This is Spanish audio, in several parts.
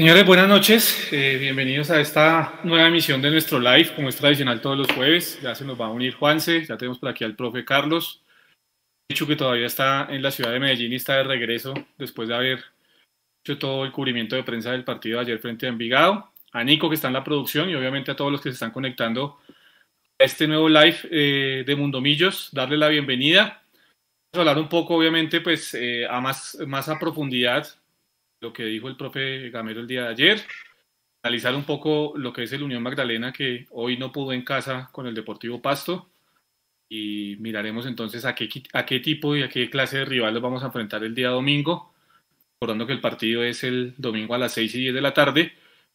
Señores, buenas noches. Eh, bienvenidos a esta nueva emisión de nuestro live, como es tradicional todos los jueves. Ya se nos va a unir Juanse, ya tenemos por aquí al profe Carlos. Dicho que todavía está en la ciudad de Medellín y está de regreso después de haber hecho todo el cubrimiento de prensa del partido de ayer frente a Envigado. A Nico, que está en la producción, y obviamente a todos los que se están conectando a este nuevo live eh, de Mundomillos, darle la bienvenida. Vamos a hablar un poco, obviamente, pues eh, a más, más a profundidad lo que dijo el profe Gamero el día de ayer, analizar un poco lo que es el Unión Magdalena que hoy no pudo en casa con el Deportivo Pasto y miraremos entonces a qué, a qué tipo y a qué clase de rivales vamos a enfrentar el día domingo, recordando que el partido es el domingo a las 6 y 10 de la tarde,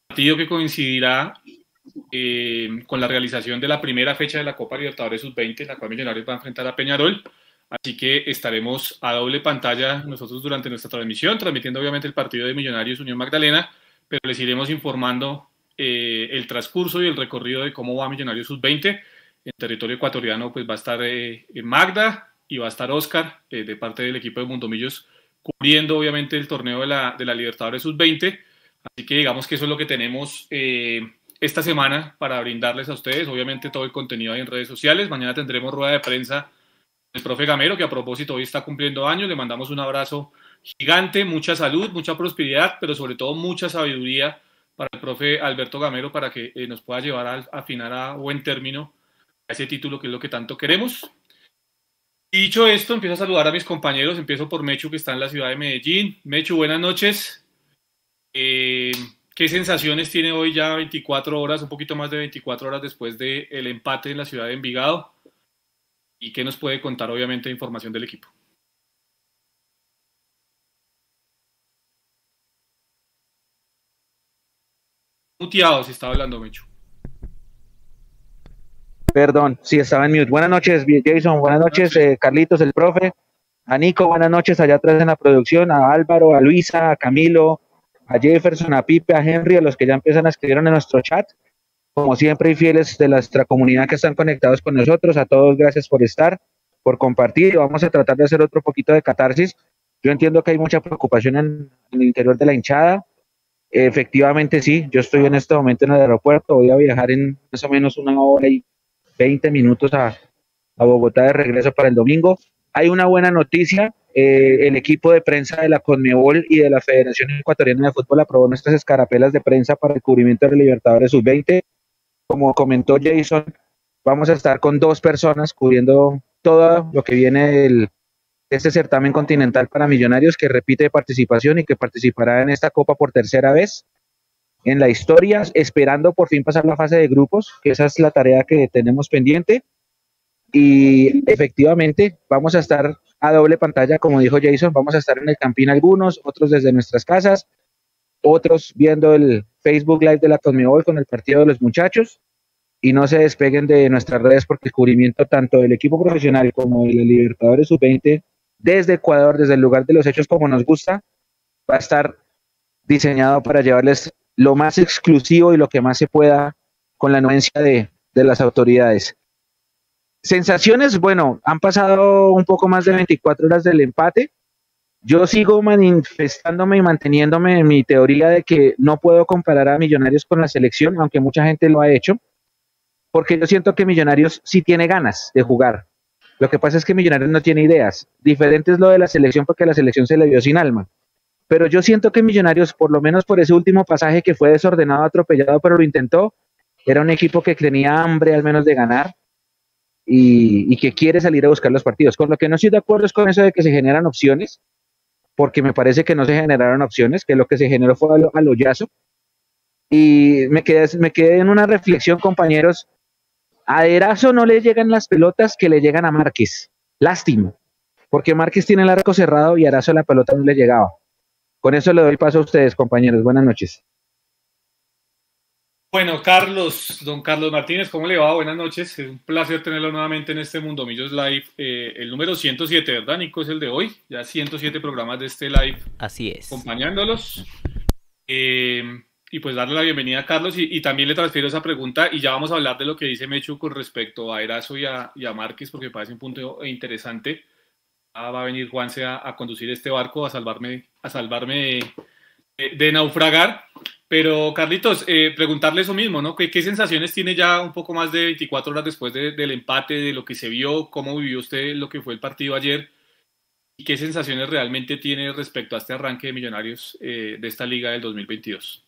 partido que coincidirá eh, con la realización de la primera fecha de la Copa Libertadores Sub-20, la cual Millonarios va a enfrentar a Peñarol. Así que estaremos a doble pantalla nosotros durante nuestra transmisión, transmitiendo obviamente el partido de Millonarios Unión Magdalena, pero les iremos informando eh, el transcurso y el recorrido de cómo va Millonarios Sub-20. En territorio ecuatoriano pues va a estar eh, Magda y va a estar Oscar eh, de parte del equipo de Mundomillos cubriendo obviamente el torneo de la, de la Libertadores Sub-20. Así que digamos que eso es lo que tenemos esta semana para brindarles a ustedes. Obviamente todo el contenido ahí en redes sociales. Mañana tendremos rueda de prensa el profe Gamero, que a propósito hoy está cumpliendo años. Le mandamos un abrazo gigante, mucha salud, mucha prosperidad, pero sobre todo mucha sabiduría para el profe Alberto Gamero para que eh, nos pueda llevar a, afinar a buen término a ese título que es lo que tanto queremos. dicho esto, empiezo a saludar a mis compañeros. Empiezo por Mechu, que está en la ciudad de Medellín. Mechu, buenas noches. Eh, ¿Qué sensaciones tiene hoy ya 24 horas, un poquito más de 24 horas después del el empate en la ciudad de Envigado? Y qué nos puede contar obviamente información del equipo. Muteado si estaba hablando Mecho. Perdón, sí estaba en mute. Buenas noches, Jason. Buenas noches, eh, Carlitos, el profe. A Nico, buenas noches allá atrás en la producción. A Álvaro, a Luisa, a Camilo, a Jefferson, a Pipe, a Henry, a los que ya empiezan a escribir en nuestro chat como siempre y fieles de nuestra comunidad que están conectados con nosotros. A todos gracias por estar, por compartir. Vamos a tratar de hacer otro poquito de catarsis. Yo entiendo que hay mucha preocupación en, el interior de la hinchada. Efectivamente, sí, yo estoy en este momento en el aeropuerto. Voy a viajar en más o menos una hora y 20 minutos a, Bogotá de regreso para el domingo. Hay una buena noticia. Eh, el equipo de prensa de la CONMEBOL y de la Federación Ecuatoriana de Fútbol aprobó nuestras escarapelas de prensa para el cubrimiento de la Libertadores Sub-20 como comentó Jason, vamos a estar con dos personas cubriendo todo lo que viene del, de este certamen continental para millonarios que repite participación y que participará en esta copa por tercera vez en la historia, esperando por fin pasar la fase de grupos, que esa es la tarea que tenemos pendiente. Y efectivamente vamos a estar a doble pantalla, como dijo Jason, vamos a estar en el Campín algunos, otros desde nuestras casas, otros viendo el Facebook Live de la Conmebol con el partido de los muchachos y no se despeguen de nuestras redes porque el cubrimiento tanto del equipo profesional como de los Libertadores Sub-20 desde Ecuador, desde el lugar de los hechos como nos gusta, va a estar diseñado para llevarles lo más exclusivo y lo que más se pueda con la anuencia de, de las autoridades. Sensaciones, bueno, han pasado un poco más de 24 horas del empate. Yo sigo manifestándome y manteniéndome en mi teoría de que no puedo comparar a Millonarios con la selección, aunque mucha gente lo ha hecho, porque yo siento que Millonarios sí tiene ganas de jugar. Lo que pasa es que Millonarios no tiene ideas. Diferente es lo de la selección porque la selección se le dio sin alma. Pero yo siento que Millonarios, por lo menos por ese último pasaje que fue desordenado, atropellado, pero lo intentó, era un equipo que tenía hambre al menos de ganar y que quiere salir a buscar los partidos. Con lo que no estoy de acuerdo es con eso de que se generan opciones porque me parece que no se generaron opciones, que lo que se generó fue al, hoyazo. Y me quedé, me quedé en una reflexión, compañeros. A Erazo no le llegan las pelotas que le llegan a Márquez. Lástima, porque Márquez tiene el arco cerrado y a Erazo la pelota no le llegaba. Con eso le doy paso a ustedes, compañeros. Buenas noches. Bueno, Carlos, don Carlos Martínez, ¿cómo le va? Buenas noches. Es un placer tenerlo nuevamente en este Mundo Millos Live. Eh, el número 107, ¿verdad, Nico? Es el de hoy. Ya 107 programas de este live. Así es. Acompañándolos. Eh, y pues darle la bienvenida a Carlos y, también le transfiero esa pregunta y ya vamos a hablar de lo que dice Mechu con respecto a Erazo y a, y a Márquez porque parece un punto interesante. Ah, va a venir Juanse a, a, conducir este barco a salvarme, a salvarme de, de naufragar. Pero Carlitos, eh, preguntarle eso mismo, ¿no? ¿Qué, sensaciones tiene ya un poco más de 24 horas después del empate, de lo que se vio, cómo vivió usted lo que fue el partido ayer? ¿Y qué sensaciones realmente tiene respecto a este arranque de Millonarios eh, de esta liga del 2022?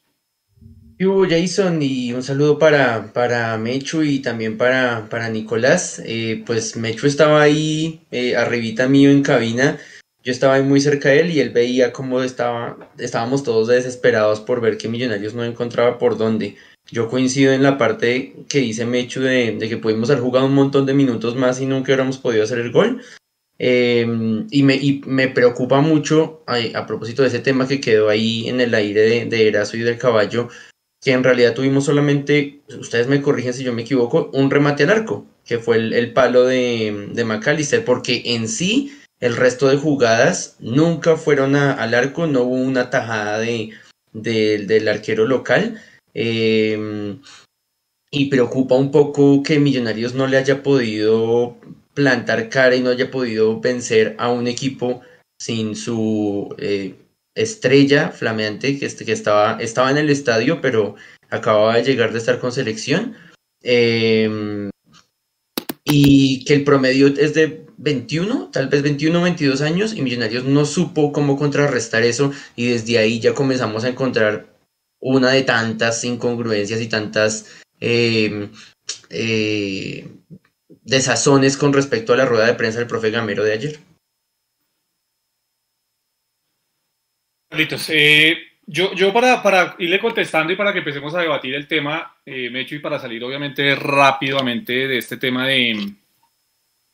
Yo, Jason, y un saludo para, para Mechu y también para, para Nicolás. Eh, pues Mechu estaba ahí arribita mío en cabina yo estaba ahí muy cerca de él y él veía cómo estaba, estábamos todos desesperados por ver que Millonarios no encontraba por dónde. Yo coincido en la parte que dice Mechu de, que pudimos haber jugado un montón de minutos más y nunca hubiéramos podido hacer el gol. Em, y, me, preocupa mucho, a, propósito de ese tema que quedó ahí en el aire de, de y del caballo, que en realidad tuvimos solamente, ustedes me corrigen si yo me equivoco, un remate al arco, que fue el, palo de, de McAllister, porque en sí el resto de jugadas nunca fueron al arco, no hubo una tajada de, del arquero local. Em, y preocupa un poco que Millonarios no le haya podido plantar cara y no haya podido vencer a un equipo sin su eh, estrella flameante que, este, que estaba, estaba en el estadio, pero acababa de llegar de estar con selección. Em, y que el promedio es de 21, tal vez 21 22 años y Millonarios no supo cómo contrarrestar eso y desde ahí ya comenzamos a encontrar una de tantas incongruencias y tantas em, eh, desazones con respecto a la rueda de prensa del profe Gamero de ayer. Carlitos, eh, yo, yo para, para, irle contestando y para que empecemos a debatir el tema, eh, Mecho, y para salir obviamente rápidamente de este tema de,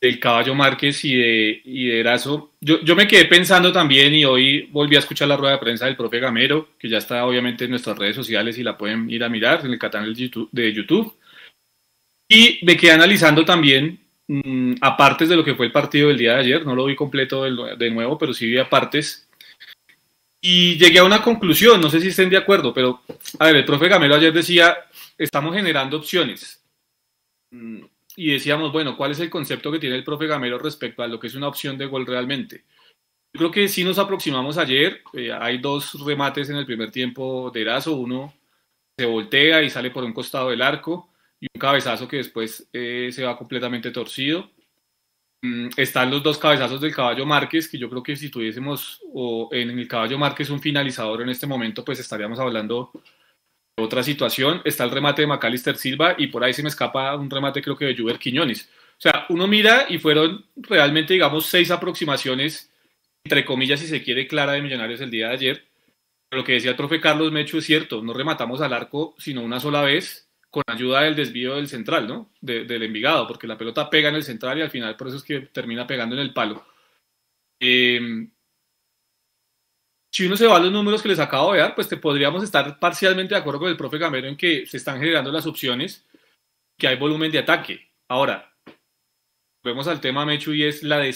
del Caballo Márquez y de, y de Erazo. Yo, yo me quedé pensando también y hoy volví a escuchar la rueda de prensa del profe Gamero, que ya está obviamente en nuestras redes sociales y la pueden ir a mirar en el canal de YouTube. Y me quedé analizando también, mm, aparte de lo que fue el partido del día de ayer, no lo vi completo de, nuevo, pero sí vi apartes. Y llegué a una conclusión, no sé si estén de acuerdo, pero a ver, el profe Gamero ayer decía, estamos generando opciones mm, y decíamos, bueno, ¿cuál es el concepto que tiene el profe Gamero respecto a lo que es una opción de gol realmente? Yo creo que sí nos aproximamos ayer, eh, hay dos remates en el primer tiempo de Erazo, uno se voltea y sale por un costado del arco y un cabezazo que después eh, se va completamente torcido. Mm, están los dos cabezazos del caballo Márquez, que yo creo que si tuviésemos o en el caballo Márquez un finalizador en este momento, pues estaríamos hablando otra situación, está el remate de Macalister Silva y por ahí se me escapa un remate creo que de Juber Quiñones. O sea, uno mira y fueron realmente, digamos, seis aproximaciones, entre comillas, si se quiere, clara de Millonarios el día de ayer. Lo que decía el profe Carlos Mecho es cierto, no rematamos al arco sino una sola vez con ayuda del desvío del central, ¿no? del Envigado, porque la pelota pega en el central y al final por eso es que termina pegando en el palo. Eh, si uno se va a los números que les acabo de dar, pues te podríamos estar parcialmente de acuerdo con el profe Gamero en que se están generando las opciones, que hay volumen de ataque. Ahora, vemos al tema Mechu y es la, eh,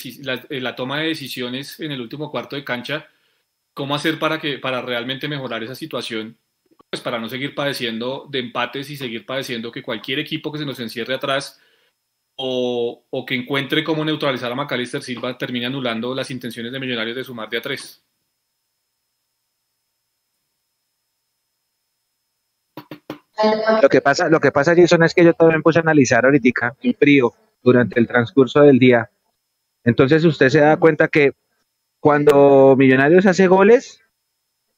la, toma de decisiones en el último cuarto de cancha, cómo hacer para, que, para realmente mejorar esa situación, pues para no seguir padeciendo de empates y seguir padeciendo que cualquier equipo que se nos encierre atrás o, o que encuentre cómo neutralizar a Macalister Silva termine anulando las intenciones de Millonarios de sumar de a tres. Lo que pasa, lo que pasa, Jason, es que yo también puse a analizar ahorita en frío durante el transcurso del día. Entonces usted se da cuenta que cuando Millonarios hace goles,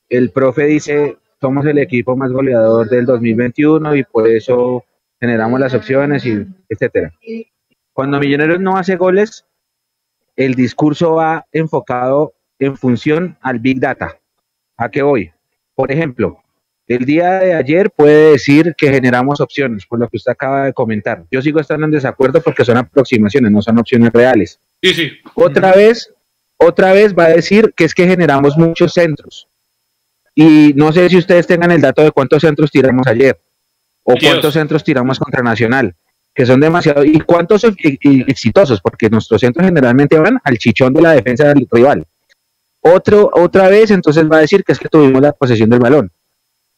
el profe dice, somos el equipo más goleador del 2021 y por eso generamos las opciones y etcétera. Cuando Millonarios no hace goles, el discurso va enfocado en función al Big Data. ¿A qué voy? Por ejemplo, el día de ayer puede decir que generamos opciones, por lo que usted acaba de comentar. Yo sigo estando en desacuerdo porque son aproximaciones, no son opciones reales. Sí, sí. Otra vez, otra vez va a decir que es que generamos muchos centros. Y no sé si ustedes tengan el dato de cuántos centros tiramos ayer o cuántos centros tiramos contra Nacional, que son demasiados. Y cuántos exitosos, porque nuestros centros generalmente van al chichón de la defensa del rival. Otro, otra vez, entonces va a decir que es que tuvimos la posesión del balón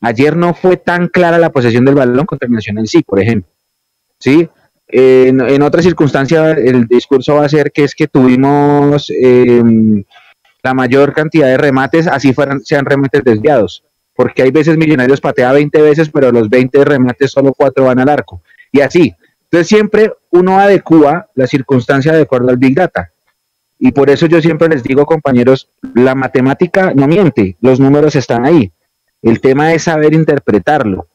Ayer no fue tan clara la posesión del balón contra el Nacional sí, por ejemplo. ¿Sí? en, otra circunstancia, el discurso va a ser que es que tuvimos em, la mayor cantidad de remates, así fueran, sean remates desviados. porque hay veces Millonarios patea 20 veces, pero los 20 remates solo 4 van al arco. Y así. Entonces siempre uno adecua la circunstancia de acuerdo al Big Data. Y por eso yo siempre les digo, compañeros, la matemática no miente, los números están ahí. El tema es saber interpretarlo.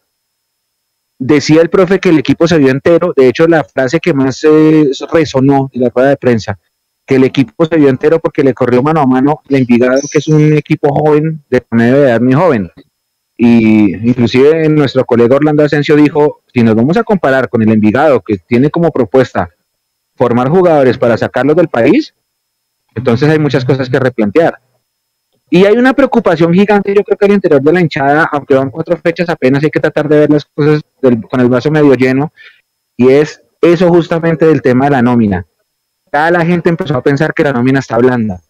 Decía el profe que el equipo se vio entero, de hecho la frase que más eh, resonó en la rueda de prensa, que el equipo se vio entero porque le corrió mano a mano la Envigado, que es un equipo joven, de medio de edad muy joven. Y inclusive nuestro colega Orlando Asensio dijo, si nos vamos a comparar con el Envigado, que tiene como propuesta formar jugadores para sacarlos del país, entonces hay muchas cosas que replantear. Y hay una preocupación gigante, yo creo que al interior de la hinchada, aunque van cuatro fechas apenas, hay que tratar de ver las cosas con el vaso medio lleno, y es eso justamente del tema de la nómina. Ya la gente empezó a pensar que la nómina está blanda,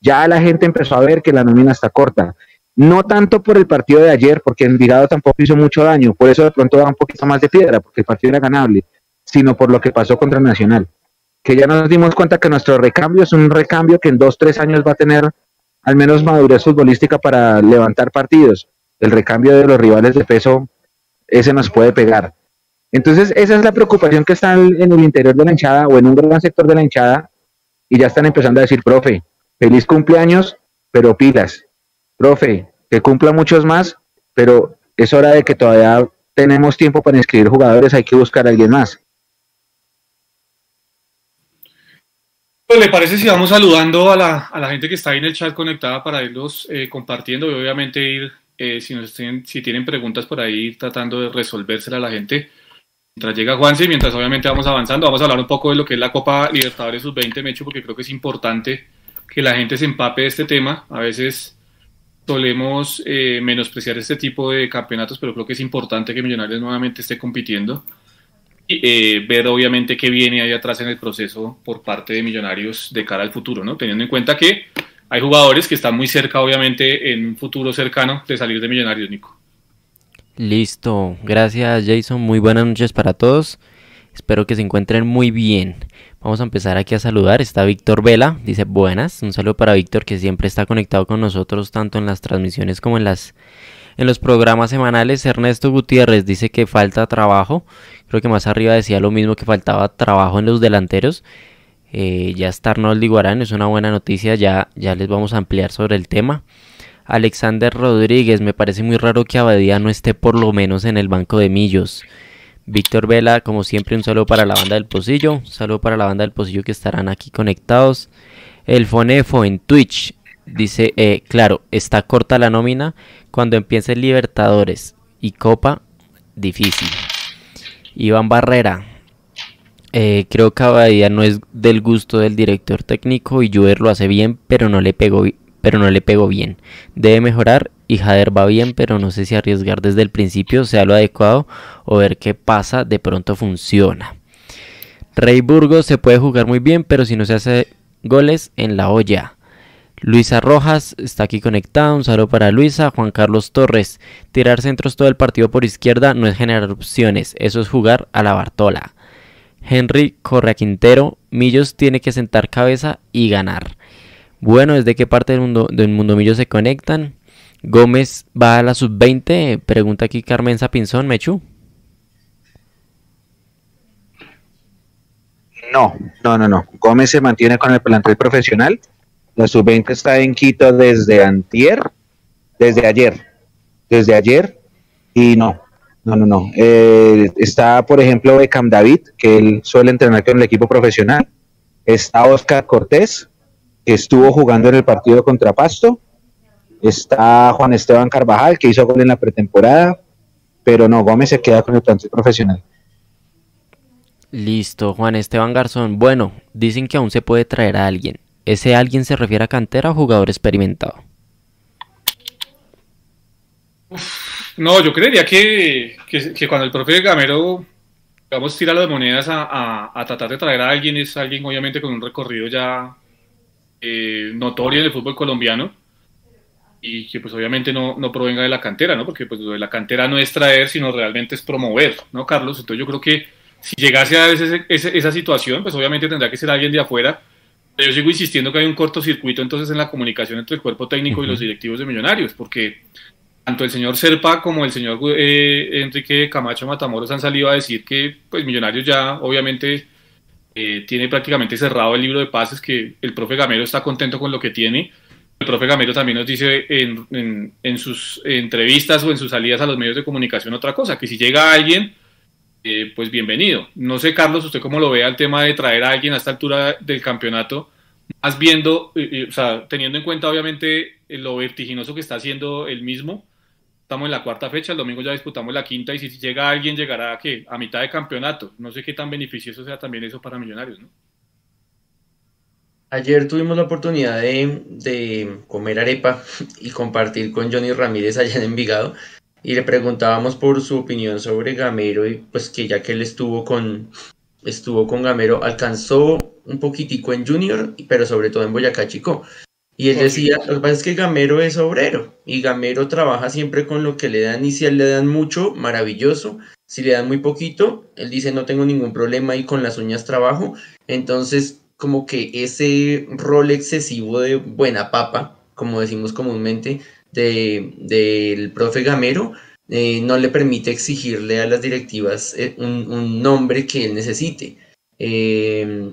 ya la gente empezó a ver que la nómina está corta. No tanto por el partido de ayer, porque Envigado tampoco hizo mucho daño, por eso de pronto da un poquito más de piedra, porque el partido era ganable, sino por lo que pasó contra Nacional que ya nos dimos cuenta que nuestro recambio es un recambio que en dos, tres años va a tener al menos madurez futbolística para levantar partidos. El recambio de los rivales de peso, ese nos puede pegar. Entonces, esa es la preocupación que está en el interior de la hinchada o en un gran sector de la hinchada y ya están empezando a decir, profe, feliz cumpleaños, pero pilas. Profe, que cumpla muchos más, pero es hora de que todavía tenemos tiempo para inscribir jugadores, hay que buscar a alguien más. Pues, ¿Le parece si vamos saludando a la, a la, gente que está ahí en el chat conectada para irlos eh, compartiendo y obviamente ir, eh, si, nos tienen, si tienen preguntas por ahí, ir tratando de resolvérsela a la gente? Mientras llega Juanse, mientras obviamente vamos avanzando, vamos a hablar un poco de lo que es la Copa Libertadores Sub-20, Mecho, porque creo que es importante que la gente se empape de este tema. A veces solemos eh, menospreciar este tipo de campeonatos, pero creo que es importante que Millonarios nuevamente esté compitiendo eh, ver obviamente qué viene ahí atrás en el proceso por parte de Millonarios de cara al futuro, ¿no? Teniendo en cuenta que hay jugadores que están muy cerca, obviamente, en un futuro cercano de salir de Millonarios, Nico. Listo, gracias Jason, muy buenas noches para todos. Espero que se encuentren muy bien. Vamos a empezar aquí a saludar. Está Víctor Vela, dice buenas. Un saludo para Víctor que siempre está conectado con nosotros tanto en las transmisiones como en las en los programas semanales. Ernesto Gutiérrez dice que falta trabajo. Creo que más arriba decía lo mismo que faltaba trabajo en los delanteros. Eh, ya está Arnold Iguarán, es una buena noticia. Ya, ya les vamos a ampliar sobre el tema. Alexander Rodríguez, me parece muy raro que Abadía no esté por lo menos en el banco de Millos. Víctor Vela, como siempre, un saludo para la banda del Pocillo. Un saludo para la banda del Pocillo que estarán aquí conectados. El Fonefo en Twitch dice: eh, Claro, está corta la nómina. Cuando empiece Libertadores y Copa, difícil. Iván Barrera. Eh, creo que Abadía no es del gusto del director técnico y Juer lo hace bien, pero no le pegó, pero no le pegó bien. Debe mejorar y Jader va bien, pero no sé si arriesgar desde el principio sea lo adecuado o ver qué pasa, de pronto funciona. Rey Burgos se puede jugar muy bien, pero si no se hace goles en la olla. Luisa Rojas está aquí conectada, un saludo para Luisa. Juan Carlos Torres, tirar centros todo el partido por izquierda no es generar opciones, eso es jugar a la Bartola. Henry Correa Quintero, Millos tiene que sentar cabeza y ganar. Bueno, ¿desde qué parte del mundo, del mundo Millos se conectan? Gómez va a la sub-20, pregunta aquí Carmen Sapinzón, Mechu. No, no, no, no. Gómez se mantiene con el plantel profesional la sub-20 está en Quito desde antier, desde ayer, desde ayer, y no, no, no, no. Eh, está, por ejemplo, Beckham David, que él suele entrenar con el equipo profesional. Está Oscar Cortés, que estuvo jugando en el partido contra Pasto. Está Juan Esteban Carvajal, que hizo gol en la pretemporada. Pero no, Gómez se queda con el plantel profesional. Listo, Juan Esteban Garzón. Bueno, dicen que aún se puede traer a alguien. ¿Ese alguien se refiere a cantera o jugador experimentado? no, yo creería que, cuando el profe Gamero, vamos, tira las monedas a, tratar de traer a alguien, es alguien obviamente con un recorrido ya eh, notorio en el fútbol colombiano y que pues obviamente no, provenga de la cantera, ¿no? Porque pues lo de la cantera no es traer, sino realmente es promover, ¿no, Carlos? Entonces yo creo que si llegase a esa situación, pues obviamente tendrá que ser alguien de afuera yo sigo insistiendo que hay un cortocircuito entonces en la comunicación entre el cuerpo técnico y los directivos de Millonarios, porque tanto el señor Serpa como el señor eh, Enrique Camacho Matamoros han salido a decir que pues Millonarios ya obviamente eh, tiene prácticamente cerrado el libro de pases, que el profe Gamero está contento con lo que tiene. El profe Gamero también nos dice en, en, sus entrevistas o en sus salidas a los medios de comunicación otra cosa, que si llega alguien, eh, pues bienvenido. No sé, Carlos, usted cómo lo ve al tema de traer a alguien a esta altura del campeonato, más viendo, o sea, teniendo en cuenta obviamente lo vertiginoso que está haciendo el mismo, estamos en la cuarta fecha, el domingo ya disputamos la quinta y si llega alguien llegará a, ¿qué? a mitad de campeonato. No sé qué tan beneficioso sea también eso para Millonarios, ¿no? Ayer tuvimos la oportunidad de, comer arepa y compartir con Johnny Ramírez allá en Envigado y le preguntábamos por su opinión sobre Gamero y pues que ya que él estuvo con estuvo con Gamero alcanzó un poquitico en Junior pero sobre todo en Boyacá Chico y él decía, lo que pasa es que Gamero es obrero y Gamero trabaja siempre con lo que le dan y si él le dan mucho, maravilloso. Si le dan muy poquito, él dice no tengo ningún problema y con las uñas trabajo. Entonces, como que ese rol excesivo de buena papa, como decimos comúnmente, del de, profe Gamero, eh, no le permite exigirle a las directivas eh, un, nombre que él necesite. Eh,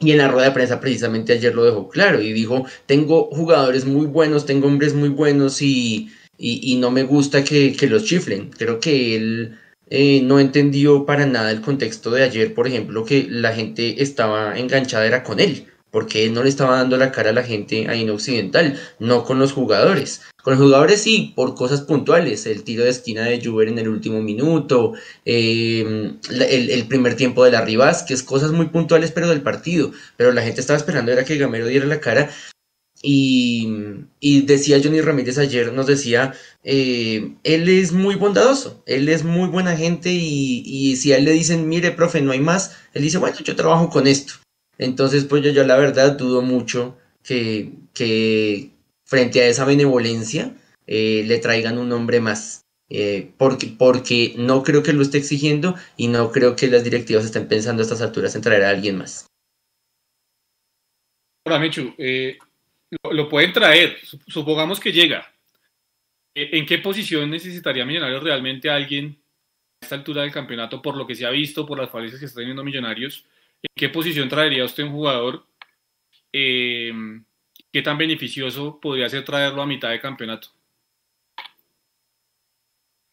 y en la rueda de prensa precisamente ayer lo dejó claro y dijo, tengo jugadores muy buenos, tengo hombres muy buenos y, y, no me gusta que, que, los chiflen. Creo que él eh, no entendió para nada el contexto de ayer, por ejemplo, que la gente estaba enganchada era con él porque no le estaba dando la cara a la gente ahí en Occidental, no con los jugadores. Con los jugadores sí, por cosas puntuales, el tiro de esquina de Juber en el último minuto, em, el, primer tiempo de la Rivas, que es cosas muy puntuales pero del partido, pero la gente estaba esperando era que Gamero diera la cara y, decía Johnny Ramírez ayer, nos decía, eh, él es muy bondadoso, él es muy buena gente y, y, si a él le dicen, mire, profe, no hay más, él dice, bueno, yo trabajo con esto. Entonces, pues yo, yo la verdad dudo mucho que, que frente a esa benevolencia eh, le traigan un nombre más. Eh, porque, porque no creo que lo esté exigiendo y no creo que las directivas estén pensando a estas alturas en traer a alguien más. Hola, Michu. Eh, lo, pueden traer, supongamos que llega. ¿En qué posición necesitaría Millonarios realmente alguien a esta altura del campeonato por lo que se ha visto, por las falencias que está teniendo Millonarios? ¿En qué posición traería usted un jugador? Eh, ¿Qué tan beneficioso podría ser traerlo a mitad de campeonato?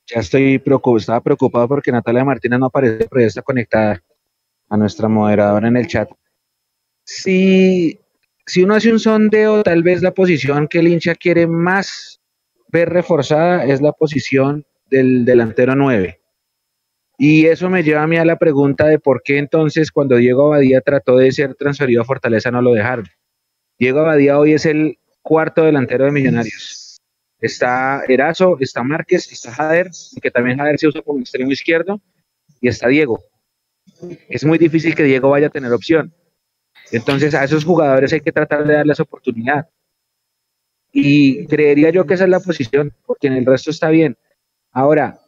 Ya estoy preocupado, estaba preocupado porque Natalia Martínez no aparece, pero ya está conectada a nuestra moderadora en el chat. Si, si uno hace un sondeo, tal vez la posición que el hincha quiere más ver reforzada es la posición del delantero 9. Y eso me lleva a mí a la pregunta de por qué entonces cuando Diego Abadía trató de ser transferido a Fortaleza no lo dejaron. Diego Abadía hoy es el cuarto delantero de Millonarios. Está Erazo, está Márquez, está Jader, que también Jader se usa como extremo izquierdo, y está Diego. Es muy difícil que Diego vaya a tener opción. Entonces a esos jugadores hay que tratar de darles oportunidad. Y creería yo que esa es la posición, porque en el resto está bien. Ahora,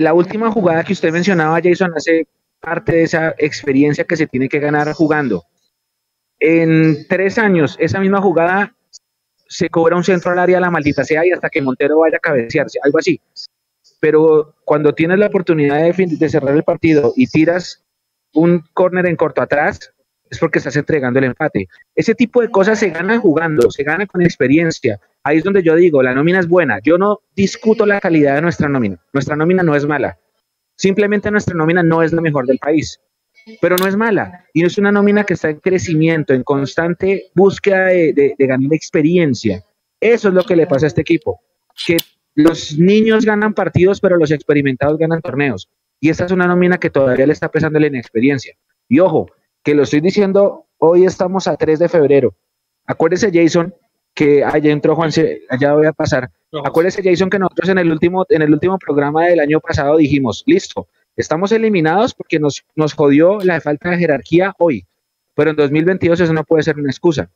la última jugada que usted mencionaba, Jason, hace parte de esa experiencia que se tiene que ganar jugando. En tres años, esa misma jugada se cobra un centro al área, la maldita sea, y hasta que Montero vaya a cabecearse, algo así. Pero cuando tienes la oportunidad de, de cerrar el partido y tiras un córner en corto atrás, es porque estás entregando el empate. Ese tipo de cosas se ganan jugando, se gana con experiencia. Ahí es donde yo digo, la nómina es buena. Yo no discuto la calidad de nuestra nómina. Nuestra nómina no es mala. Simplemente nuestra nómina no es la mejor del país. Pero no es mala. Y es una nómina que está en crecimiento, en constante búsqueda de, de ganar experiencia. Eso es lo que le pasa a este equipo. Que los niños ganan partidos, pero los experimentados ganan torneos. Y esta es una nómina que todavía le está pesando la inexperiencia. Y ojo, que lo estoy diciendo, hoy estamos a 3 de febrero. Acuérdese, Jason, que allá entró Juan, allá voy a pasar. Acuérdese, Jason, que nosotros en el último, en el último programa del año pasado dijimos, listo, estamos eliminados porque nos, nos jodió la falta de jerarquía hoy, pero en 2022 eso no puede ser una excusa.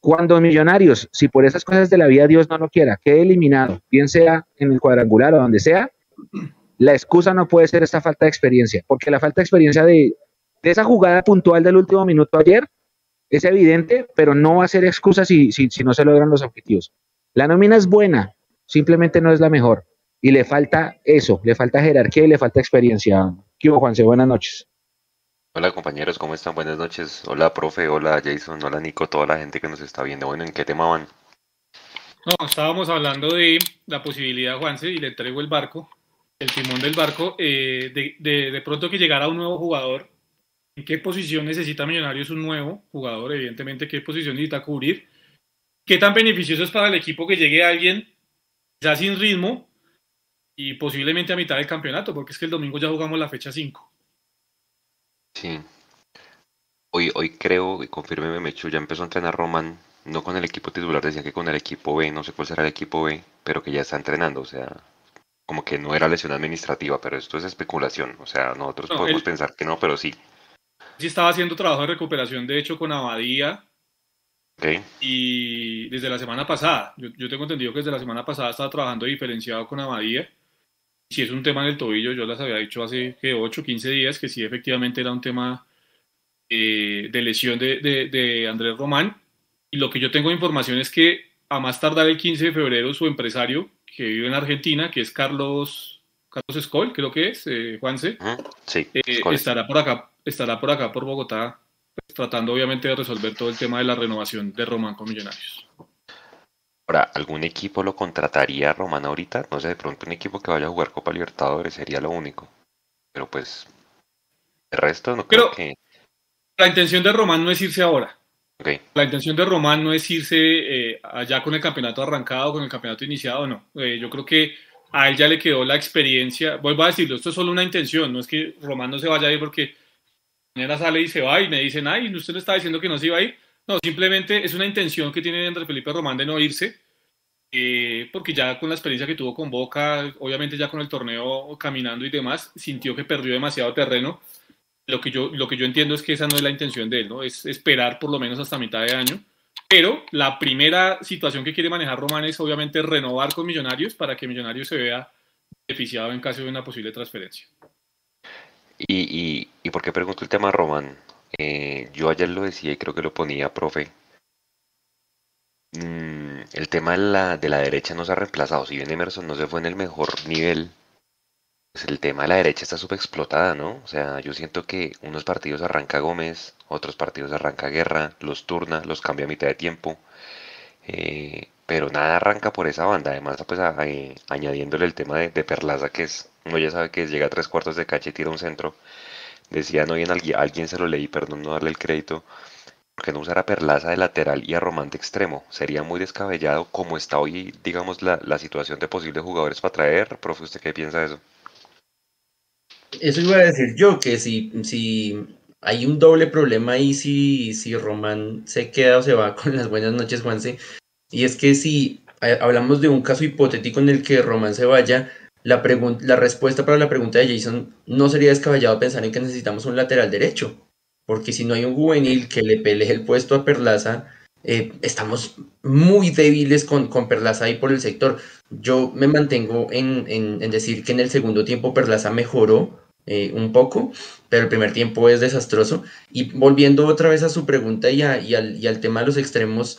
Cuando Millonarios, si por esas cosas de la vida Dios no lo quiera, quede eliminado, bien sea en el cuadrangular o donde sea, la excusa no puede ser esta falta de experiencia, porque la falta de experiencia de, de esa jugada puntual del último minuto ayer es evidente, pero no va a ser excusa si, si, no se logran los objetivos. La nómina es buena, simplemente no es la mejor. Y le falta eso, le falta jerarquía y le falta experiencia. ¿Qué hubo, Juanse? Buenas noches. Hola compañeros, ¿cómo están? Buenas noches. Hola profe, hola Jason, hola Nico, toda la gente que nos está viendo. Bueno, ¿en qué tema van? No, estábamos hablando de la posibilidad, Juanse, y le entrego el barco, el timón del barco, eh, de, de, pronto que llegara un nuevo jugador. ¿En qué posición necesita Millonarios un nuevo jugador? Evidentemente, ¿qué posición necesita cubrir? ¿Qué tan beneficioso es para el equipo que llegue alguien ya sin ritmo y posiblemente a mitad del campeonato? Porque es que el domingo ya jugamos la fecha 5. Sí. Hoy, hoy creo, y confírmeme, Mechu, ya empezó a entrenar Roman no con el equipo titular, decían que con el equipo B, no sé cuál será el equipo B, pero que ya está entrenando, o sea, como que no era lesión administrativa, pero esto es especulación, o sea, nosotros podemos pensar que no, pero sí. Sí estaba haciendo trabajo de recuperación, de hecho, con Abadía. Okay. Y desde la semana pasada, yo, tengo entendido que desde la semana pasada estaba trabajando diferenciado con Abadía. Si es un tema en el tobillo, yo les había dicho hace que 8, 15 días que sí, efectivamente era un tema eh, de lesión de, de, de Andrés Román y lo que yo tengo de información es que a más tardar el 15 de febrero su empresario, que vive en Argentina, que es Carlos, Carlos Escol, creo que es, eh, Juanse, sí, eh, estará por acá, estará por acá por Bogotá, pues, tratando obviamente de resolver todo el tema de la renovación de Román con Millonarios. Ahora, ¿algún equipo lo contrataría a Román ahorita? No sé, de pronto un equipo que vaya a jugar Copa Libertadores sería lo único. Pero pues, el resto no creo que... La intención de Román no es irse ahora. La intención de Román no es irse eh, allá con el campeonato arrancado, con el campeonato iniciado, no. Eh, yo creo que a él ya le quedó la experiencia. Vuelvo a decirlo, esto es solo una intención, no es que Román no se vaya a ir porque sale y se va y me dicen, ay, usted le está diciendo que no se iba a ir. No, simplemente es una intención que tiene Andrés Felipe Román de no irse, eh, porque ya con la experiencia que tuvo con Boca, obviamente ya con el torneo caminando y demás, sintió que perdió demasiado terreno lo que yo, lo que yo entiendo es que esa no es la intención de él, ¿no? Es esperar por lo menos hasta mitad de año. Pero la primera situación que quiere manejar Román es obviamente renovar con Millonarios para que Millonarios se vea beneficiado en caso de una posible transferencia. ¿Y, y, por qué pregunto el tema Román? Eh, yo ayer lo decía y creo que lo ponía, profe. Mm, el tema de la, de la derecha no se ha reemplazado. Si bien Emerson no se fue en el mejor nivel, pues el tema de la derecha está súper explotada, ¿no? O sea, yo siento que unos partidos arranca Gómez, otros partidos arranca Guerra, los turna, los cambia a mitad de tiempo. Eh, pero nada arranca por esa banda. Además, pues eh, añadiéndole el tema de, Perlaza, que es, uno ya sabe que llega a tres cuartos de calle y tira un centro. Decían hoy en alguien, alguien se lo leí, perdón no darle el crédito, porque no usar Perlaza de lateral y a Román de extremo. Sería muy descabellado como está hoy, digamos, la, la situación de posibles jugadores para traer. Profe, ¿usted qué piensa de eso? Eso iba a decir yo, que si, si hay un doble problema ahí, si, si Román se queda o se va con las buenas noches, Juanse, y es que si eh, hablamos de un caso hipotético en el que Román se vaya, la, la respuesta para la pregunta de Jason no sería descabellado pensar en que necesitamos un lateral derecho, porque si no hay un juvenil que le pelee el puesto a Perlaza, eh, estamos muy débiles con, con Perlaza ahí por el sector. Yo me mantengo en, en, decir que en el segundo tiempo Perlaza mejoró eh, un poco, pero el primer tiempo es desastroso. Y volviendo otra vez a su pregunta y, y, al, y al, tema de los extremos,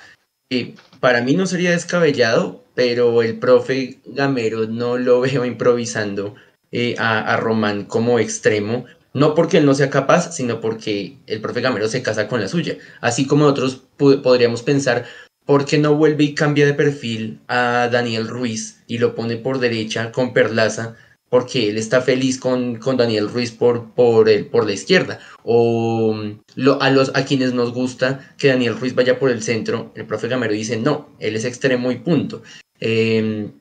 eh, para mí no sería descabellado, pero el profe Gamero no lo veo improvisando a, a Román como extremo no porque él no sea capaz, sino porque el profe Gamero se casa con la suya. Así como nosotros podríamos pensar, ¿por qué no vuelve y cambia de perfil a Daniel Ruiz y lo pone por derecha con Perlaza? Porque él está feliz con, con Daniel Ruiz por, por, el, por la izquierda. O lo, a, los, a quienes nos gusta que Daniel Ruiz vaya por el centro, el profe Gamero dice, no, él es extremo y punto. Em,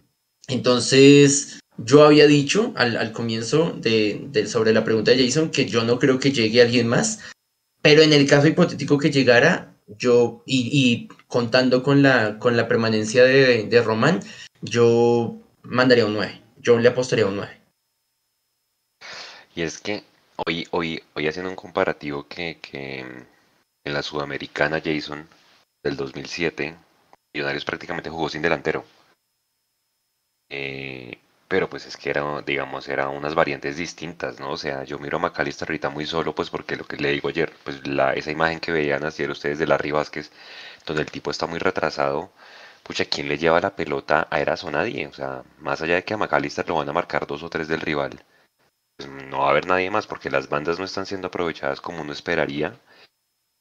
entonces, yo había dicho al, comienzo de, sobre la pregunta de Jason que yo no creo que llegue alguien más, pero en el caso hipotético que llegara, yo, y, contando con la, con la permanencia de, de Román, yo mandaría un 9. Yo le apostaría un 9. Y es que hoy, hoy, hoy haciendo un comparativo que, que en la Sudamericana Jason del 2007, Millonarios prácticamente jugó sin delantero. Eh, pero pues es que era, digamos, eran unas variantes distintas, ¿no? O sea, yo miro a McAllister ahorita muy solo, pues porque lo que le digo ayer, pues la, esa imagen que veían ayer ustedes de Larry Vázquez, donde el tipo está muy retrasado, pucha, ¿quién le lleva la pelota a Eraso? Nadie. O sea, más allá de que a McAllister lo van a marcar dos o tres del rival, pues no va a haber nadie más porque las bandas no están siendo aprovechadas como uno esperaría.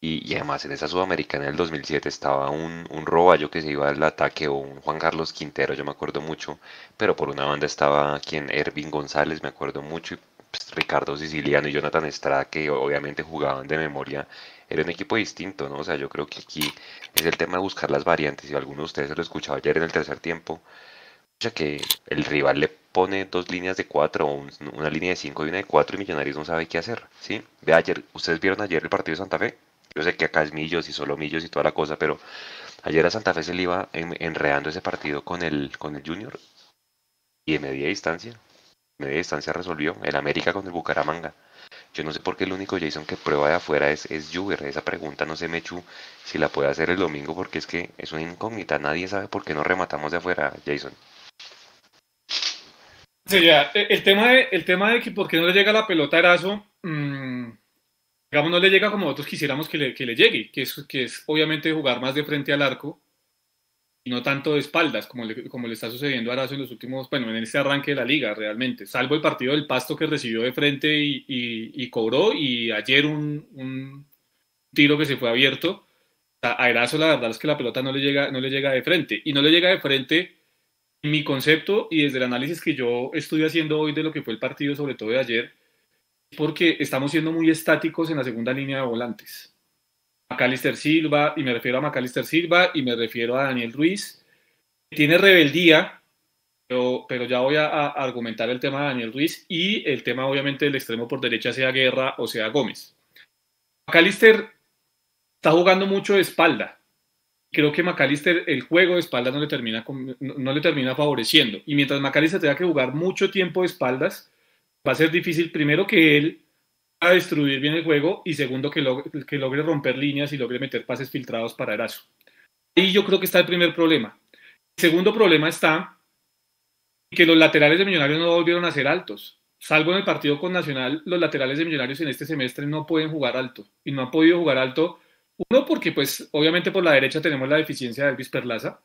Y, además en esa Sudamericana del 2007 estaba un, un Roballo que se iba al ataque o un Juan Carlos Quintero, yo me acuerdo mucho, pero por una banda estaba quien Ervin González, me acuerdo mucho, y pues, Ricardo Siciliano y Jonathan Estrada que obviamente jugaban de memoria. Era un equipo distinto, ¿no? O sea, yo creo que aquí es el tema de buscar las variantes. Y alguno de ustedes se lo escuchaba ayer en el tercer tiempo, que el rival le pone dos líneas de cuatro una línea de cinco y una de cuatro y Millonarios no sabe qué hacer, ¿sí? Ve ayer, ¿ustedes vieron ayer el partido de Santa Fe? Yo sé que acá es Millos y solo Millos y toda la cosa, pero ayer a Santa Fe se le iba enredando ese partido con el, con el Junior y de media distancia, media distancia resolvió el América con el Bucaramanga. Yo no sé por qué el único Jason que prueba de afuera es, es. Esa pregunta no sé, Mechu, si la puede hacer el domingo porque es que es una incógnita. Nadie sabe por qué no rematamos de afuera, Jason. Sí, el tema de, el tema de que por qué no le llega la pelota a Erazo, mmm, digamos, no le llega como nosotros quisiéramos que le, que le llegue, que es, que es obviamente jugar más de frente al arco y no tanto de espaldas, como le, como le está sucediendo a Arazo en los últimos, bueno, en ese arranque de la liga realmente, salvo el partido del Pasto que recibió de frente y, y, cobró, y ayer un, un, tiro que se fue abierto. A Erazo la verdad es que la pelota no le llega, no le llega de frente, y no le llega de frente en mi concepto y desde el análisis que yo estoy haciendo hoy de lo que fue el partido, sobre todo de ayer, porque estamos siendo muy estáticos en la segunda línea de volantes. Macalister Silva, y me refiero a Macalister Silva y me refiero a Daniel Ruiz, tiene rebeldía, pero, pero ya voy a, argumentar el tema de Daniel Ruiz y el tema obviamente del extremo por derecha, sea Guerra o sea Gómez. Macalister está jugando mucho de espalda. Creo que Macalister el juego de espalda no le termina, no le termina favoreciendo. Y mientras Macalister tenga que jugar mucho tiempo de espaldas, va a ser difícil primero que él a destruir bien el juego y segundo que, que logre romper líneas y logre meter pases filtrados para Eraso. Y yo creo que está el primer problema. El segundo problema está que los laterales de Millonarios no volvieron a ser altos. Salvo en el partido con Nacional, los laterales de Millonarios en este semestre no pueden jugar alto y no han podido jugar alto. Uno, porque pues obviamente por la derecha tenemos la deficiencia de Elvis Perlaza.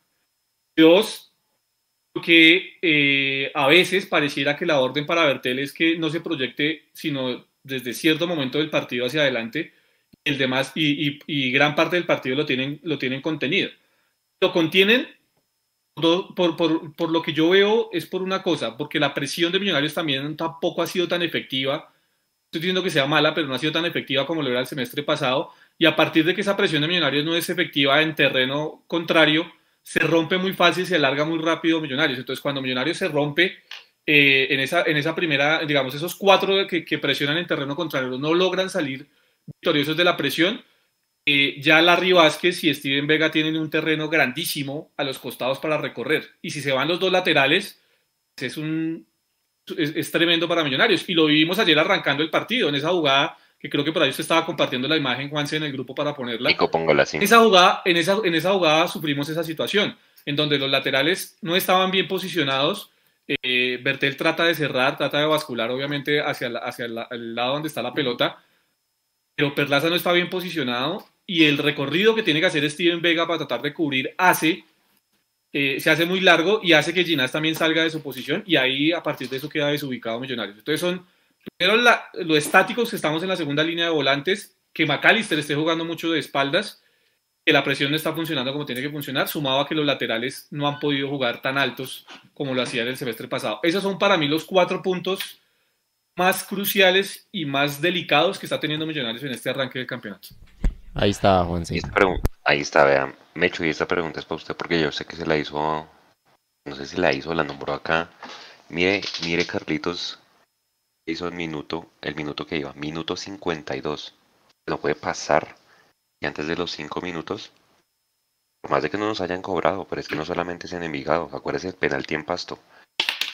Dos, que eh, a veces pareciera que la orden para Bertel es que no se proyecte sino desde cierto momento del partido hacia adelante y el demás y, gran parte del partido lo tienen lo tienen contenido. Lo contienen por, por, lo que yo veo es por una cosa porque la presión de Millonarios también tampoco ha sido tan efectiva. Estoy diciendo que sea mala pero no ha sido tan efectiva como lo era el semestre pasado y a partir de que esa presión de Millonarios no es efectiva en terreno contrario se rompe muy fácil, se alarga muy rápido Millonarios. Entonces, cuando Millonarios se rompe eh, en, esa, en esa primera, digamos, esos cuatro que, que, presionan en terreno contrario no logran salir victoriosos de la presión, eh, ya Larry Vázquez y Steven Vega tienen un terreno grandísimo a los costados para recorrer. Y si se van los dos laterales, es, un, es tremendo para Millonarios. Y lo vivimos ayer arrancando el partido, en esa jugada que creo que por ahí usted estaba compartiendo la imagen, Juanse, en el grupo para ponerla. En esa jugada, en esa, en esa jugada sufrimos esa situación, en donde los laterales no estaban bien posicionados. Eh, Bertel trata de cerrar, trata de bascular, obviamente, hacia, hacia el lado donde está la pelota, pero Perlaza no está bien posicionado y el recorrido que tiene que hacer Steven Vega para tratar de cubrir hace, eh, se hace muy largo y hace que Ginás también salga de su posición y ahí a partir de eso queda desubicado Millonarios. Entonces son primero lo estáticos que estamos en la segunda línea de volantes, que McAllister esté jugando mucho de espaldas, que la presión no está funcionando como tiene que funcionar, sumado a que los laterales no han podido jugar tan altos como lo hacían el semestre pasado. Esos son para mí los cuatro puntos más cruciales y más delicados que está teniendo Millonarios en este arranque del campeonato. Ahí está, Juan. Sí. Ahí está, vean. Mecho, y esta pregunta es para usted porque yo sé que se la hizo, no sé si la hizo, la nombró acá. Mire, mire Carlitos, hizo el minuto, el minuto que iba, minuto 52. No puede pasar. Y antes de los 5 minutos, por más de que no nos hayan cobrado, pero es que no solamente es enemigo acuérdese el penalti en pasto,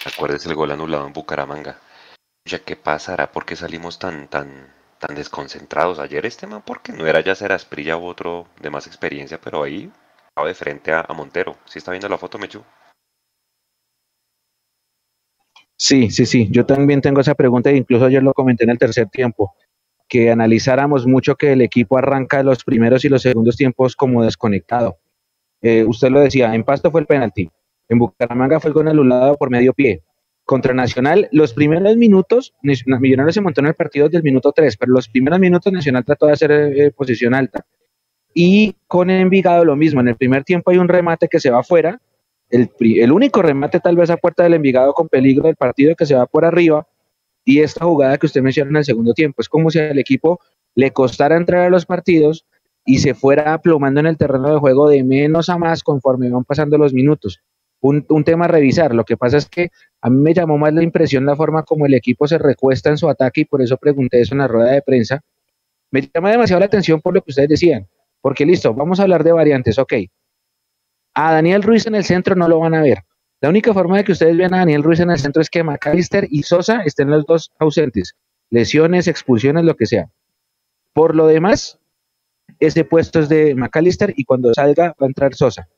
acuérdese el gol anulado en Bucaramanga. Ya qué pasará, ¿por qué salimos tan, tan, tan desconcentrados ayer este man? Porque no era ya ser Asprilla u otro de más experiencia, pero ahí estaba de frente a, Montero. ¿Sí está viendo la foto, Mechu? Sí, sí, sí. Yo también tengo esa pregunta e incluso ayer lo comenté en el tercer tiempo, que analizáramos mucho que el equipo arranca los primeros y los segundos tiempos como desconectado. Eh, usted lo decía, en Pasto fue el penalti, en Bucaramanga fue el gol por medio pie. Contra Nacional, los primeros minutos, Millonarios se montó en el partido del minuto 3, pero los primeros minutos Nacional trató de hacer eh, posición alta. Y con Envigado lo mismo, en el primer tiempo hay un remate que se va afuera, el, el único remate tal vez a puerta del Envigado con peligro del partido que se va por arriba, y esta jugada que usted menciona en el segundo tiempo, es como si al equipo le costara entrar a los partidos y se fuera aplomando en el terreno de juego de menos a más conforme van pasando los minutos. Un, un, tema a revisar. Lo que pasa es que a mí me llamó más la impresión la forma como el equipo se recuesta en su ataque y por eso pregunté eso en la rueda de prensa. Me llama demasiado la atención por lo que ustedes decían, porque listo, vamos a hablar de variantes, ok. A Daniel Ruiz en el centro no lo van a ver. La única forma de que ustedes vean a Daniel Ruiz en el centro es que McAllister y Sosa estén los dos ausentes. Lesiones, expulsiones, lo que sea. Por lo demás, ese puesto es de McAllister y cuando salga va a entrar Sosa.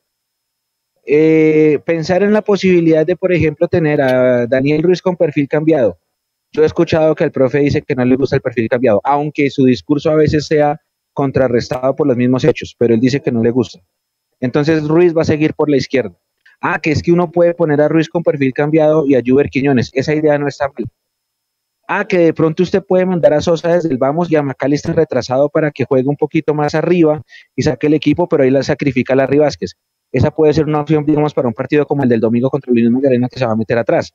Eh, pensar en la posibilidad de, por ejemplo, tener a Daniel Ruiz con perfil cambiado. Yo he escuchado que el profe dice que no le gusta el perfil cambiado, aunque su discurso a veces sea contrarrestado por los mismos hechos, pero él dice que no le gusta. Entonces Ruiz va a seguir por la izquierda. Ah, que es que uno puede poner a Ruiz con perfil cambiado y a Juber Quiñones. Esa idea no está mal. Ah, que de pronto usted puede mandar a Sosa desde el vamos y a Macalister retrasado para que juegue un poquito más arriba y saque el equipo, pero ahí la sacrifica Larry Vázquez. Esa puede ser una opción, digamos, para un partido como el del domingo contra el Luis Magdalena que se va a meter atrás.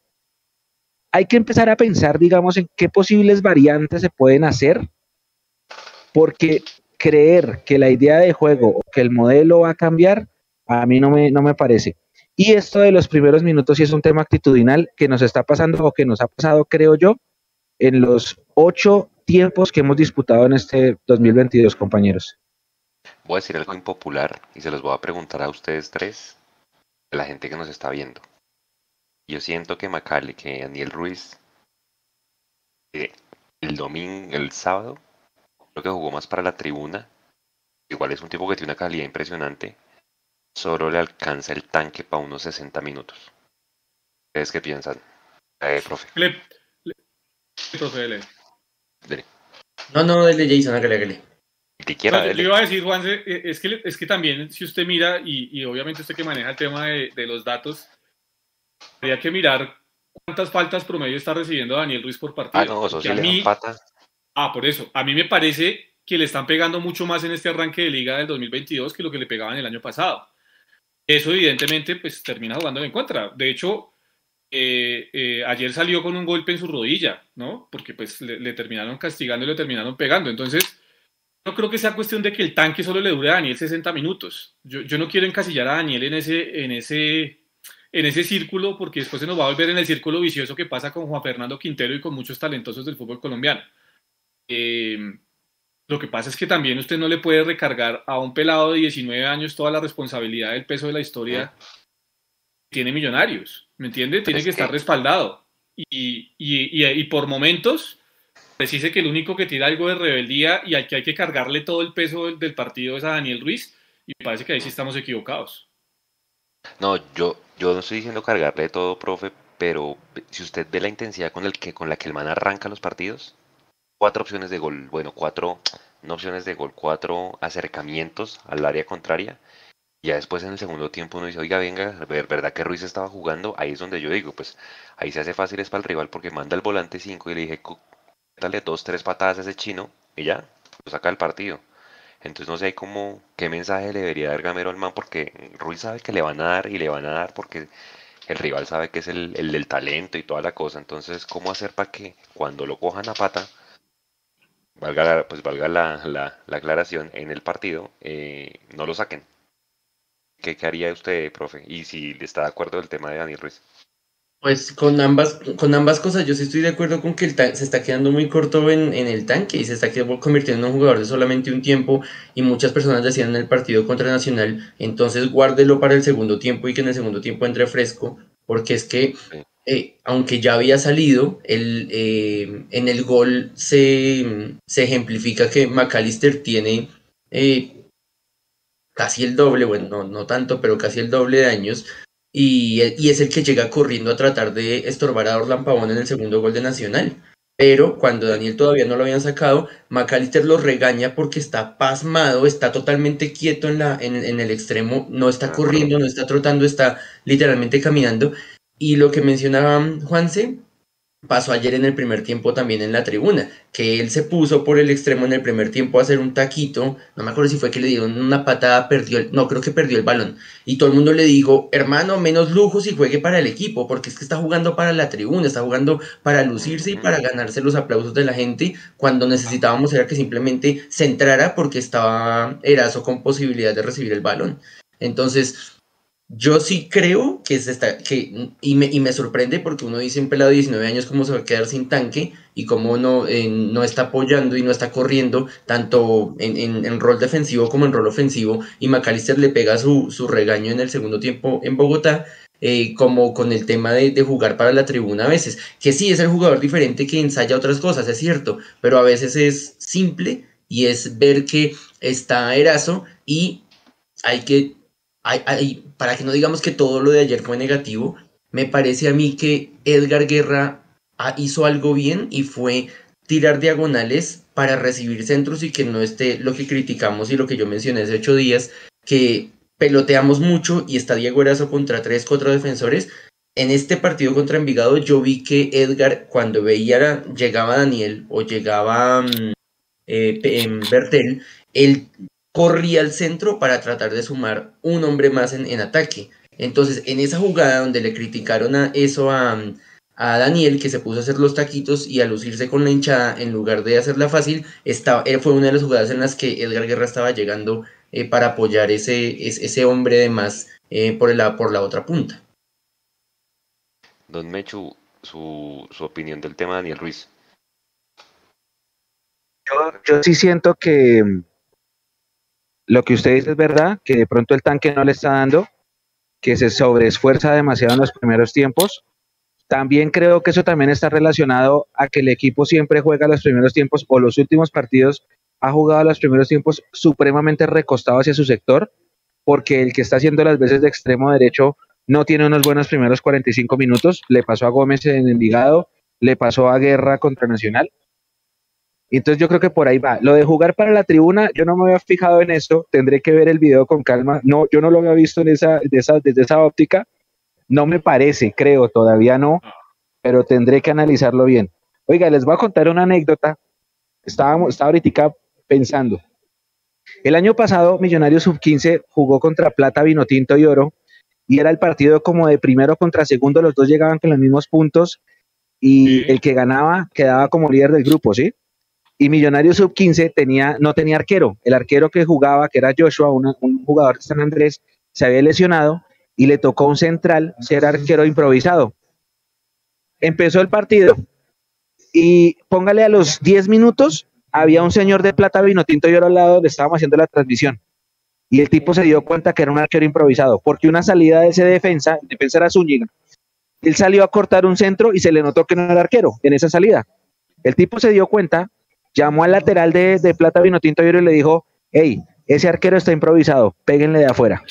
Hay que empezar a pensar, digamos, en qué posibles variantes se pueden hacer, porque creer que la idea de juego o que el modelo va a cambiar, a mí no me, no me parece. Y esto de los primeros minutos sí es un tema actitudinal que nos está pasando o que nos ha pasado, creo yo, en los ocho tiempos que hemos disputado en este 2022, compañeros. Voy a decir algo impopular y se los voy a preguntar a ustedes tres, a la gente que nos está viendo. Yo siento que Macaulay, que Daniel Ruiz, eh, el domingo, el sábado, creo que jugó más para la tribuna. Igual es un tipo que tiene una calidad impresionante, solo le alcanza el tanque para unos 60 minutos. ¿Ustedes qué piensan? Eh, profe. Le, le, profe, dele. Dele. No, no, dele Jason, hágale, hágale. Que quiera, No, yo iba a decir, Juanse, eh, es que, es que también, si usted mira, y, y obviamente usted que maneja el tema de, de los datos, habría que mirar cuántas faltas promedio está recibiendo Daniel Ruiz por partido. Ah, no, eso sí a mí- pata. Ah, por eso. A mí me parece que le están pegando mucho más en este arranque de liga del 2022 que lo que le pegaban el año pasado. Eso evidentemente pues termina jugando en contra. De hecho, eh, eh, ayer salió con un golpe en su rodilla, ¿no? Porque pues le, terminaron castigando y le terminaron pegando. Entonces, no creo que sea cuestión de que el tanque solo le dure a Daniel 60 minutos. Yo, yo no quiero encasillar a Daniel en ese, en ese, en ese círculo porque después se nos va a volver en el círculo vicioso que pasa con Juan Fernando Quintero y con muchos talentosos del fútbol colombiano. Eh, lo que pasa es que también usted no le puede recargar a un pelado de 19 años toda la responsabilidad del peso de la historia que tiene millonarios, ¿me entiende? Tiene es que estar respaldado. Y, y, y, y por momentos, dice que el único que tiene algo de rebeldía y al que hay que cargarle todo el peso del, del partido es a Daniel Ruiz, y me parece que ahí sí estamos equivocados. No, yo, yo no estoy diciendo cargarle todo, profe, pero si usted ve la intensidad con, el que, con la que el man arranca los partidos, cuatro opciones de gol, bueno, cuatro, no opciones de gol, cuatro acercamientos al área contraria. Ya después en el segundo tiempo uno dice, oiga, venga, ver- ¿verdad que Ruiz estaba jugando? Ahí es donde yo digo, pues ahí se hace fácil es para el rival porque manda el volante 5 y le dije, "Cu- dale dos, tres patadas a ese chino y ya, lo saca del partido. Entonces no sé cómo, qué mensaje le debería dar Gamero al man porque Ruiz sabe que le van a dar y le van a dar porque el rival sabe que es el, el del talento y toda la cosa. Entonces, ¿cómo hacer para que cuando lo cojan a pata, valga la, pues valga la, la, la aclaración en el partido, eh, no lo saquen? ¿Qué, qué haría usted, profe? Y si está de acuerdo del tema de Daniel Ruiz. Pues con ambas, con ambas cosas, yo sí estoy de acuerdo con que el se está quedando muy corto en, en el tanque y se está quedando- convirtiendo en un jugador de solamente un tiempo y muchas personas decían en el partido contra Nacional, entonces guárdelo para el segundo tiempo y que en el segundo tiempo entre fresco, porque es que Sí. Eh, aunque ya había salido, el, eh, en el gol se, se ejemplifica que McAllister tiene eh, casi el doble, bueno, no, no tanto, pero casi el doble de años y, y es el que llega corriendo a tratar de estorbar a Orlan Pavón en el segundo gol de Nacional. Pero cuando Daniel todavía no lo habían sacado, McAllister lo regaña porque está pasmado, está totalmente quieto en, la, en, en el extremo, no está corriendo, no está trotando, está literalmente caminando. Y lo que mencionaba Juanse, pasó ayer en el primer tiempo también en la tribuna, que él se puso por el extremo en el primer tiempo a hacer un taquito, no me acuerdo si fue que le dieron una patada, perdió el, no creo que perdió el balón, y todo el mundo le dijo, hermano, menos lujos y juegue para el equipo, porque es que está jugando para la tribuna, está jugando para lucirse y para ganarse los aplausos de la gente, cuando necesitábamos era que simplemente se entrara porque estaba Erazo con posibilidad de recibir el balón. Entonces, yo sí creo que se está, que, y me, y me sorprende porque uno dice un pelado de 19 años cómo se va a quedar sin tanque y cómo no, eh, no está apoyando y no está corriendo tanto en, en, en, rol defensivo como en rol ofensivo y McAllister le pega su, su regaño en el segundo tiempo en Bogotá. Eh, como con el tema de, de, jugar para la tribuna a veces, que sí es el jugador diferente que ensaya otras cosas, es cierto, pero a veces es simple y es ver que está Erazo y hay que para que no digamos que todo lo de ayer fue negativo, me parece a mí que Edgar Guerra hizo algo bien y fue tirar diagonales para recibir centros y que no esté lo que criticamos y lo que yo mencioné hace ocho días, que peloteamos mucho y está Diego Erazo contra tres, cuatro defensores. En este partido contra Envigado yo vi que Edgar cuando veía llegaba Daniel o llegaba eh, Bertel, él corría al centro para tratar de sumar un hombre más en, en ataque. Entonces, en esa jugada donde le criticaron a eso a, a, Daniel, que se puso a hacer los taquitos y a lucirse con la hinchada en lugar de hacerla fácil, estaba, eh, fue una de las jugadas en las que Edgar Guerra estaba llegando eh, para apoyar ese, ese, ese, hombre de más eh, por, la, por la otra punta. Don Mechu, su, su opinión del tema Daniel Ruiz. Yo, yo sí siento que lo que usted dice es verdad, que de pronto el tanque no le está dando, que se sobreesfuerza demasiado en los primeros tiempos. También creo que eso también está relacionado a que el equipo siempre juega los primeros tiempos o los últimos partidos ha jugado los primeros tiempos supremamente recostado hacia su sector, porque el que está haciendo las veces de extremo derecho no tiene unos buenos primeros 45 minutos. Le pasó a Gómez en Envigado, le pasó a Guerra contra Nacional. Entonces yo creo que por ahí va. Lo de jugar para la tribuna, yo no me había fijado en eso, tendré que ver el video con calma. No, yo no lo había visto en esa, de esa, desde esa óptica. No me parece, creo, todavía no, pero tendré que analizarlo bien. Oiga, les voy a contar una anécdota. Estábamos, estaba ahorita pensando. El año pasado, Millonarios Sub-15 jugó contra Plata, Vino Tinto y Oro, y era el partido como de primero contra segundo, los dos llegaban con los mismos puntos, y sí. el que ganaba quedaba como líder del grupo, ¿sí? Y Millonarios Sub 15 tenía, no tenía arquero. El arquero que jugaba, que era Joshua, un jugador de San Andrés, se había lesionado y le tocó un central ser arquero improvisado. Empezó el partido y póngale a los 10 minutos, había un señor de plata vino tinto y oro al lado donde estábamos haciendo la transmisión. Y el tipo se dio cuenta que era un arquero improvisado, porque una salida de ese defensa, el defensa era Zúñiga, él salió a cortar un centro y se le notó que no era arquero en esa salida. El tipo se dio cuenta llamó al lateral de, de Plata Vinotinto y le dijo, hey, ese arquero está improvisado, péguenle de afuera.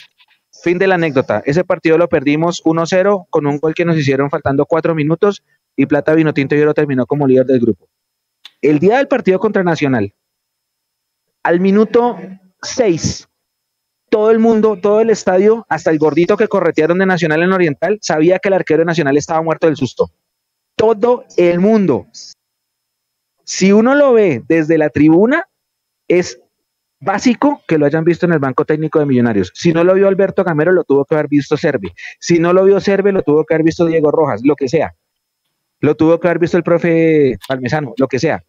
Fin de la anécdota. Ese partido lo perdimos 1-0 con un gol que nos hicieron faltando cuatro minutos y Plata Vinotinto y terminó como líder del grupo. El día del partido contra Nacional, al minuto 6, todo el mundo, todo el estadio, hasta el gordito que corretearon de Nacional en Oriental, sabía que el arquero de Nacional estaba muerto del susto. Todo el mundo, si uno lo ve desde la tribuna, es básico que lo hayan visto en el banco técnico de Millonarios. Si no lo vio Alberto Gamero, lo tuvo que haber visto Servi. Si no lo vio Servi, lo tuvo que haber visto Diego Rojas, lo que sea. Lo tuvo que haber visto el profe Palmesano, lo que sea.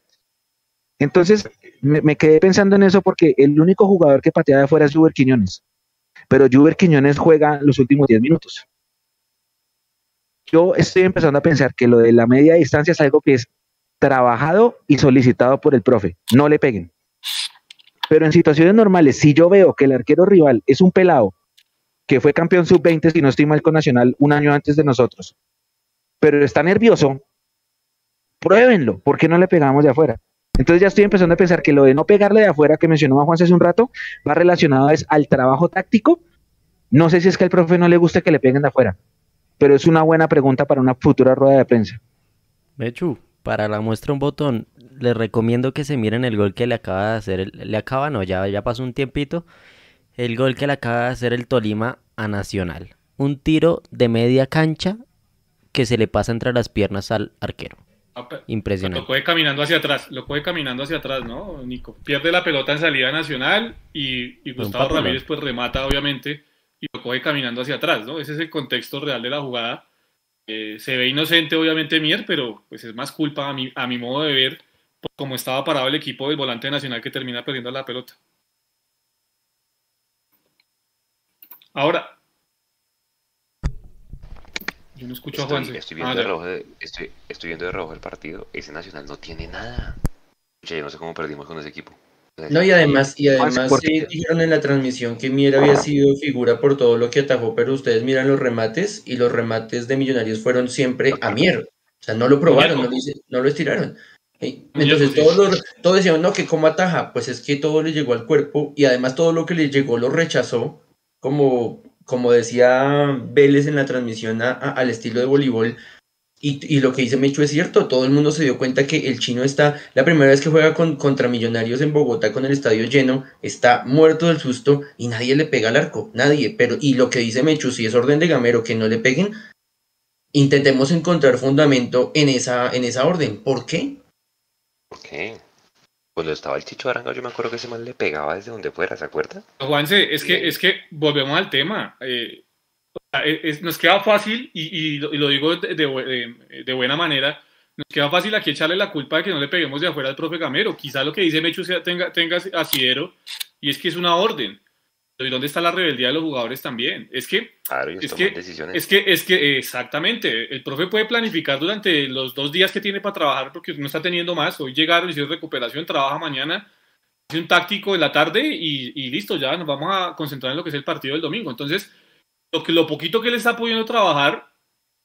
Entonces, me, quedé pensando en eso porque el único jugador que patea de afuera es Juber Quiñones. Pero Juber Quiñones juega los últimos 10 minutos. Yo estoy empezando a pensar que lo de la media distancia es algo que es trabajado y solicitado por el profe. No le peguen. Pero en situaciones normales, si yo veo que el arquero rival es un pelado que fue campeón sub-20, si no estoy mal con Nacional, un año antes de nosotros, pero está nervioso, pruébenlo. ¿Por qué no le pegamos de afuera? Entonces ya estoy empezando a pensar que lo de no pegarle de afuera que mencionó Juan hace un rato va relacionado es al trabajo táctico. No sé si es que al profe no le guste que le peguen de afuera, pero es una buena pregunta para una futura rueda de prensa. Mechu, Para la muestra un botón, les recomiendo que se miren el gol que le acaba de hacer, el- le acaba, no, ya, ya pasó un tiempito, el gol que le acaba de hacer el Tolima a Nacional. Un tiro de media cancha que se le pasa entre las piernas al arquero. Ah, Lo Impresionante. coge caminando hacia atrás, lo coge caminando hacia atrás, ¿no, Nico? Pierde la pelota en salida nacional y, y Gustavo. Ramírez pues remata, obviamente, y lo coge caminando hacia atrás, ¿no? Ese es el contexto real de la jugada. Eh, se ve inocente, obviamente, Mier, pero pues es más culpa a mi, a mi modo de ver por cómo estaba parado el equipo del volante nacional que termina perdiendo la pelota. Ahora, yo no escucho a Estoy, Juanse. estoy Ah, viendo de ya. rojo, de- estoy, estoy viendo de rojo el partido. Ese Nacional no tiene nada. Yo no sé cómo perdimos con ese equipo. No, y además, y además eh, dijeron en la transmisión que Mier había sido figura por todo lo que atajó, pero ustedes miran los remates y los remates de Millonarios fueron siempre a Mier. O sea, no lo probaron, no no lo estiraron. Entonces todos, los- todos decían, no, que cómo ataja, pues es que todo le llegó al cuerpo y además todo lo que le llegó lo rechazó, como, como decía Vélez en la transmisión a- a- al estilo de voleibol. Y, y lo que dice Mecho es cierto, todo el mundo se dio cuenta que el chino está, la primera vez que juega con, contra Millonarios en Bogotá con el estadio lleno, está muerto del susto y nadie le pega al arco, nadie. Pero, y lo que dice Mecho, si es orden de Gamero que no le peguen, intentemos encontrar fundamento en esa, en esa orden. ¿Por qué? ¿Por qué? Cuando estaba el Chicho Aranga, yo me acuerdo que ese man le pegaba desde donde fuera, ¿se acuerda? Juanse, es que, es que volvemos al tema. eh, es- es- nos queda fácil, y, y lo, y lo digo de, de de- buena manera, nos queda fácil aquí echarle la culpa de que no le peguemos de afuera al profe Gamero. Quizá lo que dice Mechu sea, tenga, tenga asidero, y es que es una orden. ¿Y dónde está la rebeldía de los jugadores también? Es que Claro, Es que- es que, es que exactamente, el profe puede planificar durante los dos días que tiene para trabajar porque no está teniendo más. Hoy llegaron, hicieron recuperación, trabaja mañana, hace un táctico en la tarde y, y listo, ya nos vamos a concentrar en lo que es el partido del domingo. Entonces, lo, que, lo poquito que le está pudiendo trabajar,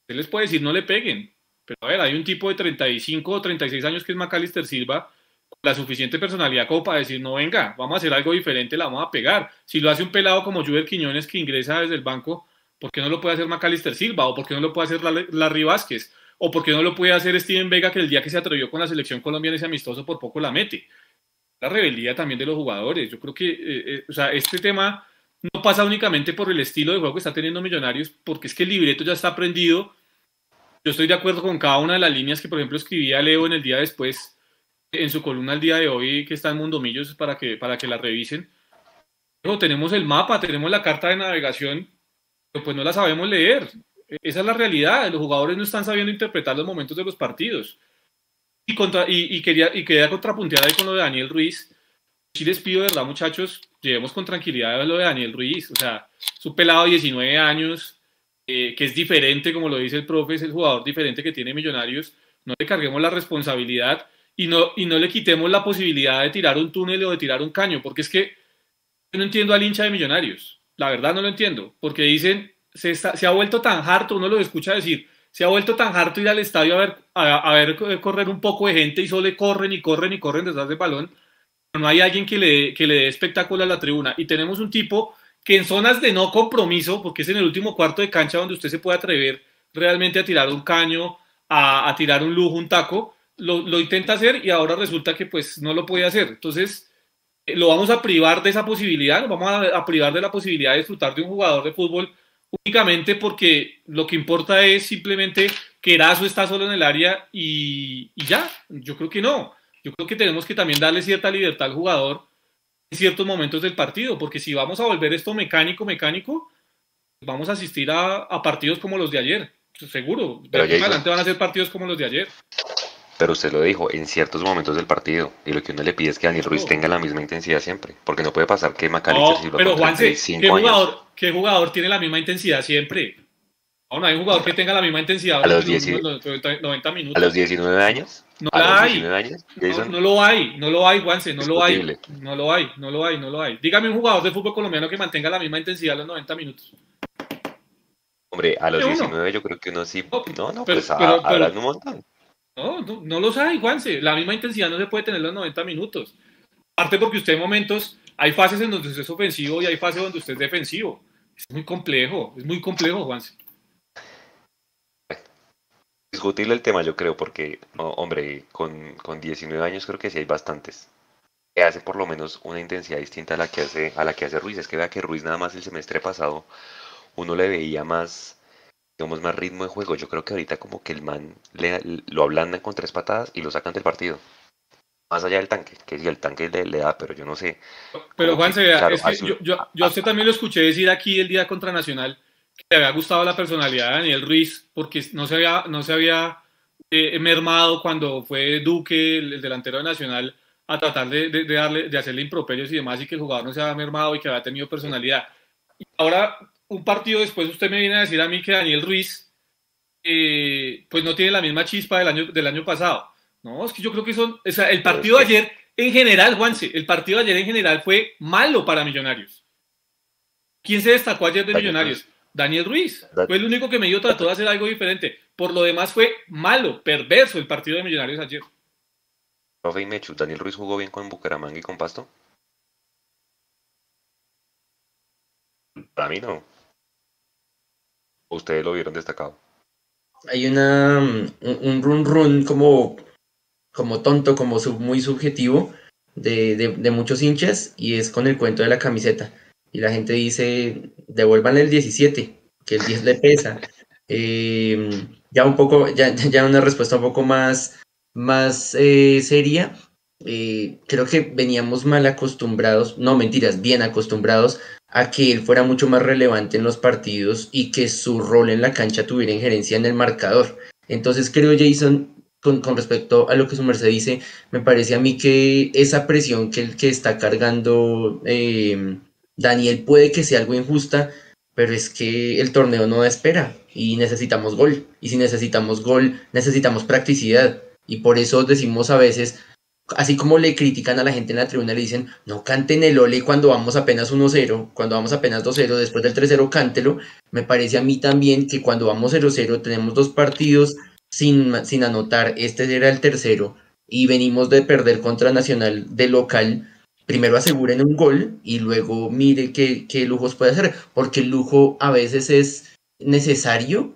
él les puede decir no le peguen. Pero a ver, hay un tipo de 35 o 36 años que es Macalister Silva, con la suficiente personalidad como para decir, no venga, vamos a hacer algo diferente, la vamos a pegar. Si lo hace un pelado como Juber Quiñones que ingresa desde el banco, ¿por qué no lo puede hacer Macalister Silva? ¿O por qué no lo puede hacer Larry- Vázquez? ¿O por qué no lo puede hacer Steven Vega que el día que se atrevió con la selección colombiana ese amistoso por poco la mete? La rebeldía también de los jugadores. Yo creo que, eh, eh, o sea, este tema no pasa únicamente por el estilo de juego que está teniendo Millonarios, porque es que el libreto ya está aprendido. Yo estoy de acuerdo con cada una de las líneas que, por ejemplo, escribía Leo en el día después, en su columna el día de hoy, que está en Mundomillos, para que, para que la revisen. Luego tenemos el mapa, tenemos la carta de navegación, pero pues no la sabemos leer. Esa es la realidad. Los jugadores no están sabiendo interpretar los momentos de los partidos. Y, contra, y, y quería, y quería contrapuntear ahí con lo de Daniel Ruiz. Sí les pido, de verdad, muchachos, llevemos con tranquilidad lo de Daniel Ruiz. O sea, es un pelado de 19 años, eh, que es diferente, como lo dice el profe, es el jugador diferente que tiene Millonarios. No le carguemos la responsabilidad y no, y no le quitemos la posibilidad de tirar un túnel o de tirar un caño, porque es que yo no entiendo al hincha de Millonarios. La verdad no lo entiendo, porque dicen, se, está- se ha vuelto tan harto, uno lo escucha decir, se ha vuelto tan harto ir al estadio a ver, a, a ver correr un poco de gente y solo corren y corren y corren detrás del balón. No hay alguien que le, que le dé espectáculo a la tribuna. Y tenemos un tipo que en zonas de no compromiso, porque es en el último cuarto de cancha donde usted se puede atrever realmente a tirar un caño, a, a tirar un lujo, un taco, lo, lo intenta hacer y ahora resulta que pues no lo puede hacer. Entonces, eh, lo vamos a privar de esa posibilidad, lo vamos a, privar de la posibilidad de disfrutar de un jugador de fútbol únicamente porque lo que importa es simplemente que Erazo está solo en el área y ya. Yo creo que no. Yo creo que tenemos que también darle cierta libertad al jugador en ciertos momentos del partido, porque si vamos a volver esto mecánico, mecánico, vamos a asistir a, a partidos como los de ayer. Seguro. De Pero aquí adelante van a ser partidos como los de ayer. Pero usted lo dijo, en ciertos momentos del partido. Y lo que uno le pide es que Daniel Ruiz tenga la misma intensidad siempre. Porque no puede pasar que Macalister No, pero Juanse, 35 ¿qué años, jugador, ¿qué jugador tiene la misma intensidad siempre? No, no hay un jugador que tenga la misma intensidad A los durante 10 los 90 90 a minutos. los 19 años, No a la hay. 19 años, No, lo hay, no lo hay, Juanse, no lo hay. No lo hay, no lo hay, no lo hay. Dígame un jugador de fútbol colombiano que mantenga la misma intensidad a los 90 minutos. hombre, a los ¿De uno? 19 yo creo que uno sí. No, No, no, pero- pues a- pero- pero- habrán un montón. No, no, no los hay, Juanse. La misma intensidad no se puede tener los 90 minutos. Aparte porque usted en momentos, hay fases en donde usted es ofensivo y hay fases donde usted es defensivo. Es muy complejo, es muy complejo, Juanse. Discutible el tema, yo creo, porque, hombre, con, con 19 años creo que sí hay bastantes. Que hace por lo menos una intensidad distinta a la que hace, a la que hace Ruiz. Es que vea que Ruiz nada más el semestre pasado uno le veía más, digamos, más ritmo de juego. Yo creo que ahorita como que el man le, lo ablandan con tres patadas y lo sacan del partido. Más allá del tanque, que si el tanque le, da, pero yo no sé. Pero Juan, se vea, es que yo, yo, yo a usted también lo escuché decir aquí el día contra Nacional que le había gustado la personalidad de Daniel Ruiz porque no se había, no se había eh, mermado cuando fue Duque, el, delantero de Nacional, a tratar de, de, darle, de hacerle improperios y demás y que el jugador no se había mermado y que había tenido personalidad. Y ahora, un partido después, usted me viene a decir a mí que Daniel Ruiz eh, pues no tiene la misma chispa del año, del año pasado. No, es que yo creo que son, o sea, el partido de ayer en general, Juanse, el partido de ayer en general fue malo para Millonarios. ¿Quién se destacó ayer de Millonarios? Daniel Ruiz. Fue el único que me dio trató de hacer algo diferente. Por lo demás fue malo, perverso el partido de Millonarios ayer. Profe y Mechu, ¿Daniel Ruiz jugó bien con Bucaramanga y con Pasto? Para mí no. ¿Ustedes lo vieron destacado? Hay una un, run run como como tonto, como muy subjetivo de, muchos hinchas y es con el cuento de la camiseta. Y la gente dice, devuelvan el 17, que el 10 le pesa. Eh, ya un poco, ya, ya una respuesta un poco más, más eh, seria. Eh, creo que veníamos mal acostumbrados, no mentiras, bien acostumbrados a que él fuera mucho más relevante en los partidos y que su rol en la cancha tuviera injerencia en el marcador. Entonces creo, Jason, con, con, respecto a lo que su merced dice, me parece a mí que esa presión que, que está cargando Daniel puede que sea algo injusta, pero es que el torneo no da espera y necesitamos gol. Y si necesitamos gol, necesitamos practicidad. Y por eso decimos a veces, así como le critican a la gente en la tribuna, le dicen, no canten el ole cuando vamos apenas 1-0, cuando vamos apenas 2-0, después del 3-0 cántelo. Me parece a mí también que cuando vamos 0-0 tenemos dos partidos sin, sin anotar, este era el tercero, y venimos de perder contra Nacional de local, primero aseguren un gol y luego mire qué, qué lujos puede hacer, porque el lujo a veces es necesario,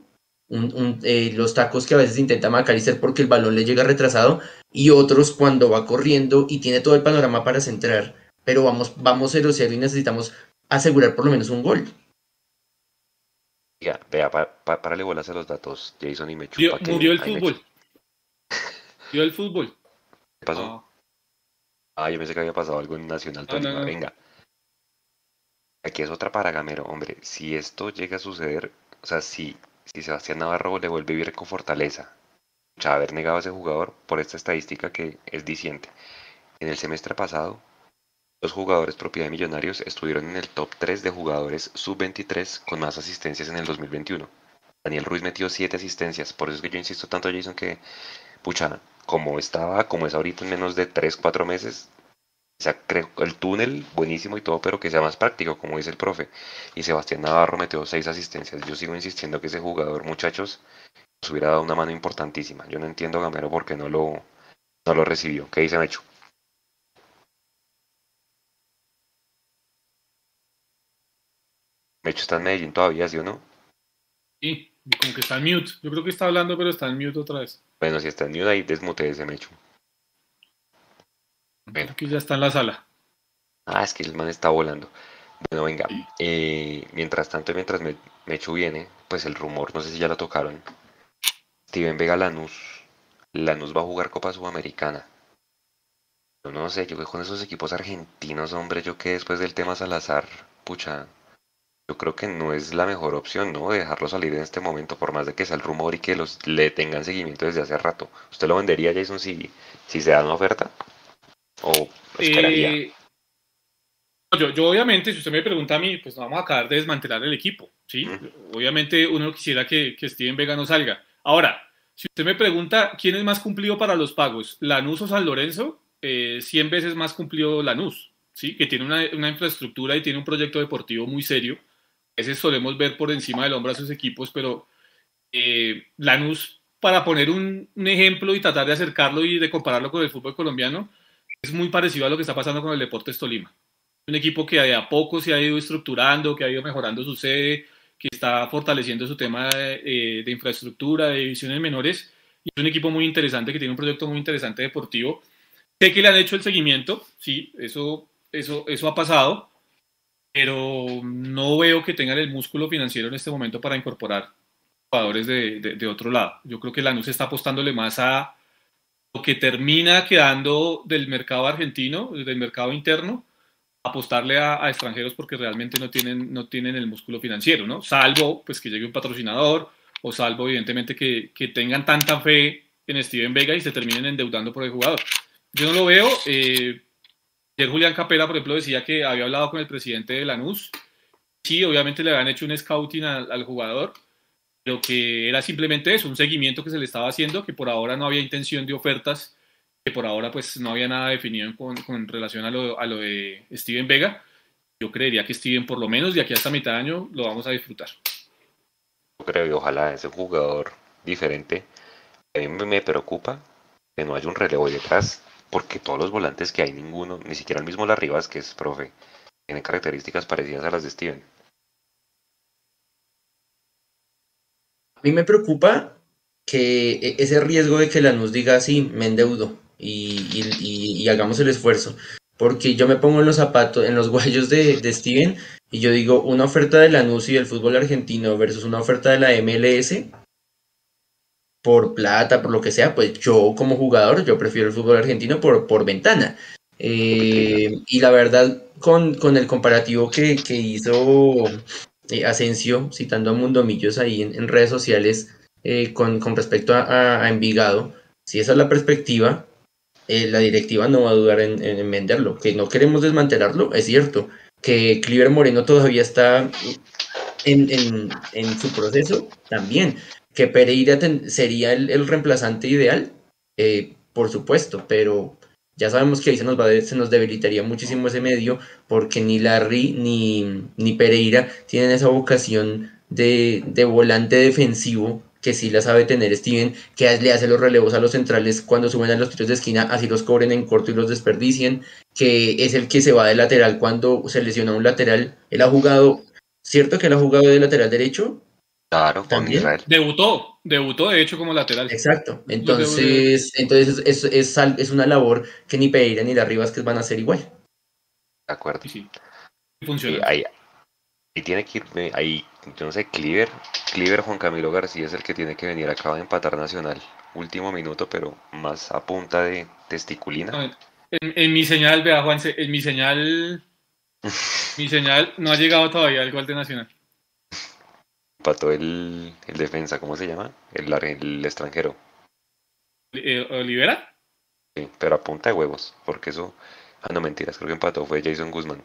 eh, los tacos que a veces intenta Macalister porque el balón le llega retrasado, y otros cuando va corriendo y tiene todo el panorama para centrar, pero vamos, vamos 0-0 y necesitamos asegurar por lo menos un gol. Ya, vea, para, para, bolas a los datos, Jason y Mechu. Murió, el fútbol. Murió el fútbol. ¿Qué pasó? Ah. yo pensé que había pasado algo en Nacional Venga. Aquí es otra para Gamero, hombre. Si esto llega a suceder, o sea, si, si Sebastián Navarro le vuelve a vivir con fortaleza, o haber negado a ese jugador por esta estadística que es diciente. En el semestre pasado, los jugadores propiedad de Millonarios estuvieron en el top 3 de jugadores sub-23 con más asistencias en el 2021. Daniel Ruiz metió 7 asistencias, por eso es que yo insisto tanto, Jason, que, pucha, como estaba, como es ahorita en menos de 3, 4 meses, o sea, creo, el túnel buenísimo y todo, pero que sea más práctico, como dice el profe. Y Sebastián Navarro metió 6 asistencias. Yo sigo insistiendo que ese jugador, muchachos, nos hubiera dado una mano importantísima. Yo no entiendo, Gamero, por qué no lo, no lo recibió. ¿Qué dice Mecho? hecho está en Medellín todavía, ¿sí o no? Sí, como que está en mute. Yo creo que está hablando, pero está en mute otra vez. Bueno, si está en mute, ahí desmute ese Mecho. Bueno. Aquí ya está en la sala. Ah, es que el man está volando. Bueno, venga. Eh, mientras tanto, mientras Mecho viene, pues el rumor, no sé si ya lo tocaron. Steven Vega Lanús. Lanús va a jugar Copa Sudamericana. Yo no sé, yo que con esos equipos argentinos, hombre, yo que después del tema Salazar, pucha, yo creo que no es la mejor opción, ¿no? Dejarlo salir en este momento, por más de que sea el rumor y que los le tengan seguimiento desde hace rato. ¿Usted lo vendería, Jason, si, si se da una oferta? ¿O esperaría? Eh, yo, yo, obviamente, si usted me pregunta a mí, pues no vamos a acabar de desmantelar el equipo, ¿sí? Obviamente uno quisiera que, que Steven Vega no salga. Ahora, si usted me pregunta quién es más cumplido para los pagos, Lanús o San Lorenzo, eh, 100 veces más cumplido Lanús, ¿sí? Que tiene una, una infraestructura y tiene un proyecto deportivo muy serio veces solemos ver por encima del hombro a sus equipos, pero eh, Lanús, para poner un, ejemplo y tratar de acercarlo y de compararlo con el fútbol colombiano, es muy parecido a lo que está pasando con el Deportes Tolima. Un equipo que de a poco se ha ido estructurando, que ha ido mejorando su sede, que está fortaleciendo su tema de, eh, de infraestructura, de divisiones menores y es un equipo muy interesante que tiene un proyecto muy interesante deportivo. Sé que le han hecho el seguimiento, sí, eso, eso, eso ha pasado, pero no veo que tengan el músculo financiero en este momento para incorporar jugadores de, de, otro lado. Yo creo que Lanús está apostándole más a lo que termina quedando del mercado argentino, del mercado interno, apostarle a, extranjeros porque realmente no tienen, no tienen el músculo financiero, ¿no? Salvo pues que llegue un patrocinador o salvo evidentemente que, que tengan tanta fe en Steven Vega y se terminen endeudando por el jugador. Yo no lo veo. Eh, ayer Julián Capela, por ejemplo, decía que había hablado con el presidente de Lanús. Sí, obviamente le habían hecho un scouting al, jugador, pero que era simplemente eso, un seguimiento que se le estaba haciendo, que por ahora no había intención de ofertas que por ahora pues no había nada definido con, relación a lo, de Steven Vega. Yo creería que Steven por lo menos de aquí hasta mitad de año lo vamos a disfrutar. Yo creo que ojalá ese jugador diferente. A mí me preocupa que no haya un relevo detrás, porque todos los volantes que hay, ninguno, ni siquiera el mismo Larribas, que es profe, tiene características parecidas a las de Steven. A mí me preocupa que e-, ese riesgo de que Lanús diga así, me endeudo y, hagamos el esfuerzo. Porque yo me pongo en los zapatos, en los guayos de, de Steven y yo digo, una oferta de Lanús y del fútbol argentino versus una oferta de la MLS, por plata, por lo que sea, pues yo como jugador, yo prefiero el fútbol argentino por, por ventana. Eh, y la verdad, con, con el comparativo que, que hizo eh, Asensio, citando a Mundomillos ahí en, redes sociales, eh, con, con, respecto a, a, Envigado, si esa es la perspectiva, eh, la directiva no va a dudar en, venderlo. Que no queremos desmantelarlo, es cierto. Que Cliver Moreno todavía está en, su proceso, también. Que Pereira sería el, reemplazante ideal, eh, por supuesto, pero ya sabemos que ahí se nos, va se nos debilitaría muchísimo ese medio, porque ni Larry ni, ni Pereira tienen esa vocación de, de volante defensivo que sí la sabe tener Steven, que le hace los relevos a los centrales cuando suben a los tiros de esquina, así los cobren en corto y los desperdicien, que es el que se va de lateral cuando se lesiona un lateral. Él ha jugado, ¿cierto que él ha jugado de lateral derecho? Claro, también. Debutó, debutó de hecho como lateral. Exacto, entonces, entonces es, es, es, una labor que ni Pereira ni la Rivas van a hacer igual. De acuerdo. Sí, Funciona. ahí, ahí tiene que ir, ahí yo no sé, Cleaver, Cleaver Juan Camilo García es el que tiene que venir, acaba de empatar Nacional, último minuto, pero más a punta de testiculina. en, mi señal, vea Juanse, en mi señal, mi señal no ha llegado todavía el gol de Nacional. Empató el, el defensa, ¿cómo se llama? El, el extranjero. Eh, ¿Olivera? Sí, pero a punta de huevos, porque eso, ah no mentiras, creo que empató fue Jason Guzmán.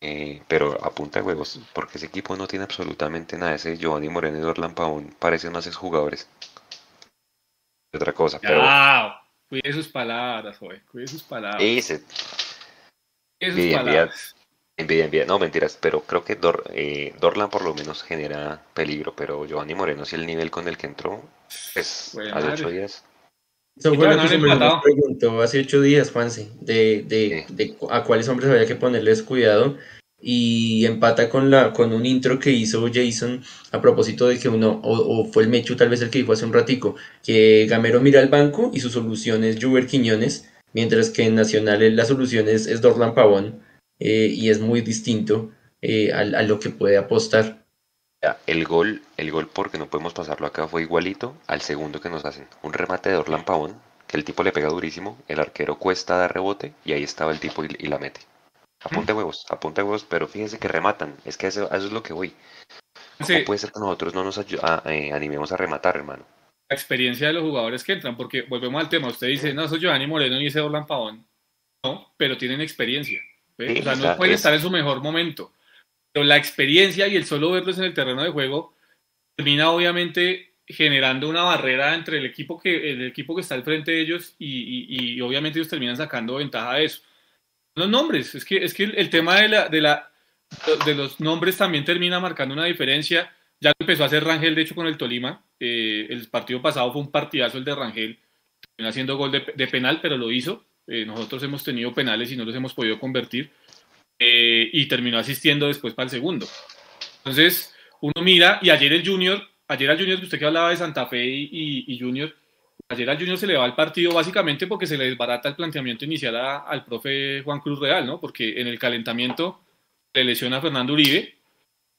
Eh, pero a punta de huevos, porque ese equipo no tiene absolutamente nada. Ese Giovanni Moreno y Dorlan Pavón parecen más jugadores. Otra cosa, pero. Cuide sus palabras, joder. Cuide sus palabras. Ese. sus palabras. No, mentiras, pero creo que eh, Dorlan por lo menos genera peligro, pero Giovanni Moreno, si el nivel con el que entró, es hace ocho días. Eso fue lo que se me preguntó hace ocho días, Juanse, de, de, de, a cuáles hombres había que ponerles cuidado. Y empata con, la, con un intro que hizo Jason a propósito de que uno, o, fue el Mechu tal vez el que dijo hace un ratico, que Gamero mira al banco y su solución es Juber Quiñones, mientras que en Nacional la solución es, es Dorlan Pavón, eh, y es muy distinto eh, a, a lo que puede apostar. El gol, el gol porque no podemos pasarlo acá fue igualito al segundo que nos hacen. Un remate de Orlan Pavón, que el tipo le pega durísimo, el arquero cuesta dar rebote y ahí estaba el tipo y, la mete. Apunte mm. huevos, apunte huevos, pero fíjense que rematan. Es que eso, eso es lo que voy. ¿Cómo puede ser que nosotros no nos eh, animemos a rematar, hermano? La experiencia de los jugadores que entran, porque volvemos al tema. Usted dice, no, soy Giovanni Moreno y ese Orlan Pavón. No, pero tienen experiencia. O sea, no pueden estar en su mejor momento la experiencia y el solo verlos en el terreno de juego termina obviamente generando una barrera entre el equipo que, el equipo que está al frente de ellos y, obviamente ellos terminan sacando ventaja de eso. Los nombres, es que, es que el, tema de, la, de, la, de los nombres también termina marcando una diferencia. Ya empezó a hacer Rangel, de hecho, con el Tolima. Eh, el partido pasado fue un partidazo el de Rangel, haciendo gol de, penal, pero lo hizo. Eh, nosotros hemos tenido penales y no los hemos podido convertir. Eh, y terminó asistiendo después para el segundo. Entonces, uno mira, y ayer el Junior, ayer el Junior, usted que hablaba de Santa Fe y, Junior, ayer al Junior se le va el partido básicamente porque se le desbarata el planteamiento inicial al profe Juan Cruz Real, ¿no? Porque en el calentamiento le lesiona a Fernando Uribe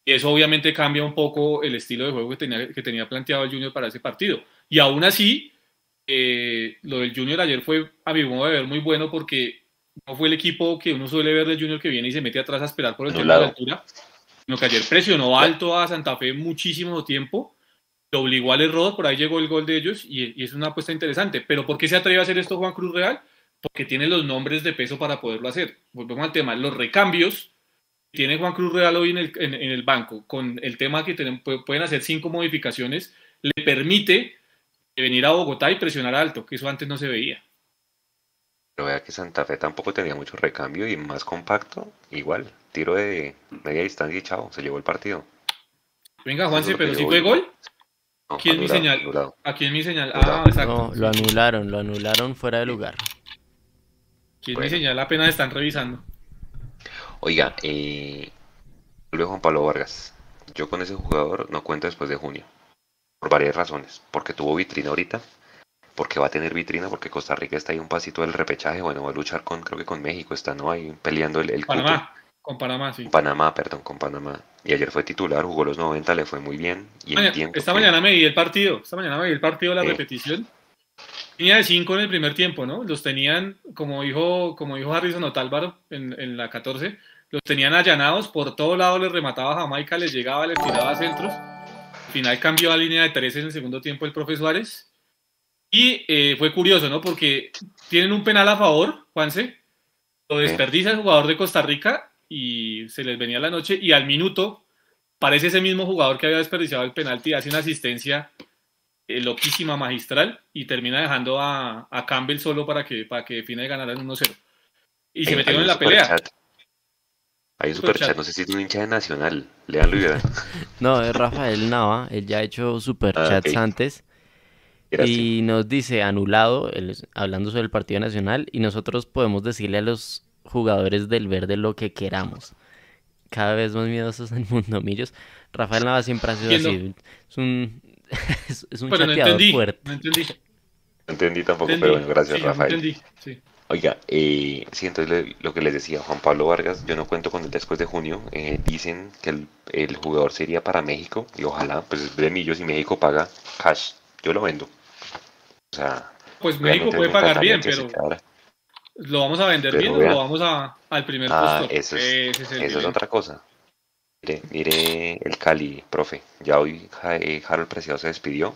y eso obviamente cambia un poco el estilo de juego que tenía, que tenía planteado el Junior para ese partido. Y aún así, eh, lo del Junior ayer fue, a mi modo de ver, muy bueno porque no fue el equipo que uno suele ver del Junior que viene y se mete atrás a esperar por el tema de la altura, sino que ayer presionó alto a Santa Fe muchísimo tiempo lo obligó al error, por ahí llegó el gol de ellos y, es una apuesta interesante. Pero ¿por qué se atreve a hacer esto Juan Cruz Real? Porque tiene los nombres de peso para poderlo hacer. Volvemos al tema, los recambios tiene Juan Cruz Real hoy en el, en, el banco, con el tema que tienen, pueden hacer cinco modificaciones, le permite venir a Bogotá y presionar alto, que eso antes no se veía. Pero vea que Santa Fe tampoco tenía mucho recambio y más compacto, igual, tiro de media distancia y chao, se llevó el partido. Venga, Juanse, pero si fue gol. Aquí en mi señal. Aquí en mi señal. Ah, exacto. No, lo anularon, lo anularon fuera de lugar. Aquí en mi señal apenas están revisando. Oiga, eh, Juan Pablo Vargas. Yo con ese jugador no cuento después de junio. Por varias razones. Porque tuvo vitrina ahorita. Porque va a tener vitrina. Porque Costa Rica está ahí un pasito del repechaje. Bueno, va a luchar con, creo que con México. Está, ¿no? Ahí peleando el, el Panamá. Con Panamá, sí. Panamá, perdón, con Panamá. Y ayer fue titular, jugó los 90, le fue muy bien. Y esta mañana me di el partido, esta mañana me di el partido, la repetición. Tenía de 5 en el primer tiempo, ¿no? Los tenían, como dijo, como dijo Harrison Otálvaro en, en la 14, los tenían allanados, por todo lado les remataba Jamaica, les llegaba, les tiraba centros. Al final cambió a línea de 13 en el segundo tiempo el profe Suárez. Y eh, fue curioso, ¿no? Porque tienen un penal a favor, Juanse, lo desperdicia el jugador de Costa Rica y se les venía la noche y al minuto parece ese mismo jugador que había desperdiciado el penalti, hace una asistencia eh, loquísima magistral y termina dejando a, Campbell solo para que, para que defina y ganara en 1-0. Y se metieron en la pelea. Hay un superchat, no sé si es un hincha de Nacional, leanlo y verán. No, es Rafael Nava, él ya ha hecho superchats ah, antes. Y nos dice anulado, hablando sobre el Partido Nacional, y nosotros podemos decirle a los jugadores del verde lo que queramos. Cada vez más miedosos en Mundo Millos. Rafael Nava siempre ha sido así. Es un, es, un chateador fuerte. No entendí. No entendí tampoco, pero bueno, gracias Rafael. Entendí, sí. Oiga, eh, sí, entonces lo que les decía Juan Pablo Vargas, yo no cuento con él después de junio. Eh, dicen que el, el, jugador sería para México y ojalá, pues de millos y México paga cash. Yo lo vendo. O sea, pues México puede pagar bien, pero. ¿Lo vamos a vender bien o lo vamos a, al primer ah, puesto? Eso es, eso es otra cosa. Mire, mire el Cali, profe. Ya hoy eh, Harold Preciado se despidió.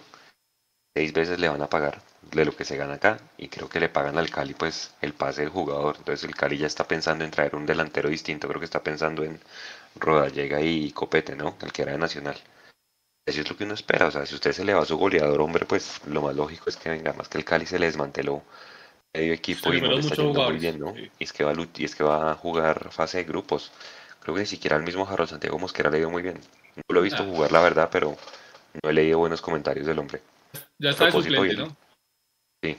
Seis veces le van a pagar de lo que se gana acá. Y creo que le pagan al Cali pues el pase del jugador. Entonces el Cali ya está pensando en traer un delantero distinto. Creo que está pensando en Rodallega y Copete, ¿no? El que era de Nacional. Eso es lo que uno espera. O sea, si usted se le va a su goleador, hombre, pues lo más lógico es que venga. Más que el Cali se le desmanteló medio equipo y no le está yendo muy bien, ¿no? Y, es que va, y es que va a jugar fase de grupos. Creo que ni siquiera el mismo Harold Santiago Mosquera le dio muy bien. No lo he visto ah. jugar, la verdad, pero no he leído buenos comentarios del hombre. Ya está de suplente, ¿no? Sí.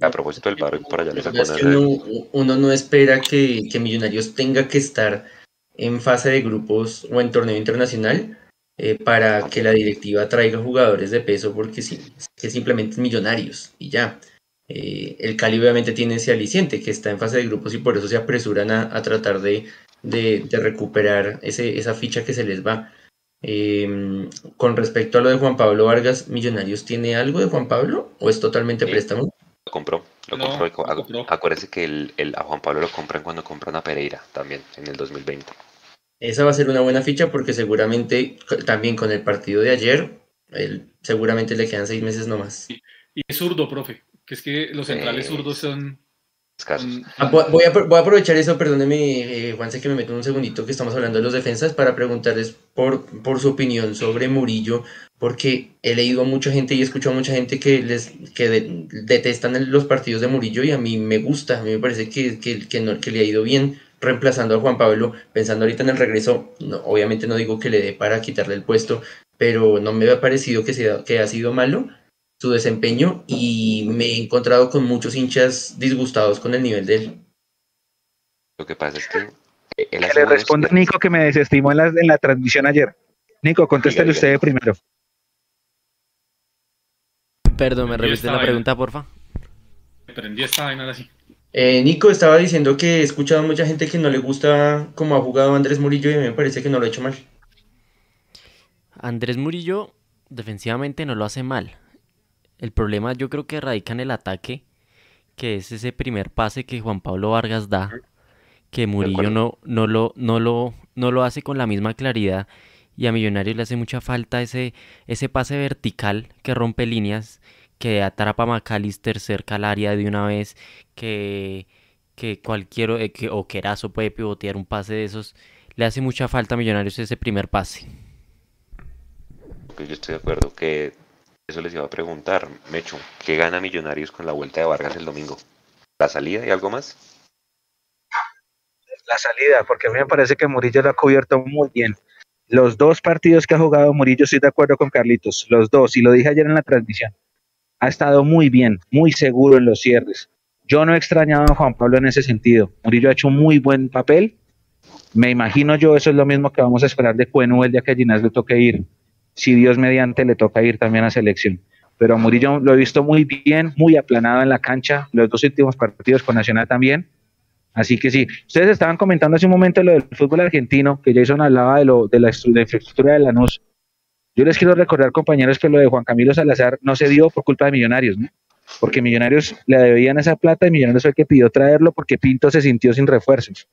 A propósito del barrio, por allá le sacó uno, no espera que, que Millonarios tenga que estar en fase de grupos o en torneo internacional eh, para que la directiva traiga jugadores de peso porque sí, que simplemente millonarios y ya. Eh, el Cali obviamente tiene ese aliciente que está en fase de grupos y por eso se apresuran a, tratar de, de, recuperar ese, esa ficha que se les va. Em, con respecto a lo de Juan Pablo Vargas, ¿Millonarios tiene algo de Juan Pablo o es totalmente préstamo? Lo compró, lo compró. Acuérdese que el, el, a Juan Pablo lo compran cuando compran a Pereira también en el 2020. Esa va a ser una buena ficha porque seguramente también con el partido de ayer, él, seguramente le quedan seis meses nomás. Y, y es zurdo, profe, que es que los centrales zurdos son... Ah, voy, a, voy, a, aprovechar eso, perdóneme, eh, Juan, sé que me meto un segundito que estamos hablando de los defensas para preguntarles por, por su opinión sobre Murillo, porque he leído a mucha gente y he escuchado a mucha gente que les que detestan los partidos de Murillo y a mí me gusta, a mí me parece que, que, que, no, que le ha ido bien reemplazando a Juan Pablo, pensando ahorita en el regreso, obviamente no digo que le dé para quitarle el puesto, pero no me ha parecido que, sea, que ha sido malo su desempeño y me he encontrado con muchos hinchas disgustados con el nivel de él. Lo que pasa es que... le responde a Nico que me desestimó en la, en la transmisión ayer. Nico, contéstele usted primero. Perdón, ¿me repite la pregunta, porfa? Prendí esta vaina así. Eh, Nico estaba diciendo que he escuchado a mucha gente que no le gusta cómo ha jugado Andrés Murillo y a mí me parece que no lo ha hecho mal. Andrés Murillo defensivamente no lo hace mal. El problema yo creo que radica en el ataque, que es ese primer pase que Juan Pablo Vargas da, que Murillo no, no, lo, no, lo, no lo hace con la misma claridad y a Millonarios le hace mucha falta ese, ese pase vertical que rompe líneas, que atrapa a McAllister cerca al área de una vez, que, que cualquier eh, que, o Querazo puede pivotear un pase de esos. Le hace mucha falta a Millonarios ese primer pase. Yo estoy de acuerdo que eso les iba a preguntar, Mecho, ¿qué gana Millonarios con la vuelta de Vargas el domingo? ¿La salida y algo más? La salida, porque a mí me parece que Murillo lo ha cubierto muy bien. Los dos partidos que ha jugado Murillo, estoy de acuerdo con Carlitos, los dos, y lo dije ayer en la transmisión, ha estado muy bien, muy seguro en los cierres. Yo no he extrañado a Juan Pablo en ese sentido. Murillo ha hecho un muy buen papel. Me imagino yo, eso es lo mismo que vamos a esperar de Cuenu el día que Ginás le toque ir. Si Dios mediante le toca ir también a selección. Pero Murillo lo he visto muy bien, muy aplanado en la cancha, los dos últimos partidos con Nacional también. Así que sí, ustedes estaban comentando hace un momento lo del fútbol argentino, que Jason hablaba de, lo, de la, infraestructura de Lanús. Yo les quiero recordar, compañeros, que lo de Juan Camilo Salazar no se dio por culpa de Millonarios, ¿no? Porque Millonarios le debían esa plata y Millonarios fue el que pidió traerlo porque Pinto se sintió sin refuerzos.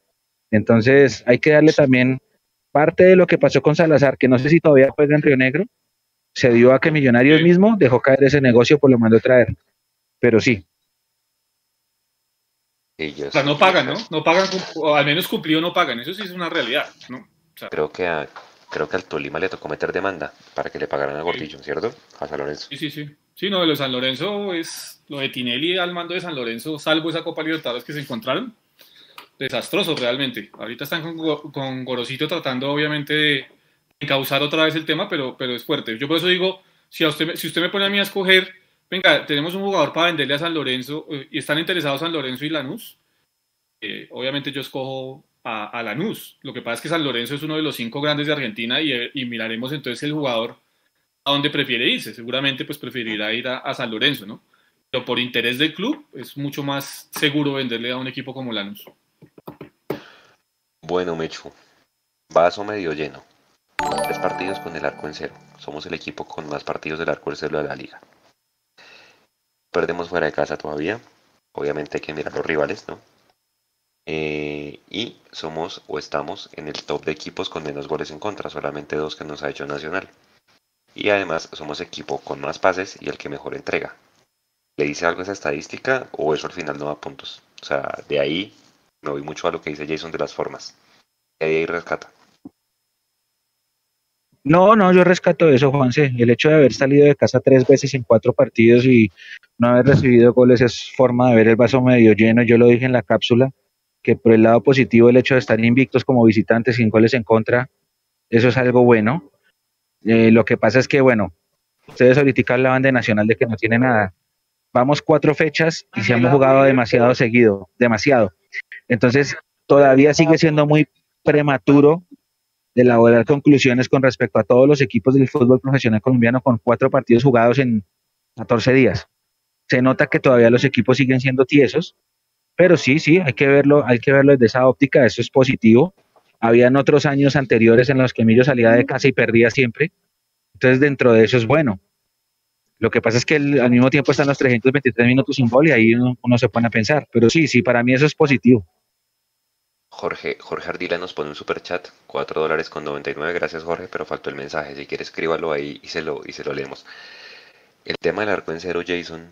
Entonces hay que darle también parte de lo que pasó con Salazar, que no sé si todavía juega en Río Negro, se dio a que Millonarios mismo dejó caer ese negocio por lo mandó traer. Pero sí, o sea, no pagan, ¿no? No pagan, o al menos cumplido no pagan, eso sí es una realidad, ¿no? creo que a, creo que al Tolima le tocó meter demanda para que le pagaran a Gordillo, ¿cierto? A San Lorenzo. Sí, sí, sí. Sí, no, de lo de San Lorenzo es lo de Tinelli al mando de San Lorenzo, salvo esa Copa Libertadores que se encontraron. Desastroso realmente. Ahorita están con, con Gorosito tratando obviamente de causar otra vez el tema, pero, pero es fuerte. Yo por eso digo, si, a usted, si usted me pone a mí a escoger venga, tenemos un jugador para venderle a San Lorenzo eh, y están interesados San Lorenzo y Lanús, eh, obviamente yo escojo a, Lanús. Lo que pasa es que San Lorenzo es uno de los cinco grandes de Argentina y, eh, miraremos entonces el jugador a dónde prefiere irse. Seguramente pues preferirá ir a, San Lorenzo, ¿no? Pero por interés del club es mucho más seguro venderle a un equipo como Lanús. Bueno, Mechu, vaso medio lleno. Tres partidos con el arco en cero. Somos el equipo con más partidos del arco en cero de la liga. Perdemos fuera de casa todavía. Obviamente hay que mirar los rivales, ¿no? Eh, y somos o estamos en el top de equipos con menos goles en contra, solamente dos que nos ha hecho Nacional. Y además somos equipo con más pases y el que mejor entrega. ¿Le dice algo esa estadística o eso al final no da puntos? O sea, de ahí me voy mucho a lo que dice Jason de las formas. De ahí rescata. No, no, yo rescato eso, Juanse. El hecho de haber salido de casa tres veces en cuatro partidos y no haber recibido goles es forma de ver el vaso medio lleno. Yo lo dije en la cápsula, que por el lado positivo el hecho de estar invictos como visitantes sin goles en contra, eso es algo bueno. Eh, lo que pasa es que, bueno, ustedes ahorita hablaban de Nacional de que no tiene nada. Vamos cuatro fechas y se hemos jugado demasiado seguido, demasiado. Entonces, todavía sigue siendo muy prematuro elaborar conclusiones con respecto a todos los equipos del fútbol profesional colombiano con cuatro partidos jugados en 14 días. Se nota que todavía los equipos siguen siendo tiesos, pero sí, sí, hay que verlo, hay que verlo desde esa óptica, eso es positivo. Habían otros años anteriores en los que Emilio salía de casa y perdía siempre. Entonces, dentro de eso es bueno. Lo que pasa es que al mismo tiempo están los 323 minutos sin gol y ahí uno, uno se pone a pensar. Pero sí, sí, para mí eso es positivo. Jorge, Jorge Ardila nos pone un super chat, 4 dólares con 99, gracias Jorge, pero faltó el mensaje, si quiere escríbalo ahí y se lo, y se lo leemos. El tema del arco en cero, Jason,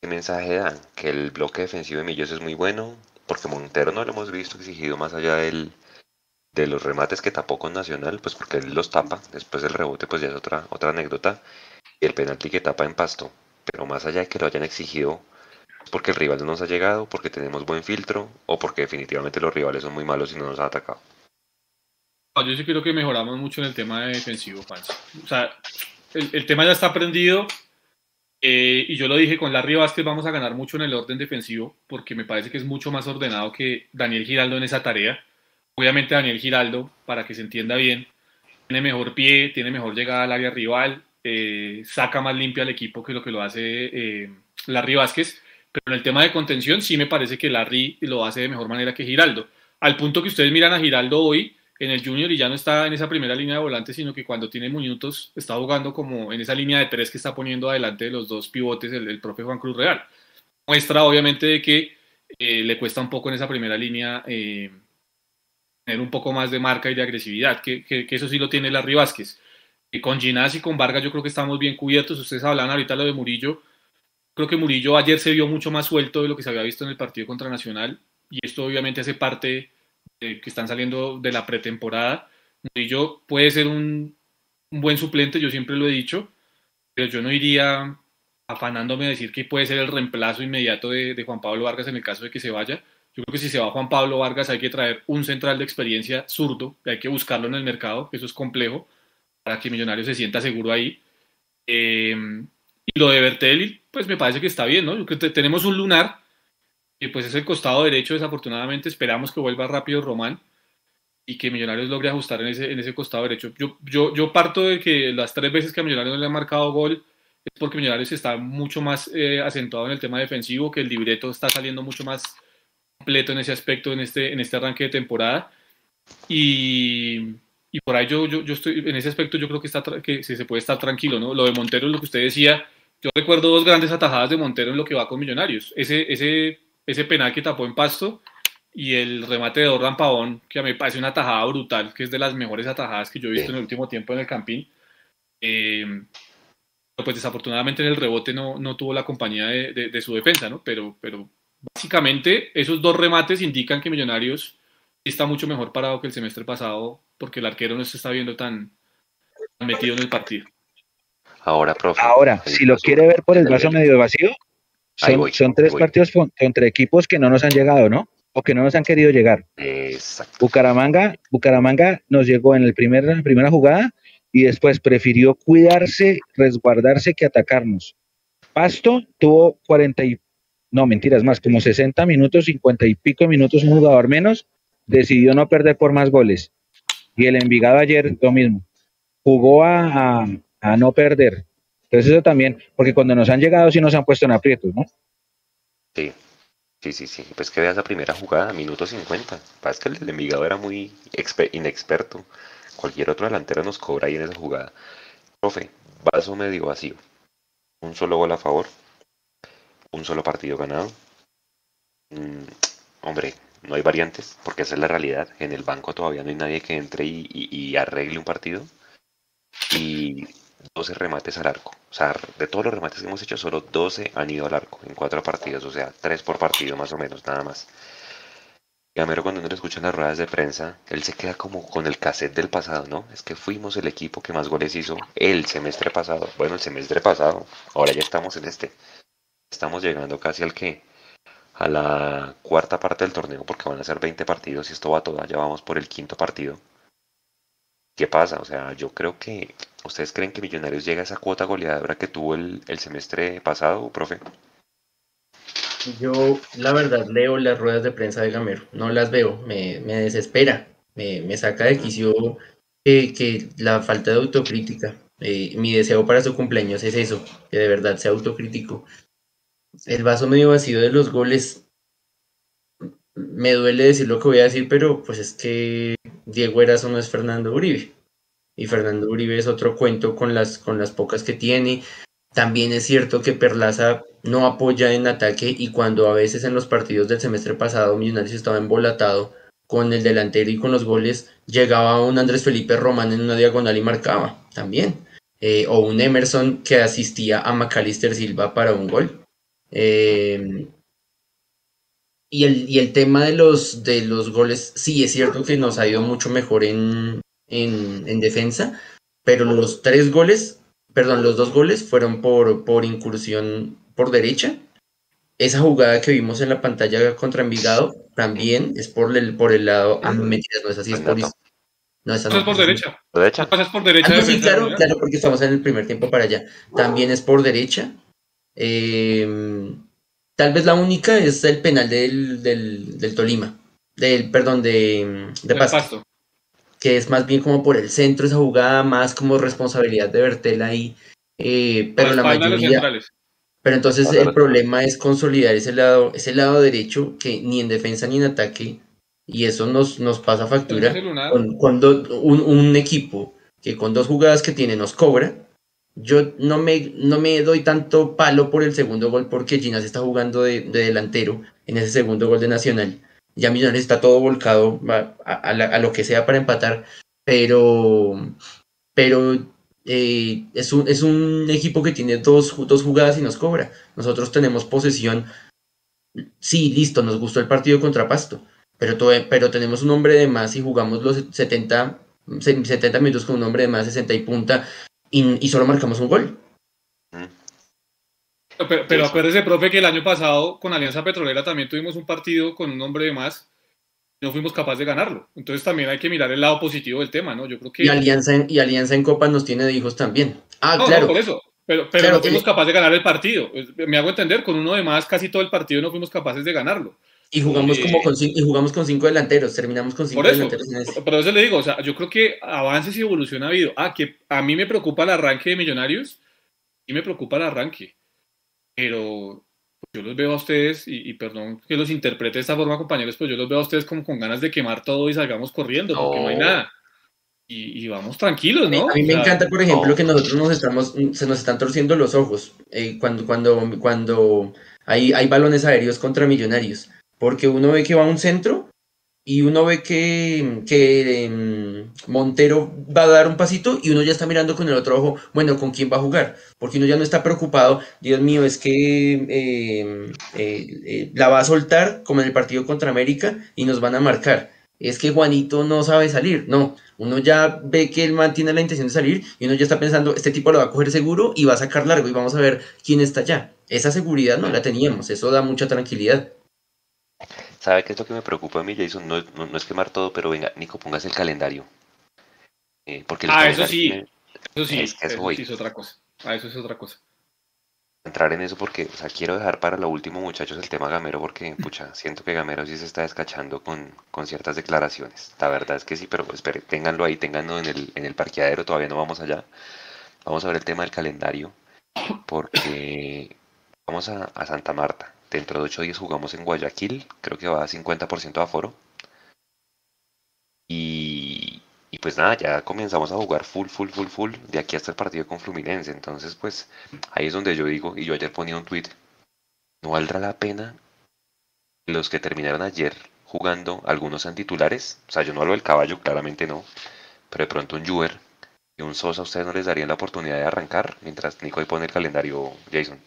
¿qué mensaje dan? Que el bloque defensivo de Millos es muy bueno, porque Montero no lo hemos visto exigido más allá del, de los remates que tapó con Nacional, pues porque él los tapa, después del rebote pues ya es otra, otra anécdota, y el penalti que tapa en pasto, pero más allá de que lo hayan exigido porque el rival no nos ha llegado, porque tenemos buen filtro o porque definitivamente los rivales son muy malos y no nos han atacado. Yo sí creo que mejoramos mucho en el tema de defensivo, O sea, el, tema ya está aprendido eh, y yo lo dije con Larry Vázquez, vamos a ganar mucho en el orden defensivo porque me parece que es mucho más ordenado que Daniel Giraldo en esa tarea. Obviamente Daniel Giraldo, para que se entienda bien, tiene mejor pie, tiene mejor llegada al área rival, eh, saca más limpio al equipo que lo que lo hace eh, Larry Vázquez. Pero en el tema de contención sí me parece que Larry lo hace de mejor manera que Giraldo. Al punto que ustedes miran a Giraldo hoy en el Junior y ya no está en esa primera línea de volante, sino que cuando tiene minutos está jugando como en esa línea de tres que está poniendo adelante de los dos pivotes el, profe Juan Cruz Real. Muestra obviamente de que eh, le cuesta un poco en esa primera línea eh, tener un poco más de marca y de agresividad, que eso sí lo tiene Larry Vázquez. Y con Ginás y con Vargas yo creo que estamos bien cubiertos. Ustedes hablan ahorita lo de Murillo. Creo que Murillo ayer se vio mucho más suelto de lo que se había visto en el partido contra Nacional. Y esto obviamente hace parte de que están saliendo de la pretemporada. Murillo puede ser un, un buen suplente, yo siempre lo he dicho, pero yo no iría afanándome a decir que puede ser el reemplazo inmediato de, de, Juan Pablo Vargas en el caso de que se vaya. Yo creo que si se va Juan Pablo Vargas hay que traer un central de experiencia zurdo, hay que buscarlo en el mercado, eso es complejo, para que Millonarios se sienta seguro ahí. Eh, y lo de Bertelli, pues me parece que está bien, ¿no? Que tenemos un lunar, y pues es el costado derecho, desafortunadamente, esperamos que vuelva rápido Román y que Millonarios logre ajustar en ese, en ese costado derecho. Yo, yo, yo parto de que las tres veces que a Millonarios no le han marcado gol, es porque Millonarios está mucho más eh, acentuado en el tema defensivo, que el libreto está saliendo mucho más completo en ese aspecto en este, en este arranque de temporada. Y, y por ahí yo, yo, yo, estoy, en ese aspecto yo creo que, está, que se, se puede estar tranquilo, ¿no? Lo de Montero lo que usted decía. Yo recuerdo dos grandes atajadas de Montero en lo que va con Millonarios. Ese, ese, ese penal que tapó en pasto y el remate de Dorlan Pavón, que a mí me parece una atajada brutal, que es de las mejores atajadas que yo he visto sí. en el último tiempo en el Campín. Eh, pues desafortunadamente en el rebote no, no tuvo la compañía de, de, de, su defensa, ¿no? Pero, pero básicamente esos dos remates indican que Millonarios está mucho mejor parado que el semestre pasado porque el arquero no se está viendo tan metido en el partido. Ahora, profe. Ahora, si lo quiere ver por el vaso medio vacío, son, tres partidos contra equipos que no nos han llegado, ¿no? O que no nos han querido llegar. Exacto. Bucaramanga, Bucaramanga nos llegó en el primer, la primera jugada y después prefirió cuidarse, resguardarse que atacarnos. Pasto tuvo 40 y, no, mentiras más, como 60 minutos, 50 y pico minutos, un jugador menos, decidió no perder por más goles. Y el Envigado ayer lo mismo, jugó a, a, a no perder. Entonces eso también, porque cuando nos han llegado sí nos han puesto en aprietos, ¿no? Sí, sí, sí, sí. Pues que veas la primera jugada, minuto 50. Parece que el Envigado era muy inexperto cualquier otro delantero nos cobra ahí en esa jugada. Profe, vaso medio vacío. Un solo gol a favor. Un solo partido ganado. Mm, hombre, no hay variantes, porque esa es la realidad. En el banco todavía no hay nadie que entre y, y, y arregle un partido. Y 12 remates al arco. O sea, de todos los remates que hemos hecho, solo 12 han ido al arco en cuatro partidos. O sea, 3 por partido más o menos, nada más. Gamero cuando uno le escucha en las ruedas de prensa, él se queda como con el cassette del pasado, ¿no? Es que fuimos el equipo que más goles hizo el semestre pasado. Bueno, el semestre pasado. Ahora ya estamos en este. Estamos llegando casi al que a la cuarta parte del torneo porque van a ser 20 partidos y esto va todo. Ya vamos por el quinto partido. ¿Qué pasa? O sea, yo creo que ¿ustedes creen que Millonarios llega a esa cuota goleadora que tuvo el, el semestre pasado, profe? Yo, la verdad, leo las ruedas de prensa de Gamero, no las veo, me, me desespera, me, me, saca de quicio que, que, la falta de autocrítica. Eh, mi deseo para su cumpleaños es eso, que de verdad sea autocrítico. El vaso medio vacío de los goles, me duele decir lo que voy a decir, pero pues es que Diego Erazo no es Fernando Uribe. Y Fernando Uribe es otro cuento con las, con las pocas que tiene. También es cierto que Perlaza no apoya en ataque y cuando a veces en los partidos del semestre pasado Millonarios estaba embolatado con el delantero y con los goles, llegaba un Andrés Felipe Román en una diagonal y marcaba también. Eh, o un Emerson que asistía a Macalister Silva para un gol. Eh, y, el, y el tema de los, de los goles, sí es cierto que nos ha ido mucho mejor en, en, en defensa, pero los tres goles perdón, los dos goles fueron por, por incursión por derecha. Esa jugada que vimos en la pantalla contra Envigado también es por el, por el lado. Ah, mentiras, no es así, es por. No, esa no, es por derecha. Es por derecha. Ah, no, sí, claro, claro, porque estamos en el primer tiempo para allá. También es por derecha. Eh, tal vez la única es el penal del, del, del Tolima. Del, perdón, de, de Pasto. Pasto que es más bien como por el centro esa jugada, más como responsabilidad de Bertel ahí. eh, pero la mayoría... Pero entonces el problema es consolidar ese lado, ese lado derecho que ni en defensa ni en ataque, y eso nos, nos pasa factura Ese lunar, con, con do- un, un equipo que con dos jugadas que tiene nos cobra. Yo no me, no me doy tanto palo por el segundo gol porque Ginas está jugando de, de delantero en ese segundo gol de Nacional. Ya Millonarios está todo volcado a, a- lo que sea para empatar, pero, pero eh, es, un, es un equipo que tiene dos, dos jugadas y nos cobra. Nosotros tenemos posesión. Sí, listo, nos gustó el partido contra Pasto, pero, to- pero tenemos un hombre de más y jugamos los 70, se- 70 minutos con un hombre de más, 60 y punta, y, y solo marcamos un gol. Pero, pero acuérdese, profe, que el año pasado con Alianza Petrolera también tuvimos un partido con un hombre de más y no fuimos capaces de ganarlo. Entonces también hay que mirar el lado positivo del tema, ¿no? Yo creo que... Y Alianza, en, y Alianza en Copa nos tiene de hijos también. Ah, No, no, claro. por eso. Pero, pero Claro, no fuimos eh. capaces de ganar el partido. Me hago entender, con uno de más casi todo el partido no fuimos capaces de ganarlo. Y jugamos Eh, como con cinco, y jugamos con cinco delanteros, terminamos con cinco Por eso, delanteros en ese. por, eso le digo, o sea, yo creo que avances y evolución ha habido. Ah, que a mí me preocupa el arranque de Millonarios y me preocupa el arranque. Pero yo los veo a ustedes, y, y perdón que los interprete de esta forma, compañeros, pero yo los veo a ustedes como con ganas de quemar todo y salgamos corriendo, porque no hay No. nada. Y, y vamos tranquilos, ¿no? A mí me encanta, por ejemplo, no. que nosotros nos estamos, se nos están torciendo los ojos eh, cuando, cuando, cuando hay, hay balones aéreos contra millonarios. Porque uno ve que va a un centro y uno ve que, que em, Montero va a dar un pasito y uno ya está mirando con el otro ojo, bueno, ¿con quién va a jugar? Porque uno ya no está preocupado, Dios mío, es que em, eh, eh, la va a soltar como en el partido contra América y nos van a marcar. Es que Juanito no sabe salir, no. Uno ya ve que el man tiene la intención de salir y uno ya está pensando, este tipo lo va a coger seguro y va a sacar largo y vamos a ver quién está allá. Esa seguridad no la teníamos, eso da mucha tranquilidad. ¿Sabe qué es lo que me preocupa a mí, Jason? No, no, no es quemar todo, pero venga, Nico, póngase el calendario. Eh, porque el Ah, eso sí. Eso sí, Es que eso eso voy. sí es otra cosa. Ah, eso es otra cosa. entrar en eso porque, o sea, quiero dejar para lo último, muchachos, el tema Gamero, porque, pucha, siento que Gamero sí se está descachando con, con ciertas declaraciones. La verdad es que sí, pero espere, ténganlo ahí, ténganlo en el, en el parqueadero, todavía no vamos allá. Vamos a ver el tema del calendario, porque vamos a, a Santa Marta. Dentro de ocho días jugamos en Guayaquil, creo que va a 50% de aforo. Y, pues nada, ya comenzamos a jugar full, full, full, full, de aquí hasta el partido con Fluminense. Entonces, pues, Ahí es donde yo digo, y yo ayer ponía un tweet, ¿no valdrá la pena los que terminaron ayer jugando, algunos sean titulares? O sea, yo no hablo del caballo, claramente no, pero de pronto un Juber y un Sosa, ¿a ustedes no les darían la oportunidad de arrancar? Mientras Nico pone el calendario, Jason.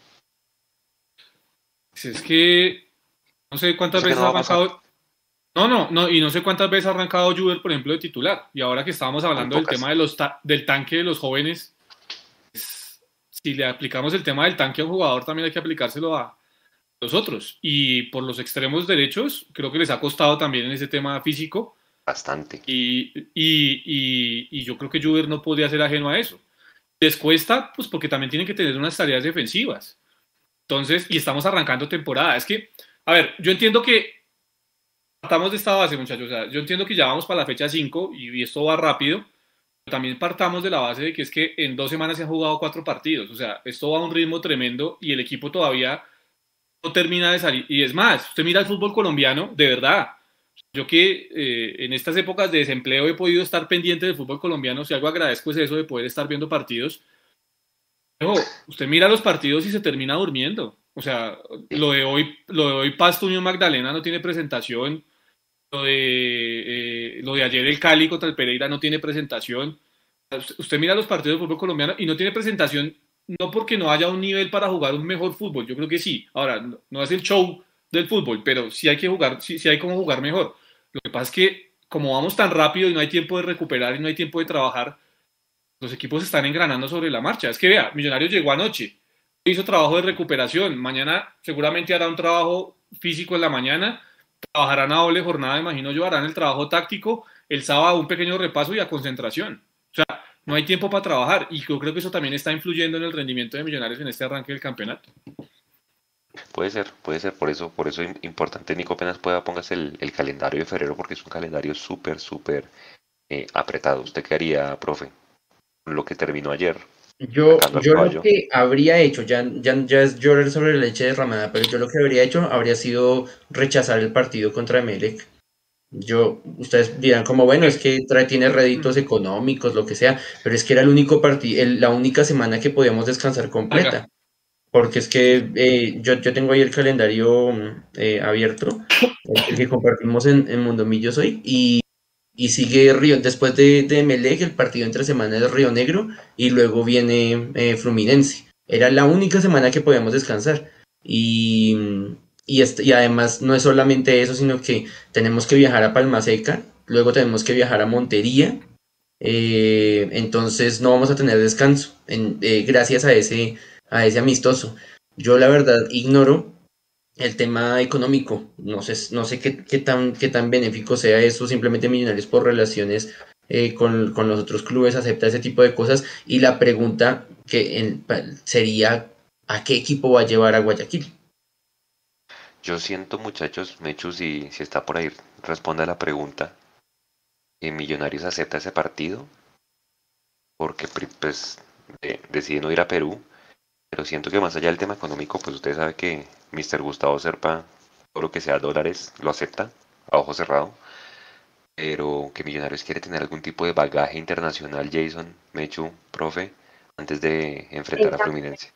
Pues Es que no sé cuántas veces no ha arrancado. No, no, no, y no sé cuántas veces ha arrancado Juber, por ejemplo, de titular. Y ahora que estábamos hablando del tema de los ta- del tanque de los jóvenes, pues, si le aplicamos el tema del tanque a un jugador, también hay que aplicárselo a los otros. Y por los extremos derechos, creo que les ha costado también en ese tema físico. Bastante. Y, y, y, y yo creo que Juber no podría ser ajeno a eso. Les cuesta, pues porque también tienen que tener unas tareas defensivas. Entonces, y estamos arrancando temporada. Es que, a ver, yo entiendo que partamos de esta base, muchachos. O sea, yo entiendo que ya vamos para la fecha 5 y, esto va rápido. Pero también partamos de la base de que es que en dos semanas se han jugado cuatro partidos. O sea, esto va a un ritmo tremendo y el equipo todavía no termina de salir. Y es más, usted mira el fútbol colombiano, de verdad. Yo que eh, en estas épocas de desempleo he podido estar pendiente del fútbol colombiano, si algo agradezco es eso de poder estar viendo partidos. Usted mira los partidos y se termina durmiendo. O sea, lo de hoy, lo de hoy Pasto Unión Magdalena no tiene presentación. Lo de, eh, lo de ayer el Cali contra el Pereira no tiene presentación. Usted- mira los partidos del fútbol colombiano y no tiene presentación no porque no haya un nivel para jugar un mejor fútbol, yo creo que sí. Ahora, no es el show del fútbol, pero sí hay que jugar, sí, sí hay como jugar mejor. Lo que pasa es que como vamos tan rápido y no hay tiempo de recuperar y no hay tiempo de trabajar, los equipos están engranando sobre la marcha. Es que vea, Millonarios llegó anoche, hizo trabajo de recuperación, mañana seguramente hará un trabajo físico en la mañana, trabajarán a doble jornada, imagino yo, harán el trabajo táctico, el sábado un pequeño repaso y a concentración. O sea, no hay tiempo para trabajar y yo creo que eso también está influyendo en el rendimiento de Millonarios en este arranque del campeonato. Puede ser, puede ser, por eso, por eso es importante, Nico, apenas pueda, póngase el, el calendario de febrero, porque es un calendario súper, súper eh, apretado. ¿Usted qué haría, profe? Lo que terminó ayer. Yo, yo lo que habría hecho, ya, ya, ya es llorar sobre la leche derramada, pero yo lo que habría hecho habría sido rechazar el partido contra Emelec. Yo, ustedes dirán como, bueno, es que trae, tiene réditos económicos, lo que sea, pero es que era el único partido, la única semana que podíamos descansar completa. Porque es que eh, yo, yo tengo ahí el calendario eh, abierto, el que compartimos en, en Mundo Millos hoy, y y sigue Río, después de, de Melec, el partido entre semana es Río Negro y luego viene eh, Fluminense. Era la única semana que podíamos descansar. Y, y, este, y además no es solamente eso, sino que tenemos que viajar a Palma Seca, luego tenemos que viajar a Montería. Eh, entonces no vamos a tener descanso eh, gracias a ese, a ese amistoso. Yo la verdad ignoro el tema económico. No sé, no sé qué, tan, qué tan benéfico sea eso, simplemente Millonarios por relaciones eh, con, los otros clubes acepta ese tipo de cosas. Y la pregunta que sería, ¿a qué equipo va a llevar a Guayaquil? Yo siento, muchachos, Mechu, si, si está por ahí, responde a la pregunta. ¿Y Millonarios acepta ese partido? Porque pues, decide no ir a Perú pero siento que más allá del tema económico, pues usted sabe que Mr. Gustavo Serpa, todo lo que sea dólares, lo acepta a ojo cerrado. Pero que Millonarios quiere tener algún tipo de bagaje internacional, Jason, Mechu, profe, antes de enfrentar a Fluminense.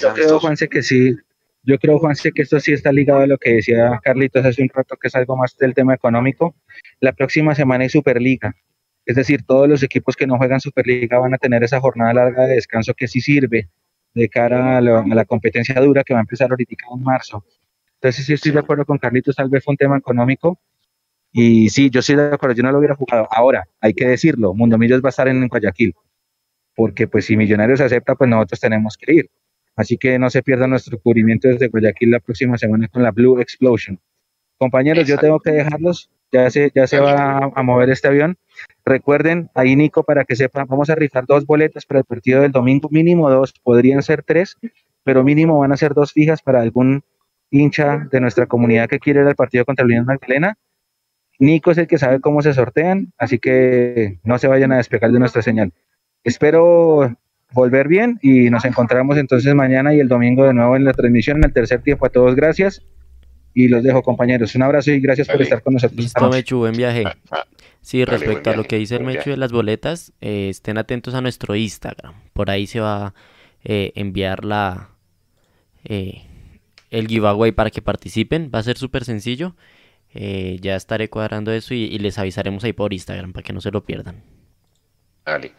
Yo creo, Juanse, que sí. Yo creo, Juanse, que esto sí está ligado a lo que decía Carlitos hace un rato, que es algo más del tema económico. La próxima semana hay Superliga. Es decir, todos los equipos que no juegan Superliga van a tener esa jornada larga de descanso que sí sirve de cara a, la competencia dura que va a empezar ahorita en marzo. Entonces sí estoy de acuerdo con Carlitos, tal vez fue un tema económico. Y sí, yo estoy de acuerdo, yo no lo hubiera jugado. Ahora, hay que decirlo, Mundo Millos va a estar en Guayaquil, porque pues si Millonarios acepta, pues nosotros tenemos que ir. Así que no se pierda nuestro cubrimiento desde Guayaquil la próxima semana con la Blue Explosion. Compañeros, yo tengo que dejarlos, ya se, ya se va a mover este avión. Recuerden, ahí Nico, para que sepan, vamos a rifar dos boletas para el partido del domingo, mínimo dos, podrían ser tres, pero mínimo van a ser dos fijas para algún hincha de nuestra comunidad que quiere ir al partido contra Unión Magdalena. Nico es el que sabe cómo se sortean, así que no se vayan a despegar de nuestra señal. Espero volver bien y nos encontramos entonces mañana y el domingo de nuevo en la transmisión, en el tercer tiempo. A todos, gracias y los dejo, compañeros. Un abrazo y gracias por estar con nosotros. Listo, Mechu, buen viaje. Sí, respecto a lo que dice el Mechu de las boletas, eh, estén atentos a nuestro Instagram. Por ahí se va a eh, enviar la, eh, el giveaway para que participen. Va a ser súper sencillo. ya estaré cuadrando eso y, les avisaremos ahí por Instagram para que no se lo pierdan. Vale.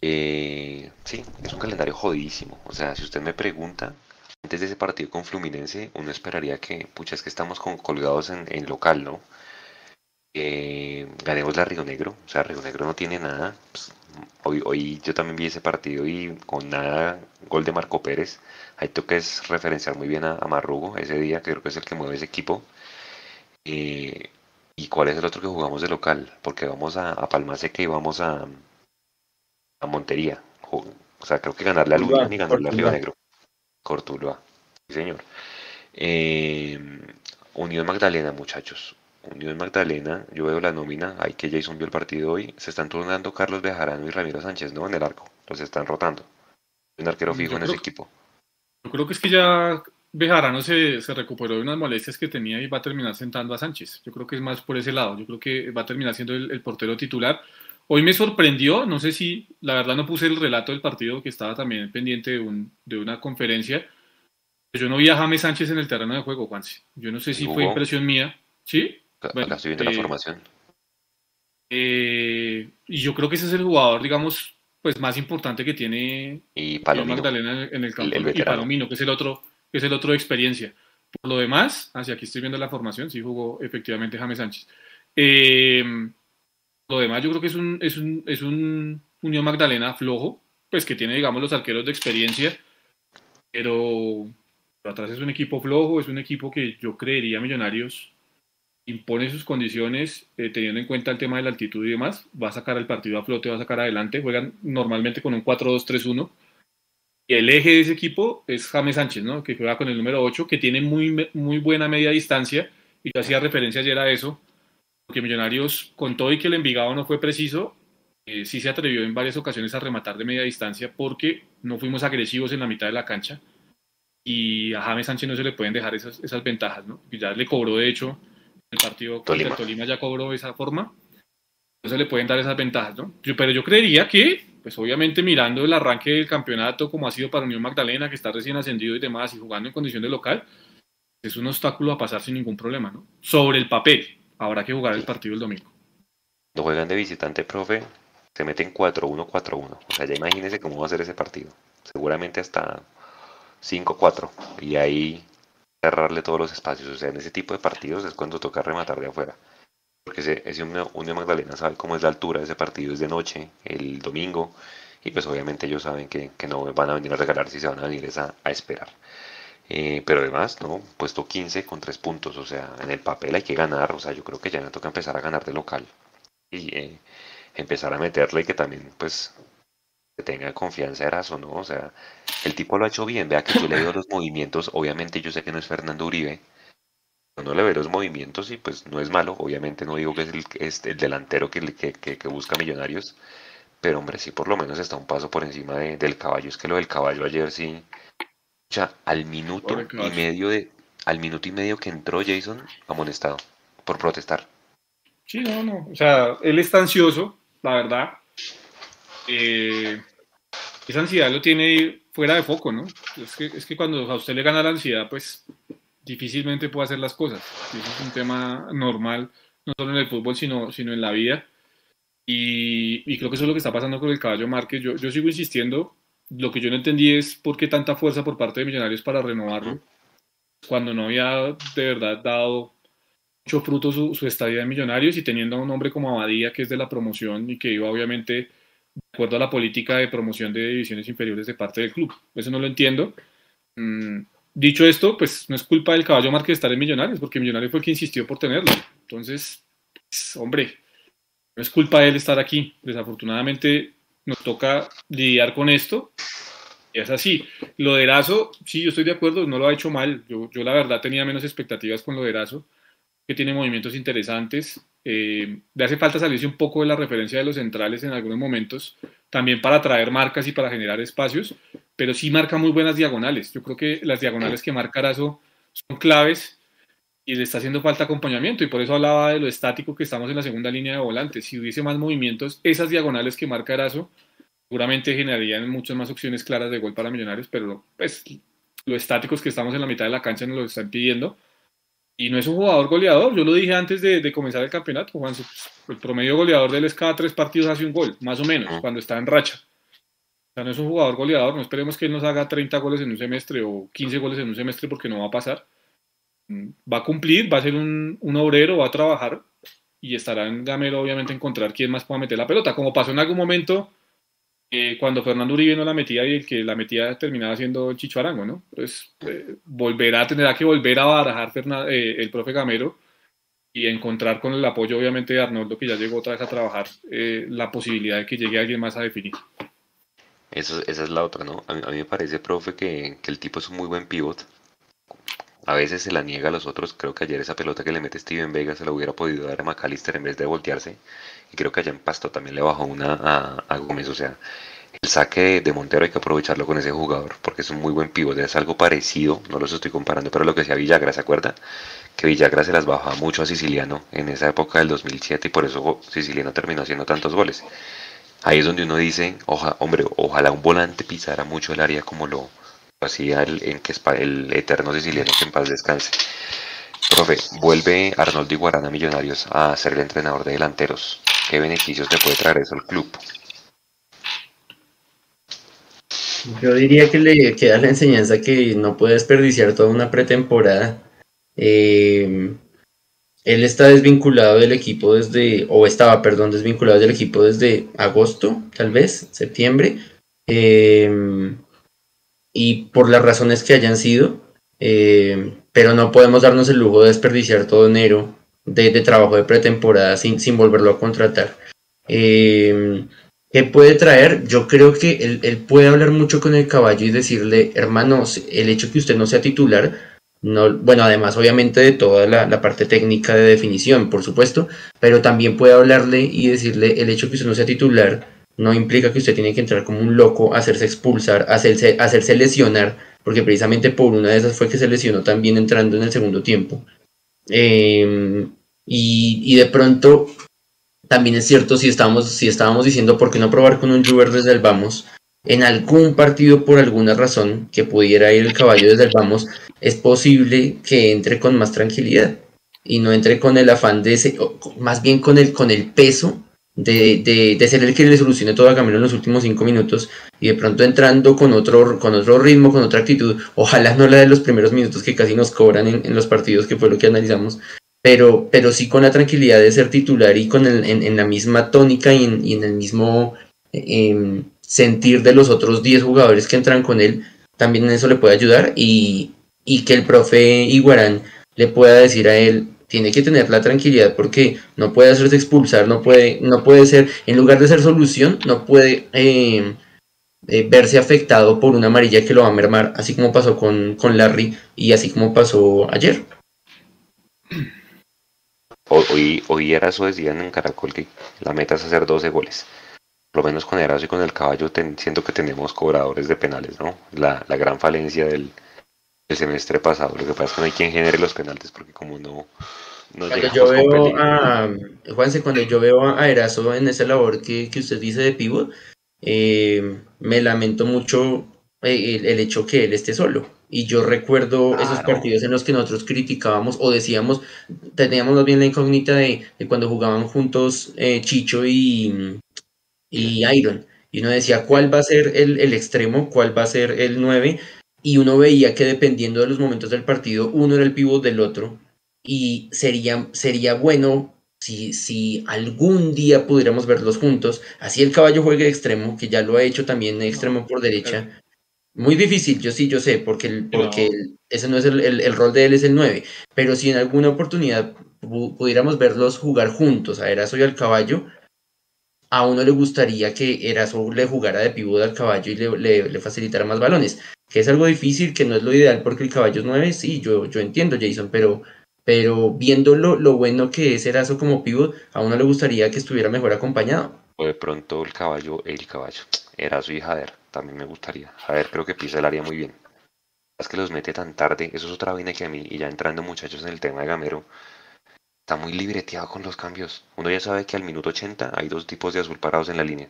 sí, es un calendario jodidísimo. O sea, si usted me pregunta, antes de ese partido con Fluminense, uno esperaría que, pucha, es que estamos con, colgados en, en local, ¿no? Eh, ganemos la Río Negro, o sea, Río Negro no tiene nada. Pues, hoy, hoy yo también vi ese partido y con nada, gol de Marco Pérez. Ahí toca es referenciar muy bien a, Marrugo ese día, que creo que es el que mueve ese equipo. Eh, ¿Y cuál es el otro que jugamos de local? Porque vamos a, a Palmaseca y vamos a, a Montería. O sea, creo que ganarle a Unión y ganarle a Río Negro. Cortuluá, sí señor. Eh, Unión Magdalena, muchachos. Unión Magdalena, yo veo la nómina, hay que Jason vio el partido hoy, se están turnando Carlos Bejarano y Ramiro Sánchez, ¿no? En el arco, los están rotando. Un arquero fijo en ese equipo. Yo creo que es que ya Bejarano se, se, recuperó de unas molestias que tenía y va a terminar sentando a Sánchez. Yo creo que es más por ese lado, yo creo que va a terminar siendo el, portero titular. Hoy me sorprendió, no sé si, la verdad no puse el relato del partido que estaba también pendiente de, un, de una conferencia. Yo no vi a James Sánchez en el terreno de juego, Juanse. Yo no sé si fue impresión mía. ¿Sí? Bueno, estoy viendo la eh, formación. Eh, y yo creo que ese es el jugador, digamos, pues más importante que tiene y Palomino, Magdalena en el campo. y Palomino, que es el otro, que es el otro de experiencia. Por lo demás, hacia aquí estoy viendo la formación, sí jugó efectivamente James Sánchez. Eh, lo demás, yo creo que es un, es un, es un Unión Magdalena flojo, pues que tiene, digamos, los arqueros de experiencia, pero, pero atrás es un equipo flojo, es un equipo que yo creería Millonarios impone sus condiciones eh, teniendo en cuenta el tema de la altitud y demás, va a sacar el partido a flote, va a sacar adelante, juegan normalmente con un 4-2-3-1. Y el eje de ese equipo es James Sánchez, ¿no? que juega con el número 8, que tiene muy, muy buena media distancia, y yo hacía referencia ayer a eso, porque Millonarios, con todo y que el Envigado no fue preciso, eh, sí se atrevió en varias ocasiones a rematar de media distancia porque no fuimos agresivos en la mitad de la cancha y a James Sánchez no se le pueden dejar esas, esas ventajas, ¿no? ya le cobró, de hecho, el partido contra Tolima ya cobró de esa forma, no se le pueden dar esas ventajas, ¿no? pero yo creería que, pues obviamente mirando el arranque del campeonato como ha sido para Unión Magdalena, que está recién ascendido y demás, y jugando en condición de local, es un obstáculo a pasar sin ningún problema, ¿no? Sobre el papel, habrá que jugar el partido el domingo. Cuando juegan de visitante, profe, se meten 4-1-4-1. O sea, ya imagínense cómo va a ser ese partido. Seguramente hasta 5-4. Y ahí cerrarle todos los espacios. O sea, en ese tipo de partidos es cuando toca rematar de afuera. Porque ese, ese Unión Magdalena sabe cómo es la altura de ese partido, es de noche, el domingo. Y pues obviamente ellos saben que, no van a venir a regalar si se van a venir a, a esperar. Eh, pero además, ¿no? Puesto 15 con 3 puntos. O sea, en el papel hay que ganar. O sea, yo creo que ya me toca empezar a ganar de local. Y eh, empezar a meterle que también pues tenga confianza Erazo, ¿no? O sea, el tipo lo ha hecho bien, vea que yo le veo los movimientos, obviamente yo sé que no es Fernando Uribe, no le veo los movimientos y pues no es malo, obviamente no digo que es el, delantero que, que, busca millonarios, pero hombre, sí por lo menos está un paso por encima del caballo, es que lo del caballo ayer sí, al minuto y medio de, al minuto y medio que entró Jason amonestado por protestar. Sí, no, no, o sea, él está ansioso, la verdad. Eh, esa ansiedad lo tiene fuera de foco, ¿no? Es que, es que cuando a usted le gana la ansiedad, pues difícilmente puede hacer las cosas. Eso es un tema normal, no solo en el fútbol, sino, sino en la vida. Y, creo que eso es lo que está pasando con el caballo Márquez. Yo, yo sigo insistiendo, lo que yo no entendí es por qué tanta fuerza por parte de Millonarios para renovarlo, cuando no había de verdad dado mucho fruto su, su, estadía en Millonarios y teniendo a un hombre como Abadía, que es de la promoción y que iba obviamente de acuerdo a la política de promoción de divisiones inferiores de parte del club. Eso no lo entiendo. Mm, dicho esto, pues no es culpa del caballo Márquez estar en Millonarios, porque Millonarios fue el que insistió por tenerlo. Entonces, pues, hombre, no es culpa de él estar aquí. Desafortunadamente nos toca lidiar con esto. Es así. Lo de Erazo, sí, yo estoy de acuerdo, no lo ha hecho mal. Yo, yo la verdad tenía menos expectativas con lo de Erazo que tiene movimientos interesantes. Eh, le hace falta salirse un poco de la referencia de los centrales en algunos momentos, también para atraer marcas y para generar espacios, pero sí marca muy buenas diagonales. Yo creo que las diagonales que marca Arazo son claves y le está haciendo falta acompañamiento y por eso hablaba de lo estático que estamos en la segunda línea de volantes. Si hubiese más movimientos, esas diagonales que marca Arazo seguramente generarían muchas más opciones claras de gol para Millonarios, pero pues lo estáticos que estamos en la mitad de la cancha nos lo están pidiendo y no es un jugador goleador, yo lo dije antes de, comenzar el campeonato, Juan, el promedio goleador de él es cada tres partidos hace un gol, más o menos, cuando está en racha. O sea, no es un jugador goleador, no esperemos que él nos haga 30 goles en un semestre o 15 goles en un semestre porque no va a pasar. Va a cumplir, va a ser un, un obrero, va a trabajar y estará en Gamero obviamente encontrar quién más pueda meter la pelota, como pasó en algún momento cuando Fernando Uribe no la metía y el que la metía terminaba siendo el Chicho Arango, ¿no? Entonces, eh, volverá, tendrá que volver a barajar eh, el profe Gamero y encontrar con el apoyo, obviamente, de Arnoldo, que ya llegó otra vez a trabajar, eh, la posibilidad de que llegue alguien más a definir. Esa es la otra, ¿no? A mí, me parece, profe, que, que, el tipo es un muy buen pivot. A veces se la niega a los otros. Creo que ayer esa pelota que le mete Steven Vega se la hubiera podido dar a McAllister en vez de voltearse y creo que allá en Pasto también le bajó una a, Gómez, o sea, el saque de Montero hay que aprovecharlo con ese jugador, porque es un muy buen pivote, es algo parecido, no los estoy comparando, pero lo que decía Villagra, ¿se acuerda? Que Villagra se las bajaba mucho a Siciliano en esa época del 2007 y por eso Siciliano terminó haciendo tantos goles. Ahí es donde uno dice, oja, hombre, ojalá un volante pisara mucho el área como lo hacía el, el eterno siciliano que en paz descanse. Profe, vuelve Arnoldo Iguarana Millonarios a ser el entrenador de delanteros. ¿Qué beneficios te puede traer eso al club? Yo diría que le queda la enseñanza que no puede desperdiciar toda una pretemporada. Eh, él está desvinculado del equipo desde, o estaba, perdón, desvinculado del equipo desde agosto, tal vez, septiembre. Eh, y por las razones que hayan sido, eh, pero no podemos darnos el lujo de desperdiciar todo enero de, trabajo de pretemporada sin, sin, volverlo a contratar. Eh, ¿Qué puede traer? Yo creo que él, puede hablar mucho con el caballo y decirle, hermanos, el hecho que usted no sea titular no, bueno, además obviamente de toda la, parte técnica de definición, por supuesto, pero también puede hablarle y decirle el hecho que usted no sea titular no implica que usted tiene que entrar como un loco, hacerse expulsar, hacerse, hacerse lesionar, porque precisamente por una de esas fue que se lesionó también entrando en el segundo tiempo. Em, y, de pronto, también es cierto, si estábamos, si estábamos diciendo por qué no probar con un Juber desde el vamos, en algún partido por alguna razón que pudiera ir el caballo desde el vamos, es posible que entre con más tranquilidad y no entre con el afán de ese, más bien con el, con el peso de, de, ser el que le solucione todo a Camilo en los últimos cinco minutos y de pronto entrando con otro, con otro ritmo, con otra actitud, ojalá no la de los primeros minutos que casi nos cobran en, los partidos, que fue lo que analizamos, pero, pero sí con la tranquilidad de ser titular y con el, en, la misma tónica y en, el mismo em, sentir de los otros 10 jugadores que entran con él, también eso le puede ayudar y, y que el profe Iguarán le pueda decir a él, tiene que tener la tranquilidad porque no puede hacerse expulsar, no puede, no puede ser, en lugar de ser solución, no puede eh, eh, verse afectado por una amarilla que lo va a mermar, así como pasó con, con Larry y así como pasó ayer. Hoy, hoy Erazo decían en Caracol que la meta es hacer 12 goles. Por lo menos con Erazo y con el caballo siento que tenemos cobradores de penales, ¿no? La, la gran falencia del, el semestre pasado. Lo que pasa es que no hay quien genere los penaltis porque como no... cuando yo veo a... Juanse, cuando yo veo a Erazo en esa labor que, usted dice de pivot, eh, me lamento mucho eh, el, hecho que él esté solo. Y yo recuerdo esos partidos en los que nosotros criticábamos o decíamos, teníamos más bien la incógnita de, cuando jugaban juntos eh, Chicho y, y Iron. Y uno decía, ¿cuál va a ser el, el extremo? ¿Cuál va a ser el 9? y uno veía que dependiendo de los momentos del partido, uno era el pivot del otro, y sería, sería bueno si, si algún día pudiéramos verlos juntos, así el caballo juegue extremo, que ya lo ha hecho también extremo por derecha. Muy difícil, yo sí, yo sé, porque, el, porque ese no es el, el, rol de él, es el 9. Pero si en alguna oportunidad pudiéramos verlos jugar juntos, a Eraso y al caballo, a uno le gustaría que Eraso le jugara de pivot al caballo y le, le, le facilitara más balones que es algo difícil, que no es lo ideal porque el caballo es 9, sí, yo, yo entiendo, Jason, pero, pero viendo lo, bueno que es Erazo como pivot, a uno le gustaría que estuviera mejor acompañado. O de pronto el caballo, el caballo, Erazo y Jader, también me gustaría. Jader creo que pisa el área muy bien. Es que los mete tan tarde, eso es otra vaina que a mí, y ya entrando muchachos en el tema de Gamero, está muy libreteado con los cambios. Uno ya sabe que al minuto 80 hay dos tipos de azul parados en la línea.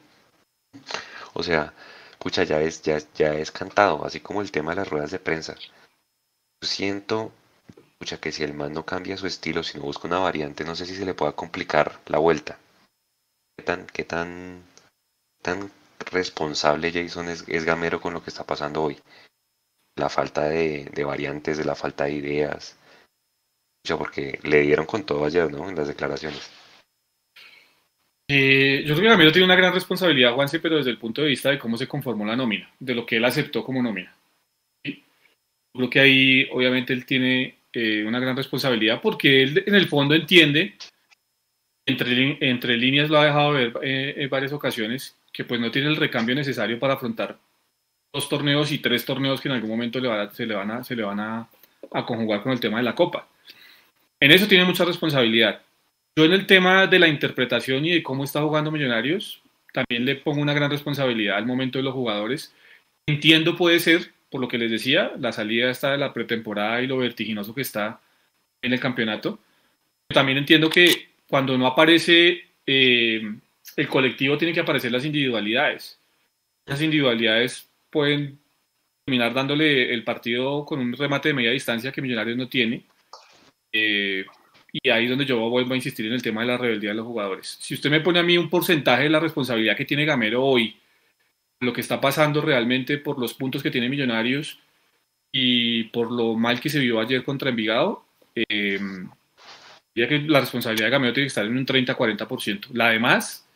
O sea, pucha, ya es, ya, ya es cantado, así como el tema de las ruedas de prensa. Yo siento, pucha, que si el man no cambia su estilo, si no busca una variante, no sé si se le pueda complicar la vuelta. ¿Qué tan, qué tan, tan responsable Jason es, gamero con lo que está pasando hoy? La falta de, de variantes, de la falta de ideas. Pucha, porque le dieron con todo ayer, ¿no? En las declaraciones. Eh, yo creo que Gamero tiene una gran responsabilidad, Juanse, pero desde el punto de vista de cómo se conformó la nómina, de lo que él aceptó como nómina. Yo creo que ahí, obviamente, él tiene eh, una gran responsabilidad porque él, en el fondo, entiende, entre, entre líneas lo ha dejado ver eh, en varias ocasiones, que pues no tiene el recambio necesario para afrontar dos torneos y tres torneos que en algún momento se le van, a, se le van a conjugar con el tema de la Copa. En eso tiene mucha responsabilidad yo en el tema de la interpretación y de cómo está jugando Millonarios, también le pongo una gran responsabilidad al momento de los jugadores. Entiendo puede ser, por lo que les decía, la salida está de la pretemporada y lo vertiginoso que está en el campeonato. También entiendo que cuando no aparece eh, el colectivo, tienen que aparecer las individualidades. Las individualidades pueden terminar dándole el partido con un remate de media distancia que Millonarios no tiene. Eh, y ahí es donde yo vuelvo a insistir en el tema de la rebeldía de los jugadores. Si usted me pone a mí un porcentaje de la responsabilidad que tiene Gamero hoy, lo que está pasando realmente por los puntos que tiene Millonarios y por lo mal que se vio ayer contra Envigado, eh, diría que la responsabilidad de Gamero tiene que estar en un 30-40%. La demás,